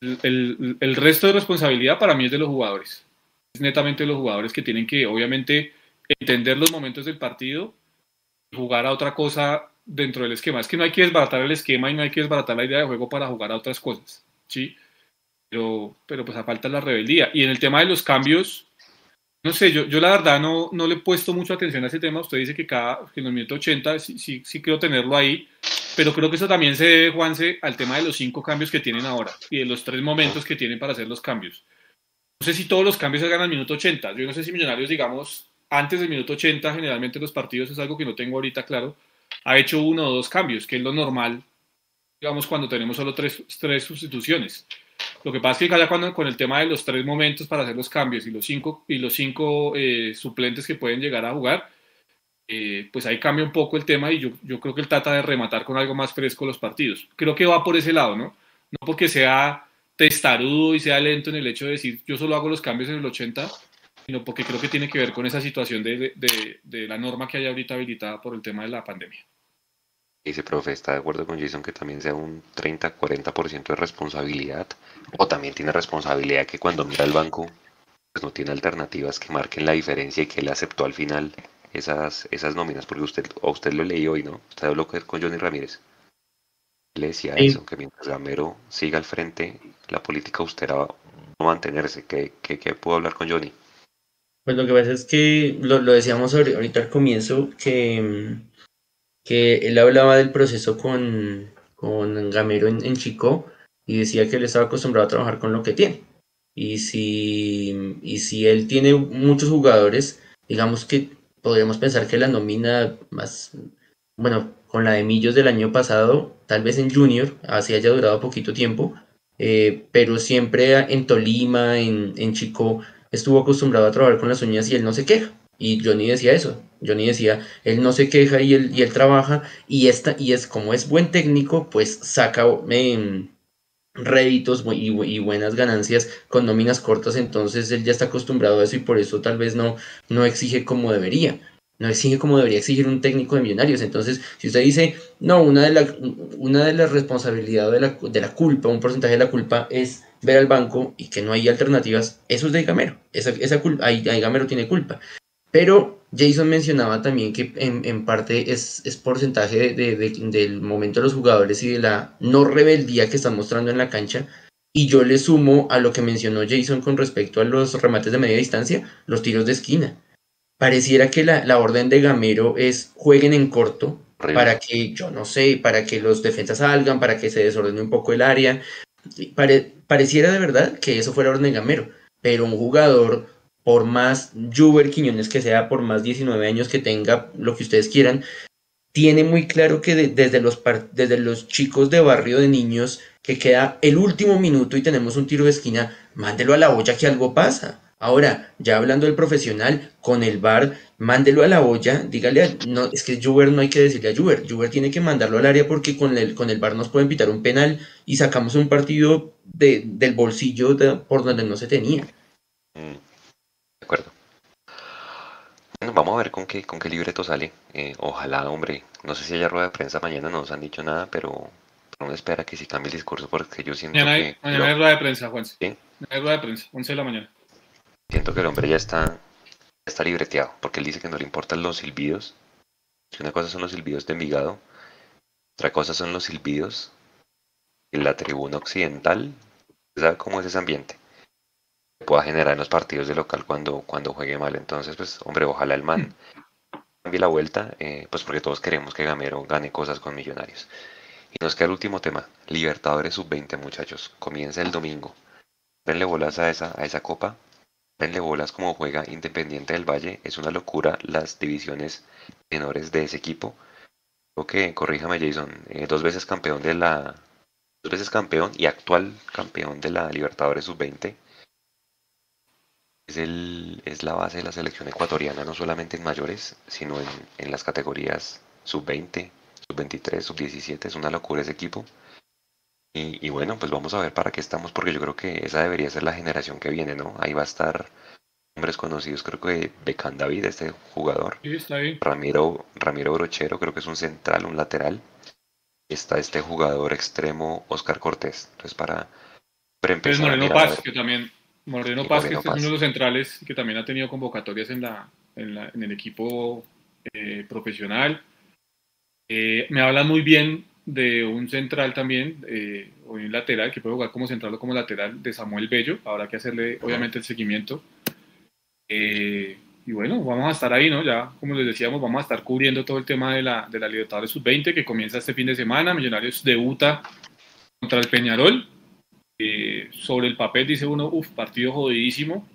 el, el resto de responsabilidad para mí es de los jugadores. Es netamente de los jugadores que tienen que, obviamente, entender los momentos del partido, jugar a otra cosa dentro del esquema. Es que no hay que desbaratar el esquema y no hay que desbaratar la idea de juego para jugar a otras cosas, ¿sí? Pero, pero pues falta la rebeldía. Y en el tema de los cambios, No sé, yo, yo la verdad no, no le he puesto mucha atención a ese tema. Usted dice que cada que en minuto 80 sí, sí, sí quiero tenerlo ahí, pero creo que eso también se debe, Juanse, al tema de los cinco cambios que tienen ahora y de los tres momentos que tienen para hacer los cambios. No sé si todos los cambios se hagan al minuto 80. Yo no sé si Millonarios, digamos, antes del minuto 80, generalmente los partidos es algo que no tengo ahorita claro, ha hecho uno o dos cambios, que es lo normal, digamos, cuando tenemos solo tres, tres sustituciones. Lo que pasa es que cada cuando con el tema de los tres momentos para hacer los cambios y los cinco, y los cinco eh, suplentes que pueden llegar a jugar, eh, pues ahí cambia un poco el tema y yo, yo creo que él trata de rematar con algo más fresco los partidos. Creo que va por ese lado, ¿no? No porque sea testarudo y sea lento en el hecho de decir yo solo hago los cambios en el 80, sino porque creo que tiene que ver con esa situación de, de, de la norma que hay ahorita habilitada por el tema de la pandemia. Dice, profe, ¿está de acuerdo con Jason que también sea un 30-40% de responsabilidad? O también tiene responsabilidad que cuando mira el banco, pues no tiene alternativas que marquen la diferencia y que él aceptó al final esas, esas nóminas, porque usted, a usted lo leí hoy, ¿no? Usted habló con Johnny Ramírez. Le decía Sí. eso, que mientras Gamero siga al frente, la política austera va a mantenerse. ¿Qué, qué, qué puedo hablar con Johnny? Pues lo que pasa es que lo, lo decíamos ahori- ahorita al comienzo, que, mm, que él hablaba del proceso con, con Gamero en, en Chico y decía que él estaba acostumbrado a trabajar con lo que tiene. Y si, y si él tiene muchos jugadores, digamos que podríamos pensar que la nómina más, bueno, con la de Millos del año pasado, tal vez en Junior, así haya durado poquito tiempo, eh, pero siempre en Tolima, en, en Chico, estuvo acostumbrado a trabajar con las uñas y él no se queja. Y Johnny decía eso. Johnny decía, él no se queja y él, y él trabaja y, esta, y es como es buen técnico, pues saca em, réditos y, y buenas ganancias con nóminas cortas, entonces él ya está acostumbrado a eso y por eso tal vez no, no exige como debería. No exige como debería exigir un técnico de millonarios. Entonces, si usted dice, no, una de, la, una de las responsabilidades de la, de la culpa, un porcentaje de la culpa es ver al banco y que no hay alternativas, eso es de Gamero. Esa, esa culpa, ahí, ahí Gamero tiene culpa. Pero Jason mencionaba también que en, en parte es, es porcentaje de, de- de- del momento de los jugadores y de la no rebeldía que están mostrando en la cancha. Y yo le sumo a lo que mencionó Jason con respecto a los remates de media distancia, los tiros de esquina. Pareciera que la, la orden de Gamero es jueguen en corto para que, yo no sé, para que los defensas salgan, para que se desordene un poco el área. Pare- pareciera de verdad que eso fuera orden de Gamero, pero un jugador, por más Juber Quiñones que sea, por más 19 años que tenga, lo que ustedes quieran, tiene muy claro que de- desde, los desde los chicos de barrio de niños, que queda el último minuto y tenemos un tiro de esquina, mándelo a la olla que algo pasa. Ahora, ya hablando del profesional, con el bar, mándelo a la olla, dígale, a- no, es que Juber no hay que decirle a Juber, Juber tiene que mandarlo al área porque con el, con el bar nos pueden pitar un penal y sacamos un partido de, del bolsillo por donde no se tenía. Mm, acuerdo. Bueno, vamos a ver con qué, con qué libreto sale. Eh, ojalá, hombre. No sé si haya rueda de prensa mañana, no nos han dicho nada, pero, uno espera que sí cambie el discurso porque yo siento Mañana hay, que, mañana hay rueda de prensa, Juan. ¿Sí? Mañana hay rueda de prensa, 11 de la mañana. siento que el hombre ya está, está libreteado, porque él dice que no le importan los silbidos. Que una cosa son los silbidos de Envigado, otra cosa son los silbidos en la tribuna occidental. ¿Usted ¿Sabe cómo es ese ambiente? Pueda generar en los partidos de local cuando, cuando juegue mal. Entonces, pues, hombre, ojalá el man cambie la vuelta, eh, pues porque todos queremos que Gamero gane cosas con Millonarios. Y nos queda el último tema, Libertadores Sub-20, muchachos. Comienza el domingo. Denle bolas a esa, a esa copa. Denle bolas como juega Independiente del Valle. Es una locura las divisiones menores de ese equipo. Creo que, corríjame Jason, eh, dos veces campeón de la... Dos veces campeón y actual campeón de la Libertadores Sub-20. Es, el, es la base de la selección ecuatoriana, no solamente en mayores, sino en, en las categorías sub-20, sub-23, sub-17. Es una locura ese equipo. Y, y bueno, pues vamos a ver para qué estamos, porque yo creo que esa debería ser la generación que viene, ¿no? Ahí va a estar hombres conocidos, creo que Becan David, este jugador. Sí, está bien. Ramiro, Ramiro Brochero, creo que es un central, un lateral. Está este jugador extremo, Oscar Cortés. Entonces, para, para Es empezar Moreno Paz, que también. Moreno Paz, Moreno que este es uno de los centrales que también ha tenido convocatorias en, la, en, la- en el equipo eh, profesional. Eh, me hablan muy bien de un central también, eh, o un lateral, que puede jugar como central o como lateral, de Samuel Bello. Habrá que hacerle, obviamente, el seguimiento. Eh, y bueno, vamos a estar ahí, ¿no? Ya, como les decíamos, vamos a estar cubriendo todo el tema de la, de la Libertadores Sub-20 que comienza este fin de semana. Millonarios debuta contra el Peñarol. Eh, sobre el papel dice uno, uff, partido jodidísimo.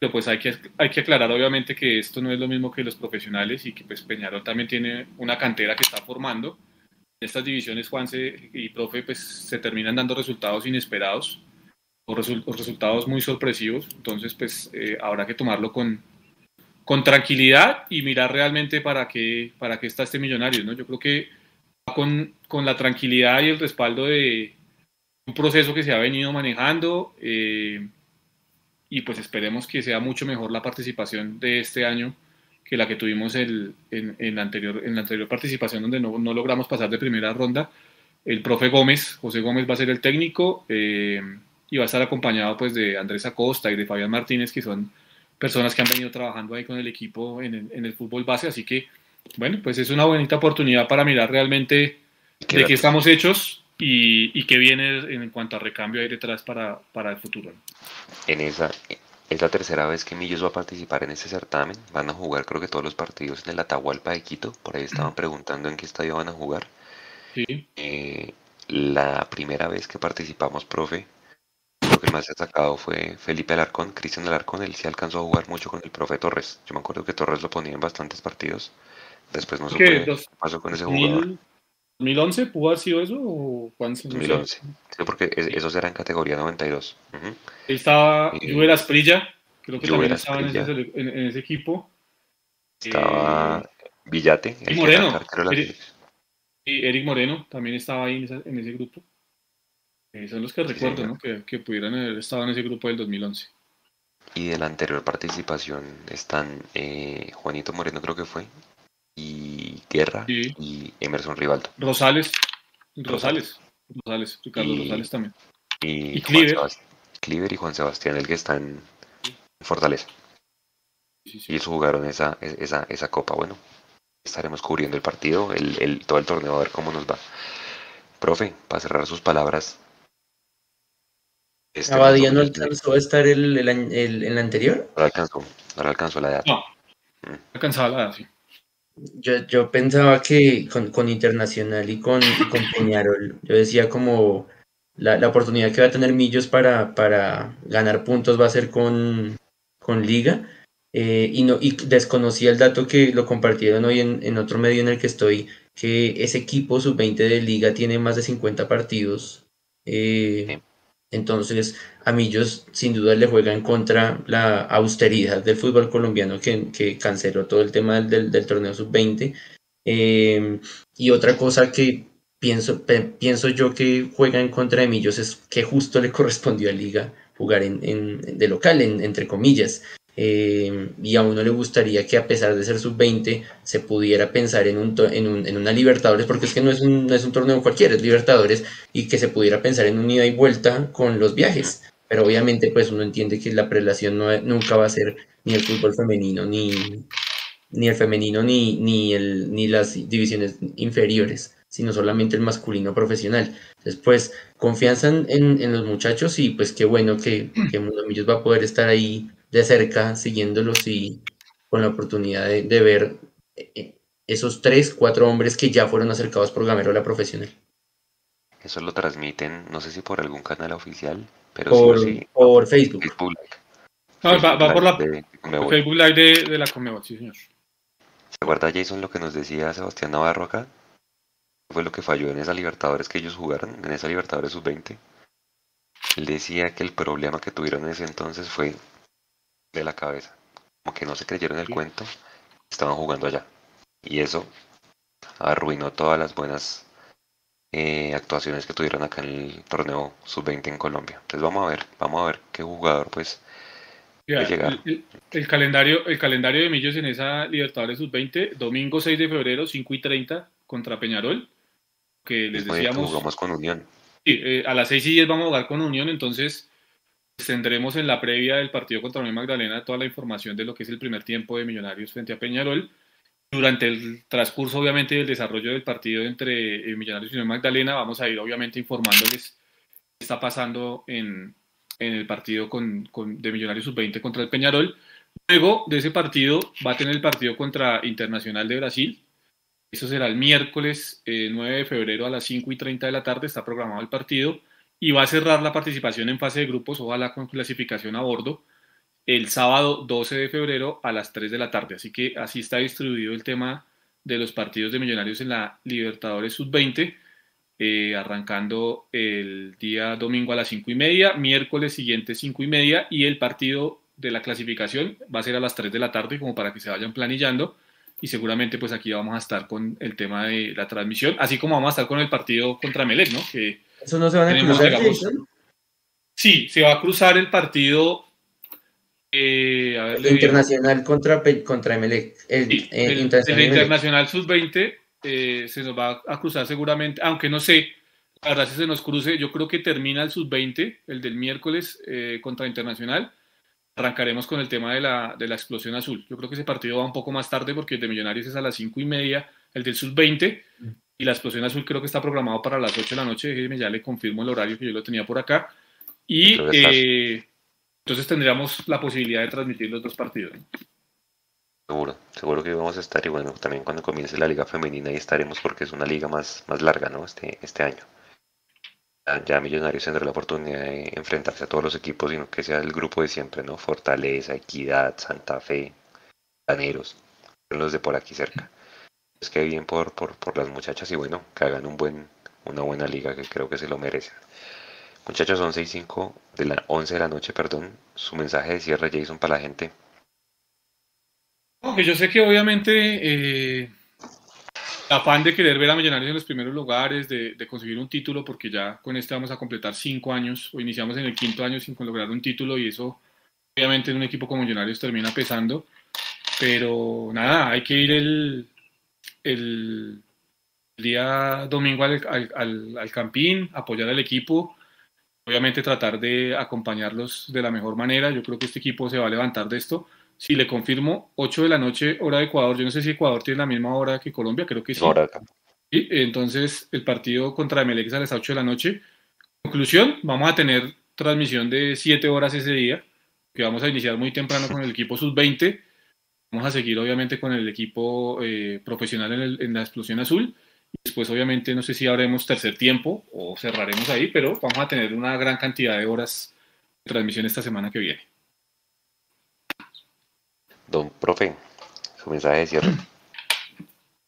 Pero pues hay que, hay que aclarar obviamente que esto no es lo mismo que los profesionales y que pues Peñarol también tiene una cantera que está formando. Estas divisiones, Juanse y profe, pues se terminan dando resultados inesperados o, resultados muy sorpresivos. Entonces, pues eh, habrá que tomarlo con, con tranquilidad y mirar realmente para qué, para qué está este millonario. ¿no? Yo creo que con, con la tranquilidad y el respaldo de un proceso que se ha venido manejando. Eh, y pues esperemos que sea mucho mejor la participación de este año que la que tuvimos el, en, la anterior, en la anterior participación donde no, no, logramos pasar de primera ronda. El profe Gómez, José Gómez va a ser el técnico eh, y va a estar acompañado pues de Andrés Acosta y de Fabián Martínez, que son personas que han venido trabajando ahí con el equipo en el, en el fútbol base. Así que, bueno, pues es una bonita oportunidad para mirar realmente de qué estamos hechos y, qué viene en cuanto a recambio ahí detrás para, para el futuro. En esa, es la tercera vez que Millos va a participar en este certamen. Van a jugar creo que todos los partidos en el Atahualpa de Quito. Por ahí estaban preguntando en qué estadio van a jugar. Sí. Eh, la primera vez que participamos, profe, lo que más destacado fue Felipe Alarcón, Cristian Alarcón. Él sí alcanzó a jugar mucho con el profe Torres. Yo me acuerdo que Torres lo ponía en bastantes partidos. Después no supe qué pasó con ese jugador. ¿2011 pudo haber sido eso o cuándo? 2011. Sí, porque esos eran categoría 92. Ahí estaba eh, Asprilla, creo que también estaba en ese, en, ese, equipo. Estaba eh, Villate. El Moreno. Eric, Eric, Moreno también estaba ahí en, esa, en ese grupo. Eh, son los que recuerdo, ¿no? Que, que, pudieran haber estado en ese grupo del 2011. Y de la anterior participación están eh, Juanito Moreno, creo que fue, y Guerra y Emerson Rivaldo. Rosales, Rosales, Rosales, Ricardo Rosales también. Y, Cliver. y Juan Sebastián, el que está en Fortaleza. y ellos jugaron esa, esa, esa copa. Bueno, estaremos cubriendo el partido, el, el, todo el torneo, a ver cómo nos va. Profe, para cerrar sus palabras. Este ¿Abadía no alcanzó a estar el, el, el, el anterior? No alcanzó, no alcanzó la edad. No, mm. alcanzaba la edad, sí. Yo, yo pensaba que con, con Internacional y con, con, Peñarol, yo decía como la, la, oportunidad que va a tener Millos para, para ganar puntos va a ser con, con Liga. Eh, y, no, y desconocía el dato que lo compartieron hoy en, en otro medio en el que estoy, que ese equipo sub-20 de Liga tiene más de 50 partidos. Eh, entonces, a Millos sin duda le juega en contra la austeridad del fútbol colombiano que, que canceló todo el tema del, del torneo sub-20. Eh, y otra cosa que pienso, pienso yo que juega en contra de Millos es que justo le correspondió a Liga jugar en, en de local, en, entre comillas. Eh, y a uno le gustaría que a pesar de ser sub-20 se pudiera pensar en, un, en, un, en, una Libertadores, porque es que no es, un, no es un torneo cualquiera, es Libertadores, y que se pudiera pensar en un ida y vuelta con los viajes. Pero obviamente pues uno entiende que la prelación no, nunca va a ser ni el fútbol femenino, ni, ni el femenino, ni, ni, el, ni las divisiones inferiores, sino solamente el masculino profesional. Después, confianza en, en, los muchachos y pues qué bueno que, que Mundo Millos va a poder estar ahí de cerca, siguiéndolos y con la oportunidad de, ver eh, esos tres, cuatro hombres que ya fueron acercados por Gamero profesional. Eso lo transmiten, no sé si por algún canal oficial, pero por, sí, por Facebook. va, por la Facebook Live de, la Comebol, sí señor. ¿Se acuerda Jason lo que nos decía Sebastián Navarro acá? Fue lo que falló en esa Libertadores que ellos jugaron, en esa Libertadores sub-20. Él decía que el problema que tuvieron en ese entonces fue de la cabeza. Como que no se creyeron el cuento, estaban jugando allá. Y eso arruinó todas las buenas eh, actuaciones que tuvieron acá en el torneo sub-20 en Colombia. Entonces vamos a ver, vamos a ver qué jugador pues llegar. El, calendario, el calendario de Millos en esa Libertadores sub-20, domingo 6 de febrero, 5 y 30 contra Peñarol, que les decíamos... Jugamos con Unión. Sí, eh, a las 6 y 10 vamos a jugar con Unión, entonces tendremos en la previa del partido contra Unión Magdalena toda la información de lo que es el primer tiempo de Millonarios frente a Peñarol. Durante el transcurso, obviamente, del desarrollo del partido entre eh, Millonarios y Unión Magdalena, vamos a ir, obviamente, informándoles qué está pasando en, en el partido con, con, de Millonarios Sub-20 contra el Peñarol. Luego de ese partido va a tener el partido contra Internacional de Brasil. Eso será el miércoles 9 de febrero a las 5 y 30 de la tarde. Está programado el partido y va a cerrar la participación en fase de grupos, ojalá con clasificación a bordo, el sábado 12 de febrero a las 3 de la tarde. Así que así está distribuido el tema de los partidos de Millonarios en la Libertadores Sub-20, eh, arrancando el día domingo a las 5 y media, miércoles siguiente 5 y media y el partido de la clasificación va a ser a las 3 de la tarde como para que se vayan planillando y seguramente pues aquí vamos a estar con el tema de la transmisión, así como vamos a estar con el partido contra Melec, ¿no? Que ¿Eso no se van a cruzar? sí, se va a cruzar el partido. Eh, el internacional contra, contra Emelec. El, el, internacional, sub-20 eh, se nos va a cruzar seguramente, aunque no sé, la verdad si se nos cruce, yo creo que termina el sub-20, el del miércoles eh, contra Internacional. Arrancaremos con el tema de la, de la explosión azul. Yo creo que ese partido va un poco más tarde porque el de Millonarios es a las 5 y media, el del sub-20 y la explosión azul creo que está programado para las 8 de la noche, déjeme ya le confirmo el horario que yo lo tenía por acá. Y eh, entonces tendríamos la posibilidad de transmitir los dos partidos. Seguro, seguro que vamos a estar y bueno, también cuando comience la liga femenina ahí estaremos porque es una liga más, más larga, ¿no? Este, este año. Ya, Millonarios tendrá la oportunidad de enfrentarse a todos los equipos, sino que sea el grupo de siempre, ¿no? Fortaleza, Equidad, Santa Fe, Ganeros, los de por aquí cerca es que bien por, por, por, las muchachas y bueno, que hagan un buen, una buena liga que creo que se lo merecen. Muchachos, 11 y 5 de la 11 de la noche, perdón, su mensaje de cierre, Jason, para la gente. yo sé que obviamente eh, afán de querer ver a Millonarios en los primeros lugares, de, de, conseguir un título, porque ya con este vamos a completar cinco años, o iniciamos en el quinto año sin lograr un título, y eso obviamente en un equipo como Millonarios termina pesando. Pero nada, hay que ir el, el día domingo al, al, al, campín, apoyar al equipo, obviamente tratar de acompañarlos de la mejor manera. Yo creo que este equipo se va a levantar de esto. Si le confirmo, 8 de la noche, hora de Ecuador. Yo no sé si Ecuador tiene la misma hora que Colombia, creo que sí. entonces, el partido contra Emelec es a las 8 de la noche. Conclusión, vamos a tener transmisión de 7 horas ese día, que vamos a iniciar muy temprano con el equipo sub-20 Vamos a seguir obviamente con el equipo eh, profesional en, la explosión azul. Y después obviamente no sé si haremos tercer tiempo o cerraremos ahí, pero vamos a tener una gran cantidad de horas de transmisión esta semana que viene. Don profe, su mensaje de cierre.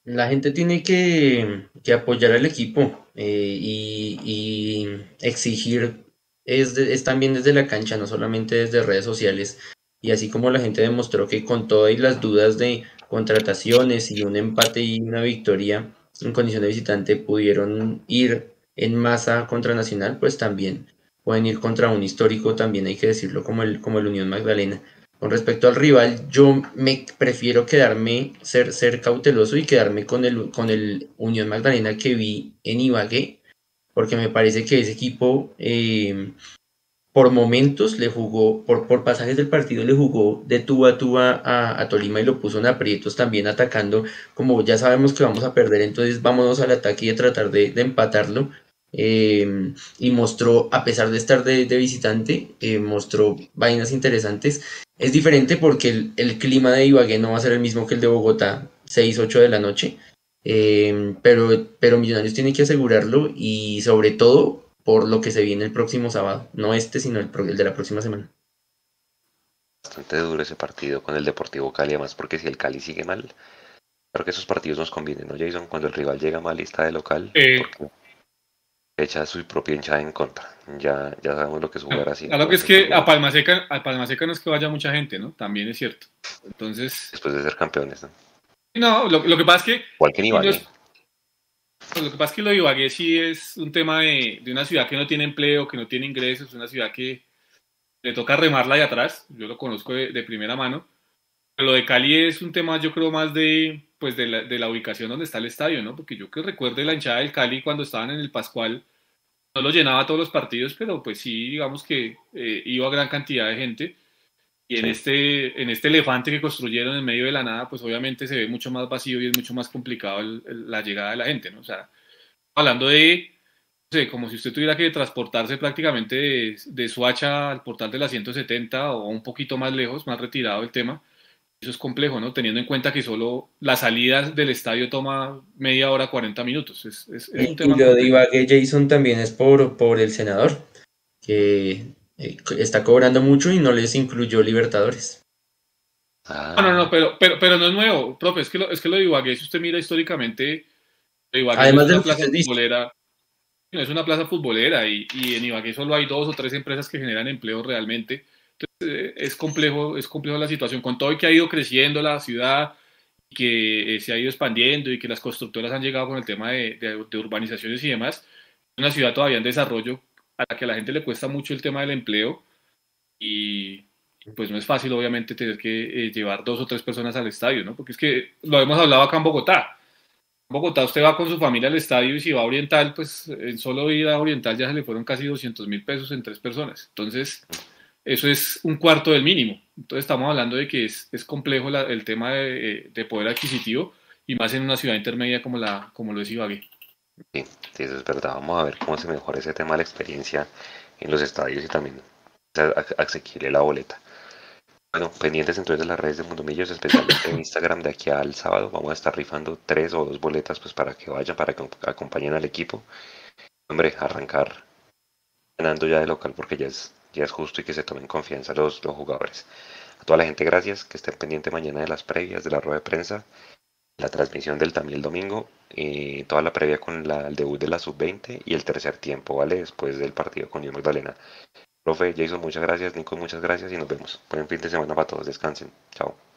La gente tiene que, apoyar al equipo eh, y, exigir es, es, también desde la cancha, no solamente desde redes sociales, y así como la gente demostró que con todas las dudas de contrataciones y un empate y una victoria en condición de visitante pudieron ir en masa contra Nacional, pues también pueden ir contra un histórico, también hay que decirlo, como el, como el Unión Magdalena. Con respecto al rival, yo me prefiero quedarme, ser, ser cauteloso y quedarme con el, con el Unión Magdalena que vi en Ibagué, porque me parece que ese equipo eh, por momentos le jugó, por, por pasajes del partido le jugó de tú a tú a, Tolima y lo puso en aprietos también atacando, como ya sabemos que vamos a perder, entonces vámonos al ataque y a tratar de, empatarlo. Em, y mostró, a pesar de estar de, visitante, eh, mostró vainas interesantes. Es diferente porque el, clima de Ibagué no va a ser el mismo que el de Bogotá, 6, 8 de la noche. Em, pero, pero Millonarios tiene que asegurarlo y sobre todo por lo que se viene el próximo sábado. No este, sino el, de la próxima semana. Bastante duro ese partido con el Deportivo Cali, además porque si el Cali sigue mal, creo que esos partidos nos convienen, ¿no, Jason? Cuando el rival llega mal y está de local, echa su propia hinchada en contra. Ya, ya sabemos lo que es jugar así. Claro que es que a Palma, Seca, a Palma Seca no es que vaya mucha gente, ¿no? También es cierto. Entonces... Después de ser campeones, ¿no? No, lo, que pasa es que... Igual que. Pues lo que pasa es que lo de Ibagué sí es un tema de, de, una ciudad que no tiene empleo, que no tiene ingresos, una ciudad que le toca remarla de atrás, yo lo conozco de, de primera mano. Pero lo de Cali es un tema, yo creo, más de, pues de, la, de la ubicación donde está el estadio, ¿no? Porque yo que recuerde la hinchada del Cali cuando estaban en el Pascual, no lo llenaba todos los partidos, pero pues sí, digamos que eh, iba gran cantidad de gente. Y en, este, en este elefante que construyeron en medio de la nada, pues obviamente se ve mucho más vacío y es mucho más complicado la llegada de la gente, ¿no? O sea, hablando de sé, como si usted tuviera que transportarse prácticamente de, de Suacha al portal de la 170 o un poquito más lejos, más retirado el tema. Eso es complejo, ¿no? Teniendo en cuenta que solo la salida del estadio toma media hora, 40 minutos. Es, es, es y, y lo de Ibagué, Jason, también es por, por el senador, que eh, está cobrando mucho y no les incluyó Libertadores. Ah. No, no, no, pero, pero, pero no es nuevo, profe, es que lo, es que lo de Ibagué, si usted mira históricamente, Ibagué Además es de una plaza futbolera, es una plaza futbolera y, y en Ibagué solo hay dos o tres empresas que generan empleo realmente. Entonces, eh, es complejo, es complejo la situación, con todo y que ha ido creciendo la ciudad, y que eh, se ha ido expandiendo y que las constructoras han llegado con el tema de, de, de urbanizaciones y demás, es una ciudad todavía en desarrollo a la que a la gente le cuesta mucho el tema del empleo y pues no es fácil obviamente tener que eh, llevar dos o tres personas al estadio, ¿no? Porque es que lo hemos hablado acá en Bogotá. En Bogotá usted va con su familia al estadio y si va a Oriental, pues en solo ir a Oriental ya se le fueron casi 200 mil pesos en tres personas. Entonces, eso es un cuarto del mínimo. Entonces estamos hablando de que es, es complejo la, el tema de, de, poder adquisitivo y más en una ciudad intermedia como, la, como lo es Ibagué. Sí, eso es verdad. Vamos a ver cómo se mejora ese tema de la experiencia en los estadios y también asequible la boleta. Bueno, pendientes entonces de las redes de Mundomillos, especialmente en Instagram de aquí al sábado. Vamos a estar rifando tres o dos boletas pues para que vayan, para que acompañen al equipo. Hombre, arrancar ganando ya de local porque ya es, ya es justo y que se tomen confianza los, los jugadores. A toda la gente, gracias, que estén pendientes mañana de las previas, de la rueda de prensa, la transmisión del también el domingo, eh, toda la previa con la, el debut de la sub-20 y el tercer tiempo, ¿vale? Después del partido con Unión Magdalena. Profe, Jason, muchas gracias. Nico, muchas gracias y nos vemos. Buen fin de semana para todos. Descansen. Chao.